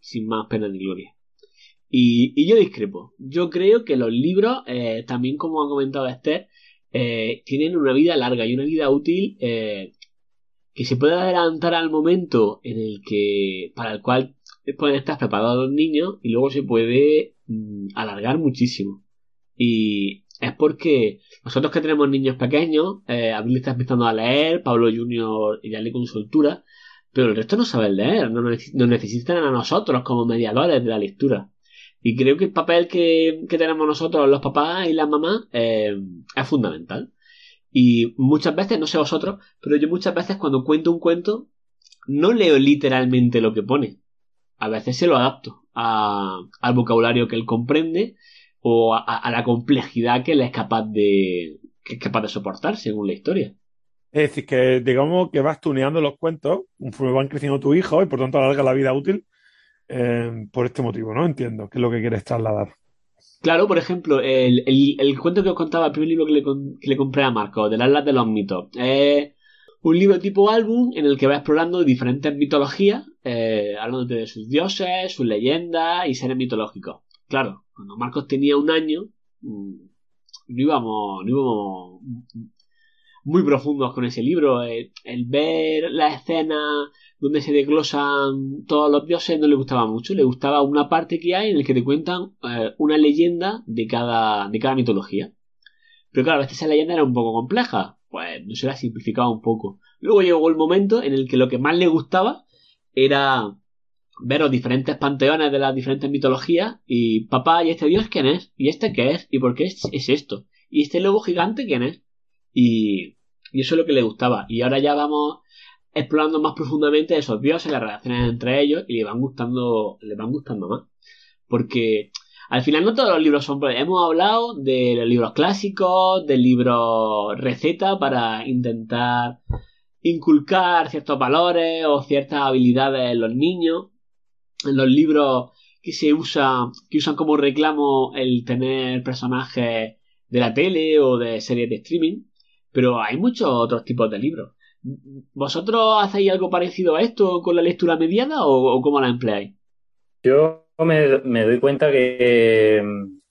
sin más pena ni gloria. Y, y yo discrepo. Yo creo que los libros, eh, también como ha comentado Esther, eh, tienen una vida larga y una vida útil eh, que se puede adelantar al momento en el que para el cual pueden estar preparados los niños y luego se puede mm, alargar muchísimo. Y es porque nosotros que tenemos niños pequeños, eh, Abril está empezando a leer, Pablo Junior ya lee con soltura, pero el resto no sabe leer, no nos necesitan a nosotros como mediadores de la lectura. Y creo que el papel que, que tenemos nosotros, los papás y las mamás, eh, es fundamental. Y muchas veces, no sé vosotros, pero yo muchas veces cuando cuento un cuento, no leo literalmente lo que pone. A veces se lo adapto a- al vocabulario que él comprende o a, la complejidad que él es capaz de, que es capaz de soportar según la historia. Es decir, que digamos que vas tuneando los cuentos van creciendo tus hijos y por tanto alarga la vida útil eh, por este motivo, ¿no? Entiendo que es lo que quieres trasladar. Claro, por ejemplo, el, el- el cuento que os contaba, el primer libro que le, que le compré a Marco, del Atlas de los Mitos, es un libro tipo álbum en el que va explorando diferentes mitologías, eh, de sus dioses, sus leyendas y seres mitológicos. Claro, cuando Marcos tenía un año, mm, no íbamos, no íbamos muy profundos con ese libro. El, el ver la escena donde se desglosan todos los dioses no le gustaba mucho. Le gustaba una parte que hay en la que te cuentan eh, una leyenda de cada, de cada mitología. Pero claro, a veces esa leyenda era un poco compleja. Pues no se la simplificaba un poco. Luego llegó el momento en el que lo que más le gustaba era ver los diferentes panteones de las diferentes mitologías y papá, ¿y este dios quién es? ¿Y este qué es? ¿Y por qué es, es esto? ¿Y este lobo gigante quién es? Y, y eso es lo que le gustaba. Y ahora ya vamos explorando más profundamente esos dioses, las relaciones entre ellos, y le van gustando, le van gustando más. Porque al final no todos los libros son. Hemos hablado de los libros clásicos, del libro receta para intentar inculcar ciertos valores o ciertas habilidades en los niños. En los libros que se usa, que usan como reclamo el tener personajes de la tele o de series de streaming. Pero hay muchos otros tipos de libros. ¿Vosotros hacéis algo parecido a esto con la lectura mediada o, o cómo la empleáis? Yo me, me doy cuenta que,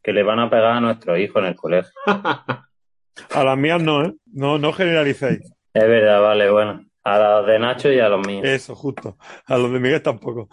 que le van a pegar a nuestros hijos en el colegio. A las mías no, ¿eh? No, no generalicéis. Es verdad, vale, bueno. A los de Nacho y a los míos. Eso, justo. A los de Miguel tampoco.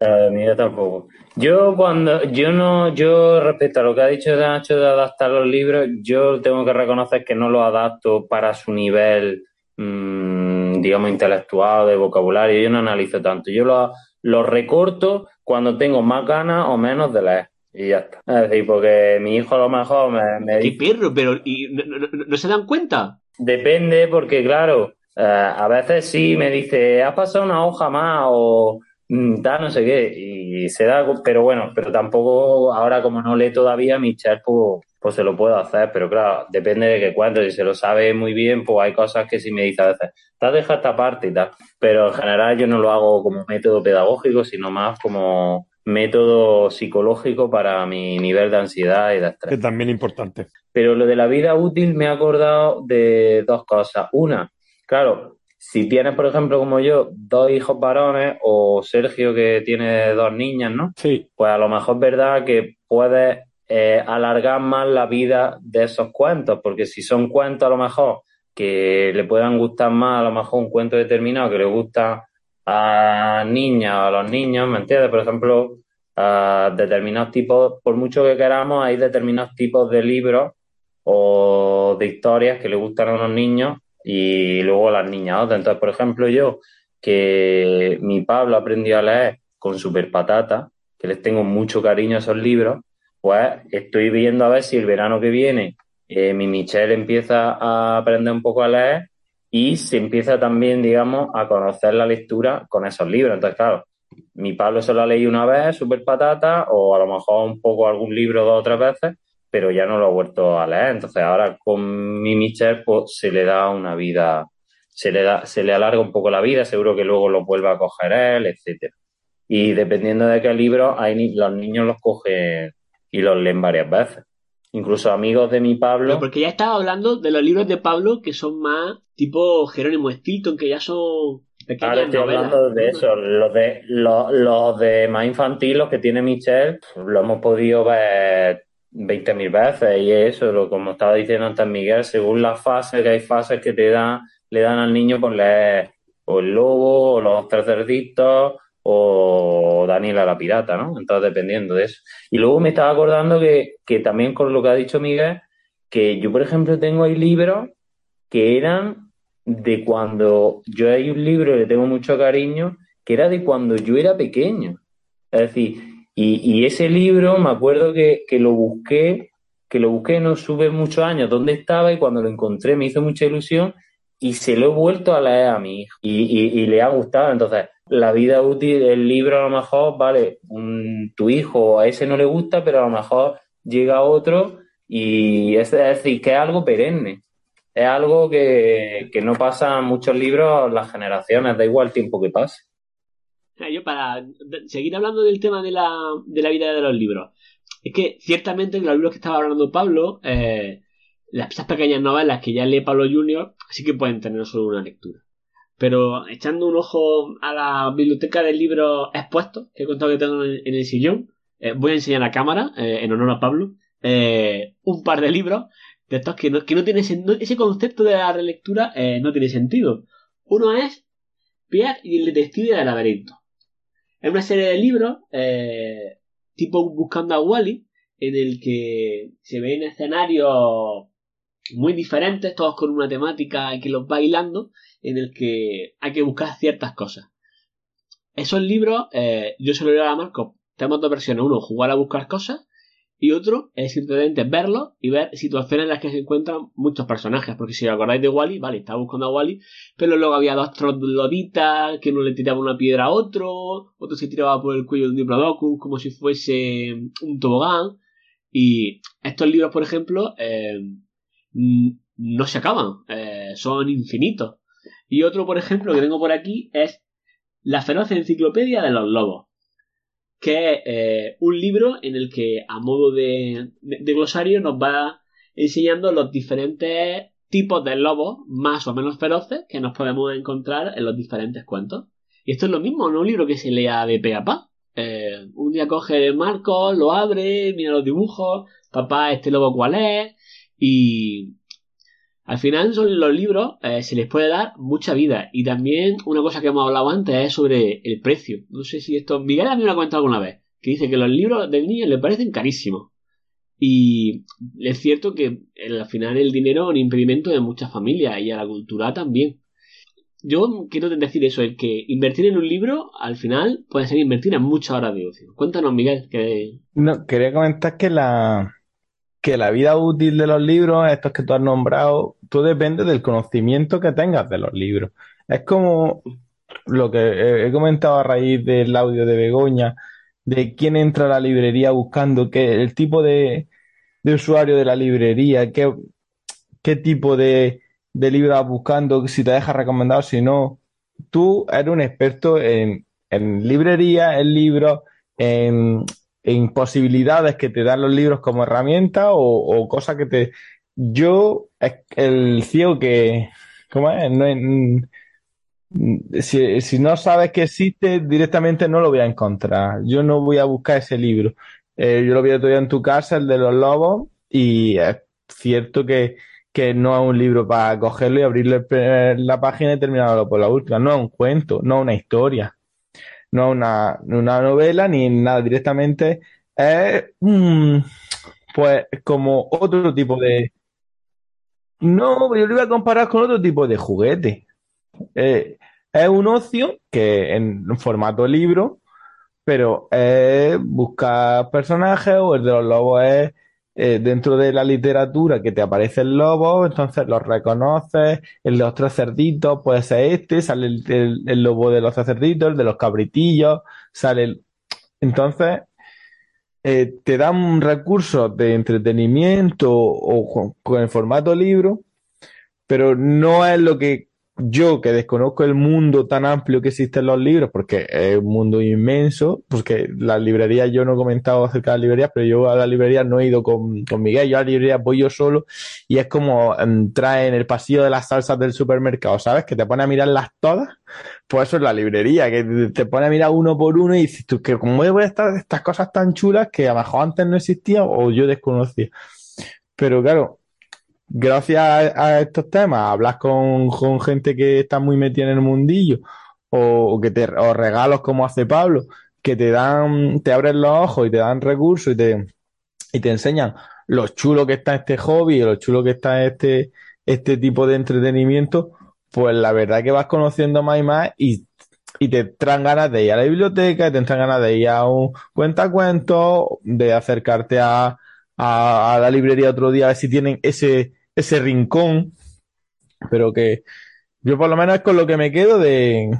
A los de Miguel tampoco. Yo cuando, yo no, yo respecto a lo que ha dicho Nacho de adaptar los libros, yo tengo que reconocer que no los adapto para su nivel, mmm, digamos, intelectual, de vocabulario. Yo no analizo tanto. Yo los lo recorto cuando tengo más ganas o menos de leer. Y ya está. Es decir, porque mi hijo a lo mejor me, me ¡Qué dice. perro! Pero ¿y no, no- no- no se dan cuenta? Depende, porque claro, eh, a veces sí me dice, has pasado una hoja más o mm, tal, no sé qué, y se da, pero bueno, pero tampoco, ahora como no lee todavía, Michelle, pues, pues se lo puedo hacer, pero claro, depende de qué cuento, si se lo sabe muy bien, pues hay cosas que sí me dice a veces, te has dejado esta parte y tal, pero en general yo no lo hago como método pedagógico, sino más como método psicológico para mi nivel de ansiedad y de estrés. Que también es importante. Pero lo de la vida útil me he acordado de dos cosas. Una, claro, si tienes, por ejemplo, como yo, dos hijos varones o Sergio que tiene dos niñas, ¿no? Sí. Pues a lo mejor es verdad que puedes eh, alargar más la vida de esos cuentos, porque si son cuentos a lo mejor que le puedan gustar más, a lo mejor un cuento determinado que le gusta a niñas o a los niños, ¿me entiendes? Por ejemplo, a determinados tipos, por mucho que queramos, hay determinados tipos de libros o de historias que le gustan a unos niños y luego a las niñas otras. Entonces, por ejemplo, yo, que mi Pablo aprendió a leer con Super Patata, que les tengo mucho cariño a esos libros, pues estoy viendo a ver si el verano que viene eh, mi Michelle empieza a aprender un poco a leer y se empieza también, digamos, a conocer la lectura con esos libros. Entonces, claro, mi Pablo se lo ha leído una vez, Super Patata, o a lo mejor un poco algún libro dos o tres veces, pero ya no lo ha vuelto a leer. Entonces, ahora con mi Michelle, pues se le da una vida, se le da, se le alarga un poco la vida, seguro que luego lo vuelve a coger él, etcétera. Y dependiendo de qué libro, hay los niños los cogen y los leen varias veces. Incluso amigos de mi Pablo. Pero porque ya estaba hablando de los libros de Pablo que son más tipo Jerónimo Stilton, que ya son pequeñas Ahora estoy novelas. hablando de eso, los de, los, los de más infantil, los que tiene Michelle, lo hemos podido ver 20.000 veces y eso, lo, como estaba diciendo antes Miguel, según las fases, que hay fases que te dan, le dan al niño por leer o el lobo, o los tres cerditos, o Daniela la pirata, ¿no? Entonces, dependiendo de eso. Y luego me estaba acordando que, que también con lo que ha dicho Miguel, que yo, por ejemplo, tengo ahí libros que eran de cuando yo hay un libro que le tengo mucho cariño, que era de cuando yo era pequeño. Es decir, y, y ese libro me acuerdo que, que lo busqué, que lo busqué no sube muchos años dónde estaba y cuando lo encontré me hizo mucha ilusión y se lo he vuelto a leer a mi hijo y, y- y le ha gustado. Entonces, la vida útil, el libro a lo mejor, vale, un- tu hijo a ese no le gusta, pero a lo mejor llega otro y es, decir, que es algo perenne. es algo que, que no pasa en muchos libros las generaciones, da igual el tiempo que pase. Yo para seguir hablando del tema de la, de la vida de los libros, es que ciertamente los libros que estaba hablando Pablo, eh, las, pequeñas novelas que ya lee Pablo Junior, sí que pueden tener solo una lectura. Pero echando un ojo a la biblioteca de libros expuestos, que he contado que tengo en, el sillón, eh, voy a enseñar a cámara, eh, en honor a Pablo, eh, un par de libros de estos que no, que no tiene ese concepto de la relectura no tiene sentido. Uno es Pierre y el detective del laberinto. Es una serie de libros tipo Buscando a Wally, en el que se ven escenarios muy diferentes, todos con una temática que los va hilando, en el que hay que buscar ciertas cosas. Esos libros, eh, yo se lo digo a Marco, tenemos dos versiones. Uno, jugar a buscar cosas, y otro es simplemente verlos y ver situaciones en las que se encuentran muchos personajes. Porque si os acordáis de Wally, vale, estaba buscando a Wally, pero luego había dos trogloditas que uno le tiraba una piedra a otro, otro se tiraba por el cuello de un diplodocus como si fuese un tobogán. Y estos libros, por ejemplo, eh, no se acaban, eh, son infinitos. Y otro, por ejemplo, que tengo por aquí es La feroz enciclopedia de los lobos, que es eh, un libro en el que, a modo de, glosario, nos va enseñando los diferentes tipos de lobos más o menos feroces que nos podemos encontrar en los diferentes cuentos. Y esto es lo mismo, no un libro que se lea de pe a pa. Eh, un día coge el marco, lo abre, mira los dibujos, papá, este lobo cuál es, y al final son los libros eh, se les puede dar mucha vida. Y también una cosa que hemos hablado antes es sobre el precio. No sé si esto... Miguel a mí me lo ha comentado alguna vez. Que dice que los libros del niño le parecen carísimos. Y es cierto que al final el dinero es un impedimento de muchas familias y a la cultura también. Yo quiero decir eso, el que invertir en un libro al final puede ser invertir en muchas horas de ocio. Cuéntanos, Miguel. Que... No, quería comentar que la, que la vida útil de los libros, estos que tú has nombrado, tú depende del conocimiento que tengas de los libros. Es como lo que he comentado a raíz del audio de Begoña, de quién entra a la librería buscando qué, el tipo de, usuario de la librería, qué, qué tipo de, de libro vas buscando, si te deja recomendado, si no. Tú eres un experto en, en librería, en libros, en, en posibilidades que te dan los libros como herramienta o, cosas que te... Yo, el ciego que... ¿Cómo es? si, no sabes que existe, directamente no lo voy a encontrar. Yo no voy a buscar ese libro. Eh, yo lo vi todavía en tu casa, el de los lobos, y es cierto que, que no es un libro para cogerlo y abrirle la página y terminarlo por la última. No es un cuento, no es una historia no una, una novela ni nada, directamente es pues como otro tipo de... No, yo lo voy a comparar con otro tipo de juguete. Eh, es un ocio que en formato libro, pero es buscar personajes o el de los lobos es eh, dentro de la literatura que te aparece el lobo, entonces los reconoces, el de los tres cerditos puede ser este, sale el, lobo de los tres cerditos, el de los cabritillos, sale el... Entonces, eh, te dan recursos de entretenimiento o con el formato libro, pero no es lo que yo que desconozco el mundo tan amplio que existe en los libros, porque es un mundo inmenso, porque las librerías, yo no he comentado acerca de las librerías, pero yo a la librería no he ido con, con Miguel, yo a la librería voy yo solo y es como entrar en el pasillo de las salsas del supermercado, ¿sabes? Que te pone a mirarlas todas, pues eso es la librería, que te pone a mirar uno por uno y dices tú, que voy a estar estas cosas tan chulas que a lo mejor antes no existían o yo desconocía. Pero claro, gracias a, estos temas, hablas con, gente que está muy metida en el mundillo, o, que te, o regalos como hace Pablo, que te dan, te abren los ojos y te dan recursos y te, y te enseñan lo chulo que está este hobby, y lo chulo que está este, este tipo de entretenimiento, pues la verdad que vas conociendo más y más y, y te traen ganas de ir a la biblioteca, te entran ganas de ir a un cuentacuentos, de acercarte a, a, a, la librería otro día a ver si tienen ese, ese rincón, pero que yo por lo menos es con lo que me quedo de,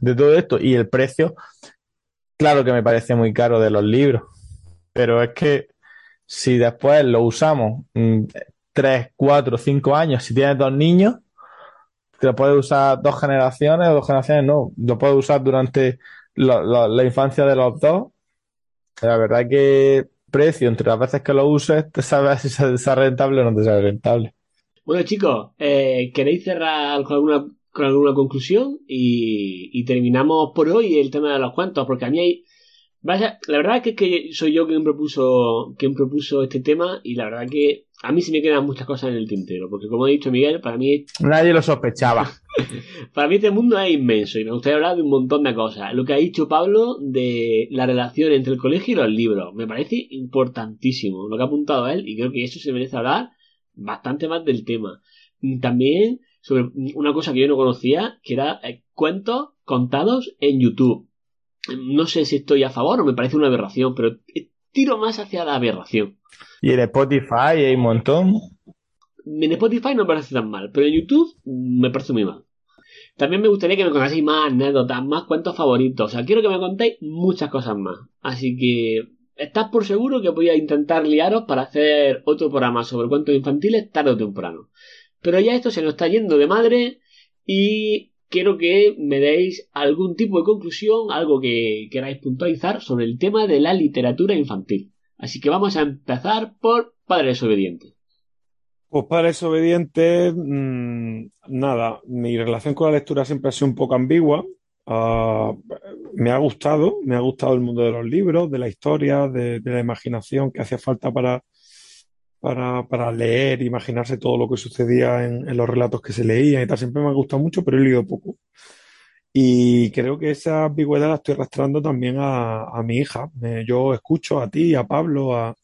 de todo esto. Y el precio, claro que me parece muy caro de los libros, pero es que si después lo usamos, mm, 3, 4, 5 años, si tienes dos niños, te lo puedes usar dos generaciones o dos generaciones no, lo puedes usar durante la, la- infancia de los dos. La verdad que precio entre las veces que lo uses, te sabes si se- sea rentable o no te sale rentable. Bueno, chicos, eh, ¿queréis cerrar con alguna, con alguna conclusión? Y, terminamos por hoy el tema de los cuentos, porque a mí hay... La verdad que es que soy yo quien propuso, quien propuso este tema y la verdad que a mí sí me quedan muchas cosas en el tintero, porque como ha dicho Miguel, para mí Nadie lo sospechaba. Para mí este mundo es inmenso y me gustaría hablar de un montón de cosas. Lo que ha dicho Pablo de la relación entre el colegio y los libros me parece importantísimo lo que ha apuntado él y creo que eso se merece hablar bastante más del tema. También sobre una cosa que yo no conocía que era eh, cuentos contados en YouTube. No sé si estoy a favor o me parece una aberración, pero tiro más hacia la aberración. Y en Spotify hay un montón. En Spotify no me parece tan mal, pero en YouTube me parece muy mal. También me gustaría que me contaseis más anécdotas, más cuentos favoritos. O sea, quiero que me contéis muchas cosas más. Así que estás por seguro que voy a intentar liaros para hacer otro programa sobre cuentos infantiles tarde o temprano. Pero ya esto se nos está yendo de madre y quiero que me deis algún tipo de conclusión, algo que queráis puntualizar sobre el tema de la literatura infantil. Así que vamos a empezar por Padres Obedientes. Pues para eso obediente, mm, nada, mi relación con la lectura siempre ha sido un poco ambigua. Ah, me ha gustado, me ha gustado el mundo de los libros, de la historia, de la imaginación que hacía falta para, para, para leer, imaginarse todo lo que sucedía en, los relatos que se leían y tal. Siempre me ha gustado mucho, pero he leído poco. Y creo que esa ambigüedad la estoy arrastrando también a, mi hija. Eh, yo escucho a ti, a Pablo, a,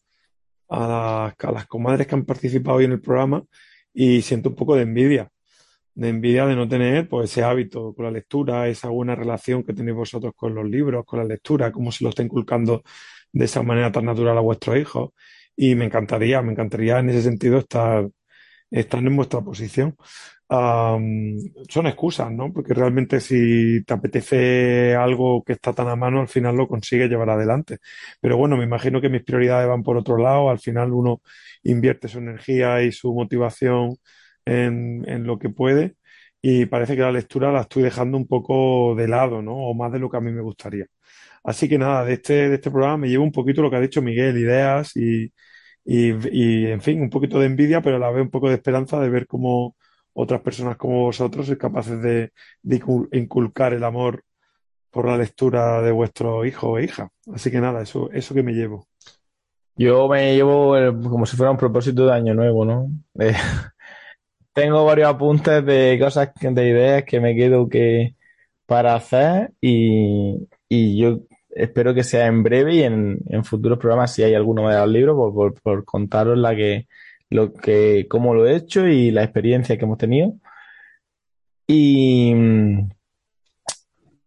a las comadres que han participado hoy en el programa y siento un poco de envidia, de envidia de no tener pues ese hábito con la lectura, esa buena relación que tenéis vosotros con los libros, con la lectura, cómo se lo está inculcando de esa manera tan natural a vuestros hijos. Y me encantaría, me encantaría en ese sentido estar, estar en vuestra posición. Son excusas, ¿no? Porque realmente si te apetece algo que está tan a mano, al final lo consigues llevar adelante. Pero bueno, me imagino que mis prioridades van por otro lado. Al final uno invierte su energía y su motivación en, en lo que puede. Y parece que la lectura la estoy dejando un poco de lado, ¿no? O más de lo que a mí me gustaría. Así que nada, de este, de este programa me llevo un poquito lo que ha dicho Miguel, ideas y, y, y, en fin, un poquito de envidia, pero la vez un poco de esperanza de ver cómo otras personas como vosotros sois capaces de, de incul- inculcar el amor por la lectura de vuestro hijo o hija. Así que nada, eso, eso que me llevo. Yo me llevo como si fuera un propósito de año nuevo, ¿no? Eh, tengo varios apuntes de cosas, de ideas que me quedo que para hacer y, y yo espero que sea en breve y en, en futuros programas si hay alguno de los libros por, por, por contaros la que, lo que, cómo lo he hecho y la experiencia que hemos tenido. Y,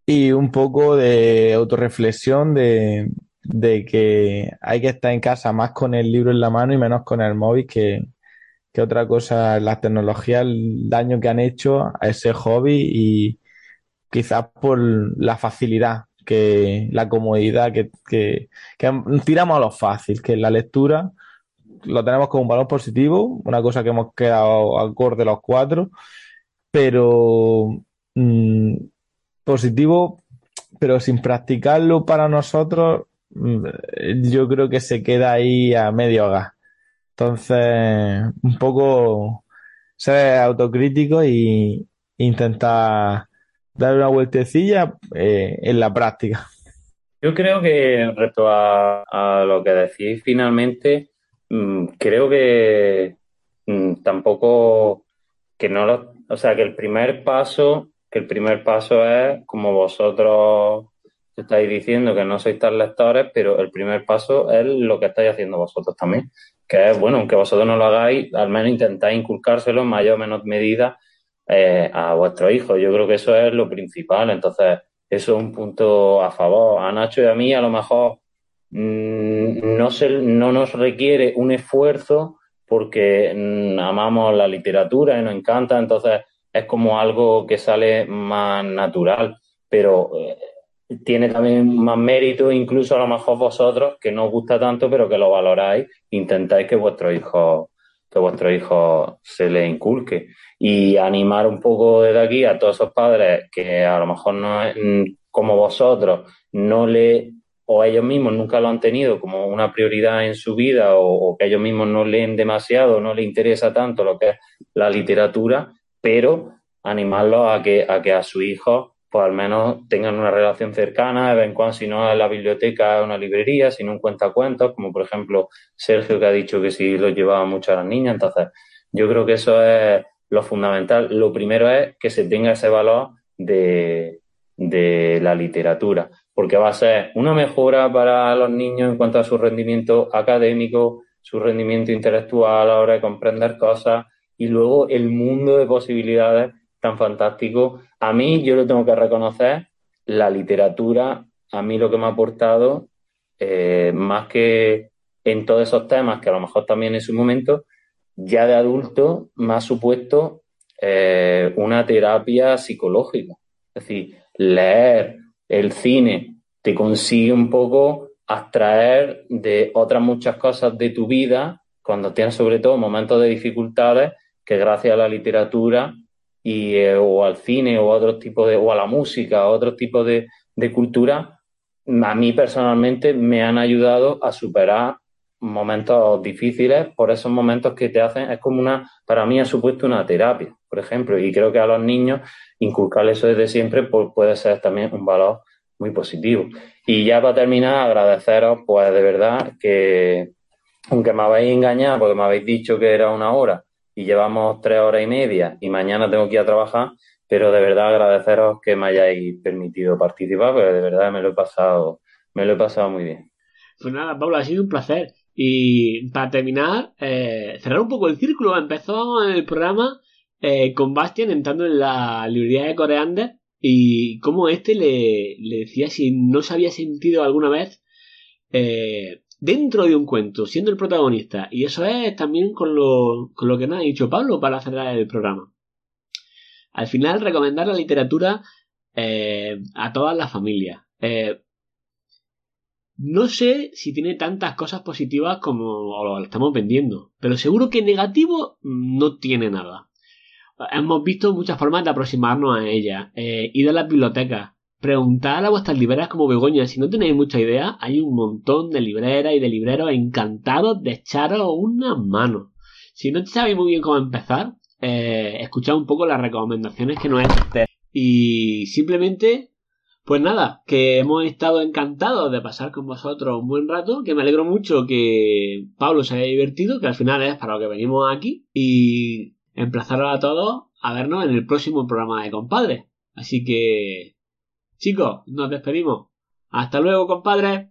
y un poco de autorreflexión de, de que hay que estar en casa más con el libro en la mano y menos con el móvil que, que otra cosa. Las tecnologías, el daño que han hecho a ese hobby y quizás por la facilidad, que la comodidad, que, tiramos a lo fácil, que la lectura lo tenemos como un valor positivo, una cosa que hemos quedado acorde los cuatro, pero mm, positivo, pero sin practicarlo para nosotros, mm, yo creo que se queda ahí a medio gas. Entonces, un poco ser autocrítico y intentar dar una vueltecilla eh, en la práctica. Yo creo que respecto a, a lo que decís finalmente, mm, creo que mm, tampoco que no lo, o sea, que el primer paso, que el primer paso es como vosotros estáis diciendo que no sois tan lectores, pero el primer paso es lo que estáis haciendo vosotros también, que es bueno, aunque vosotros no lo hagáis, al menos intentáis inculcárselo en mayor o menor medida eh, a vuestros hijos. Yo creo que eso es lo principal. Entonces, eso es un punto a favor. A Nacho y a mí, a lo mejor, mmm, no, se, no nos requiere un esfuerzo porque mmm, amamos la literatura y nos encanta, entonces es como algo que sale más natural, pero eh, tiene también más mérito, incluso a lo mejor vosotros, que no os gusta tanto, pero que lo valoráis, intentáis que vuestros hijos que vuestros hijos se les inculque. Y animar un poco desde aquí a todos esos padres que a lo mejor no mm, como vosotros no le o ellos mismos nunca lo han tenido como una prioridad en su vida o, que ellos mismos no leen demasiado, no les interesa tanto lo que es la literatura, pero animarlos a que a, que a su hijo pues al menos tengan una relación cercana, de vez en cuando, si no es la biblioteca, una librería, si no un cuentacuentos, como por ejemplo Sergio que ha dicho que sí lo llevaba mucho a las niñas. Entonces, yo creo que eso es lo fundamental. Lo primero es que se tenga ese valor de, de la literatura, porque va a ser una mejora para los niños en cuanto a su rendimiento académico, su rendimiento intelectual a la hora de comprender cosas y luego el mundo de posibilidades tan fantástico. A mí, yo lo tengo que reconocer, la literatura, a mí lo que me ha aportado, eh, más que en todos esos temas, que a lo mejor también en su momento, ya de adulto me ha supuesto eh, una terapia psicológica. Es decir, leer el cine te consigue un poco abstraer de otras muchas cosas de tu vida cuando tienes sobre todo momentos de dificultades que gracias a la literatura y, eh, o al cine o a otros tipos de, o a la música, o otros tipos de, de cultura, a mí personalmente me han ayudado a superar momentos difíciles por esos momentos que te hacen, es como una, para mí ha supuesto una terapia, por ejemplo, y creo que a los niños inculcar eso desde siempre pues, puede ser también un valor muy positivo. Y ya para terminar, agradeceros, pues de verdad que, aunque me habéis engañado, porque me habéis dicho que era una hora, y llevamos tres horas y media y mañana tengo que ir a trabajar, pero de verdad agradeceros que me hayáis permitido participar, porque de verdad me lo he pasado, me lo he pasado muy bien. Pues nada, Pablo, ha sido un placer. Y para terminar, eh, cerrar un poco el círculo, empezó el programa eh, con Bastian entrando en la librería de Coreander y como este le, decía si no se había sentido alguna vez eh, dentro de un cuento, siendo el protagonista. Y eso es también con lo, con lo que nos ha dicho Pablo para cerrar el programa. Al final, recomendar la literatura a todas las familias. No sé si tiene tantas cosas positivas como lo estamos vendiendo, pero seguro que negativo no tiene nada. Hemos visto muchas formas de aproximarnos a ella. Eh, ir a las bibliotecas, Preguntad a vuestras libreras como Begoña. Si no tenéis mucha idea, hay un montón de libreras y de libreros encantados de echaros una mano. Si no sabéis muy bien cómo empezar, eh, escuchad un poco las recomendaciones que nos he Y simplemente, pues nada, que hemos estado encantados de pasar con vosotros un buen rato, que me alegro mucho que Pablo se haya divertido, que al final es para lo que venimos aquí, y emplazaros a todos a vernos en el próximo programa de Compadre. Así que Chicos, nos despedimos. Hasta luego, compadre.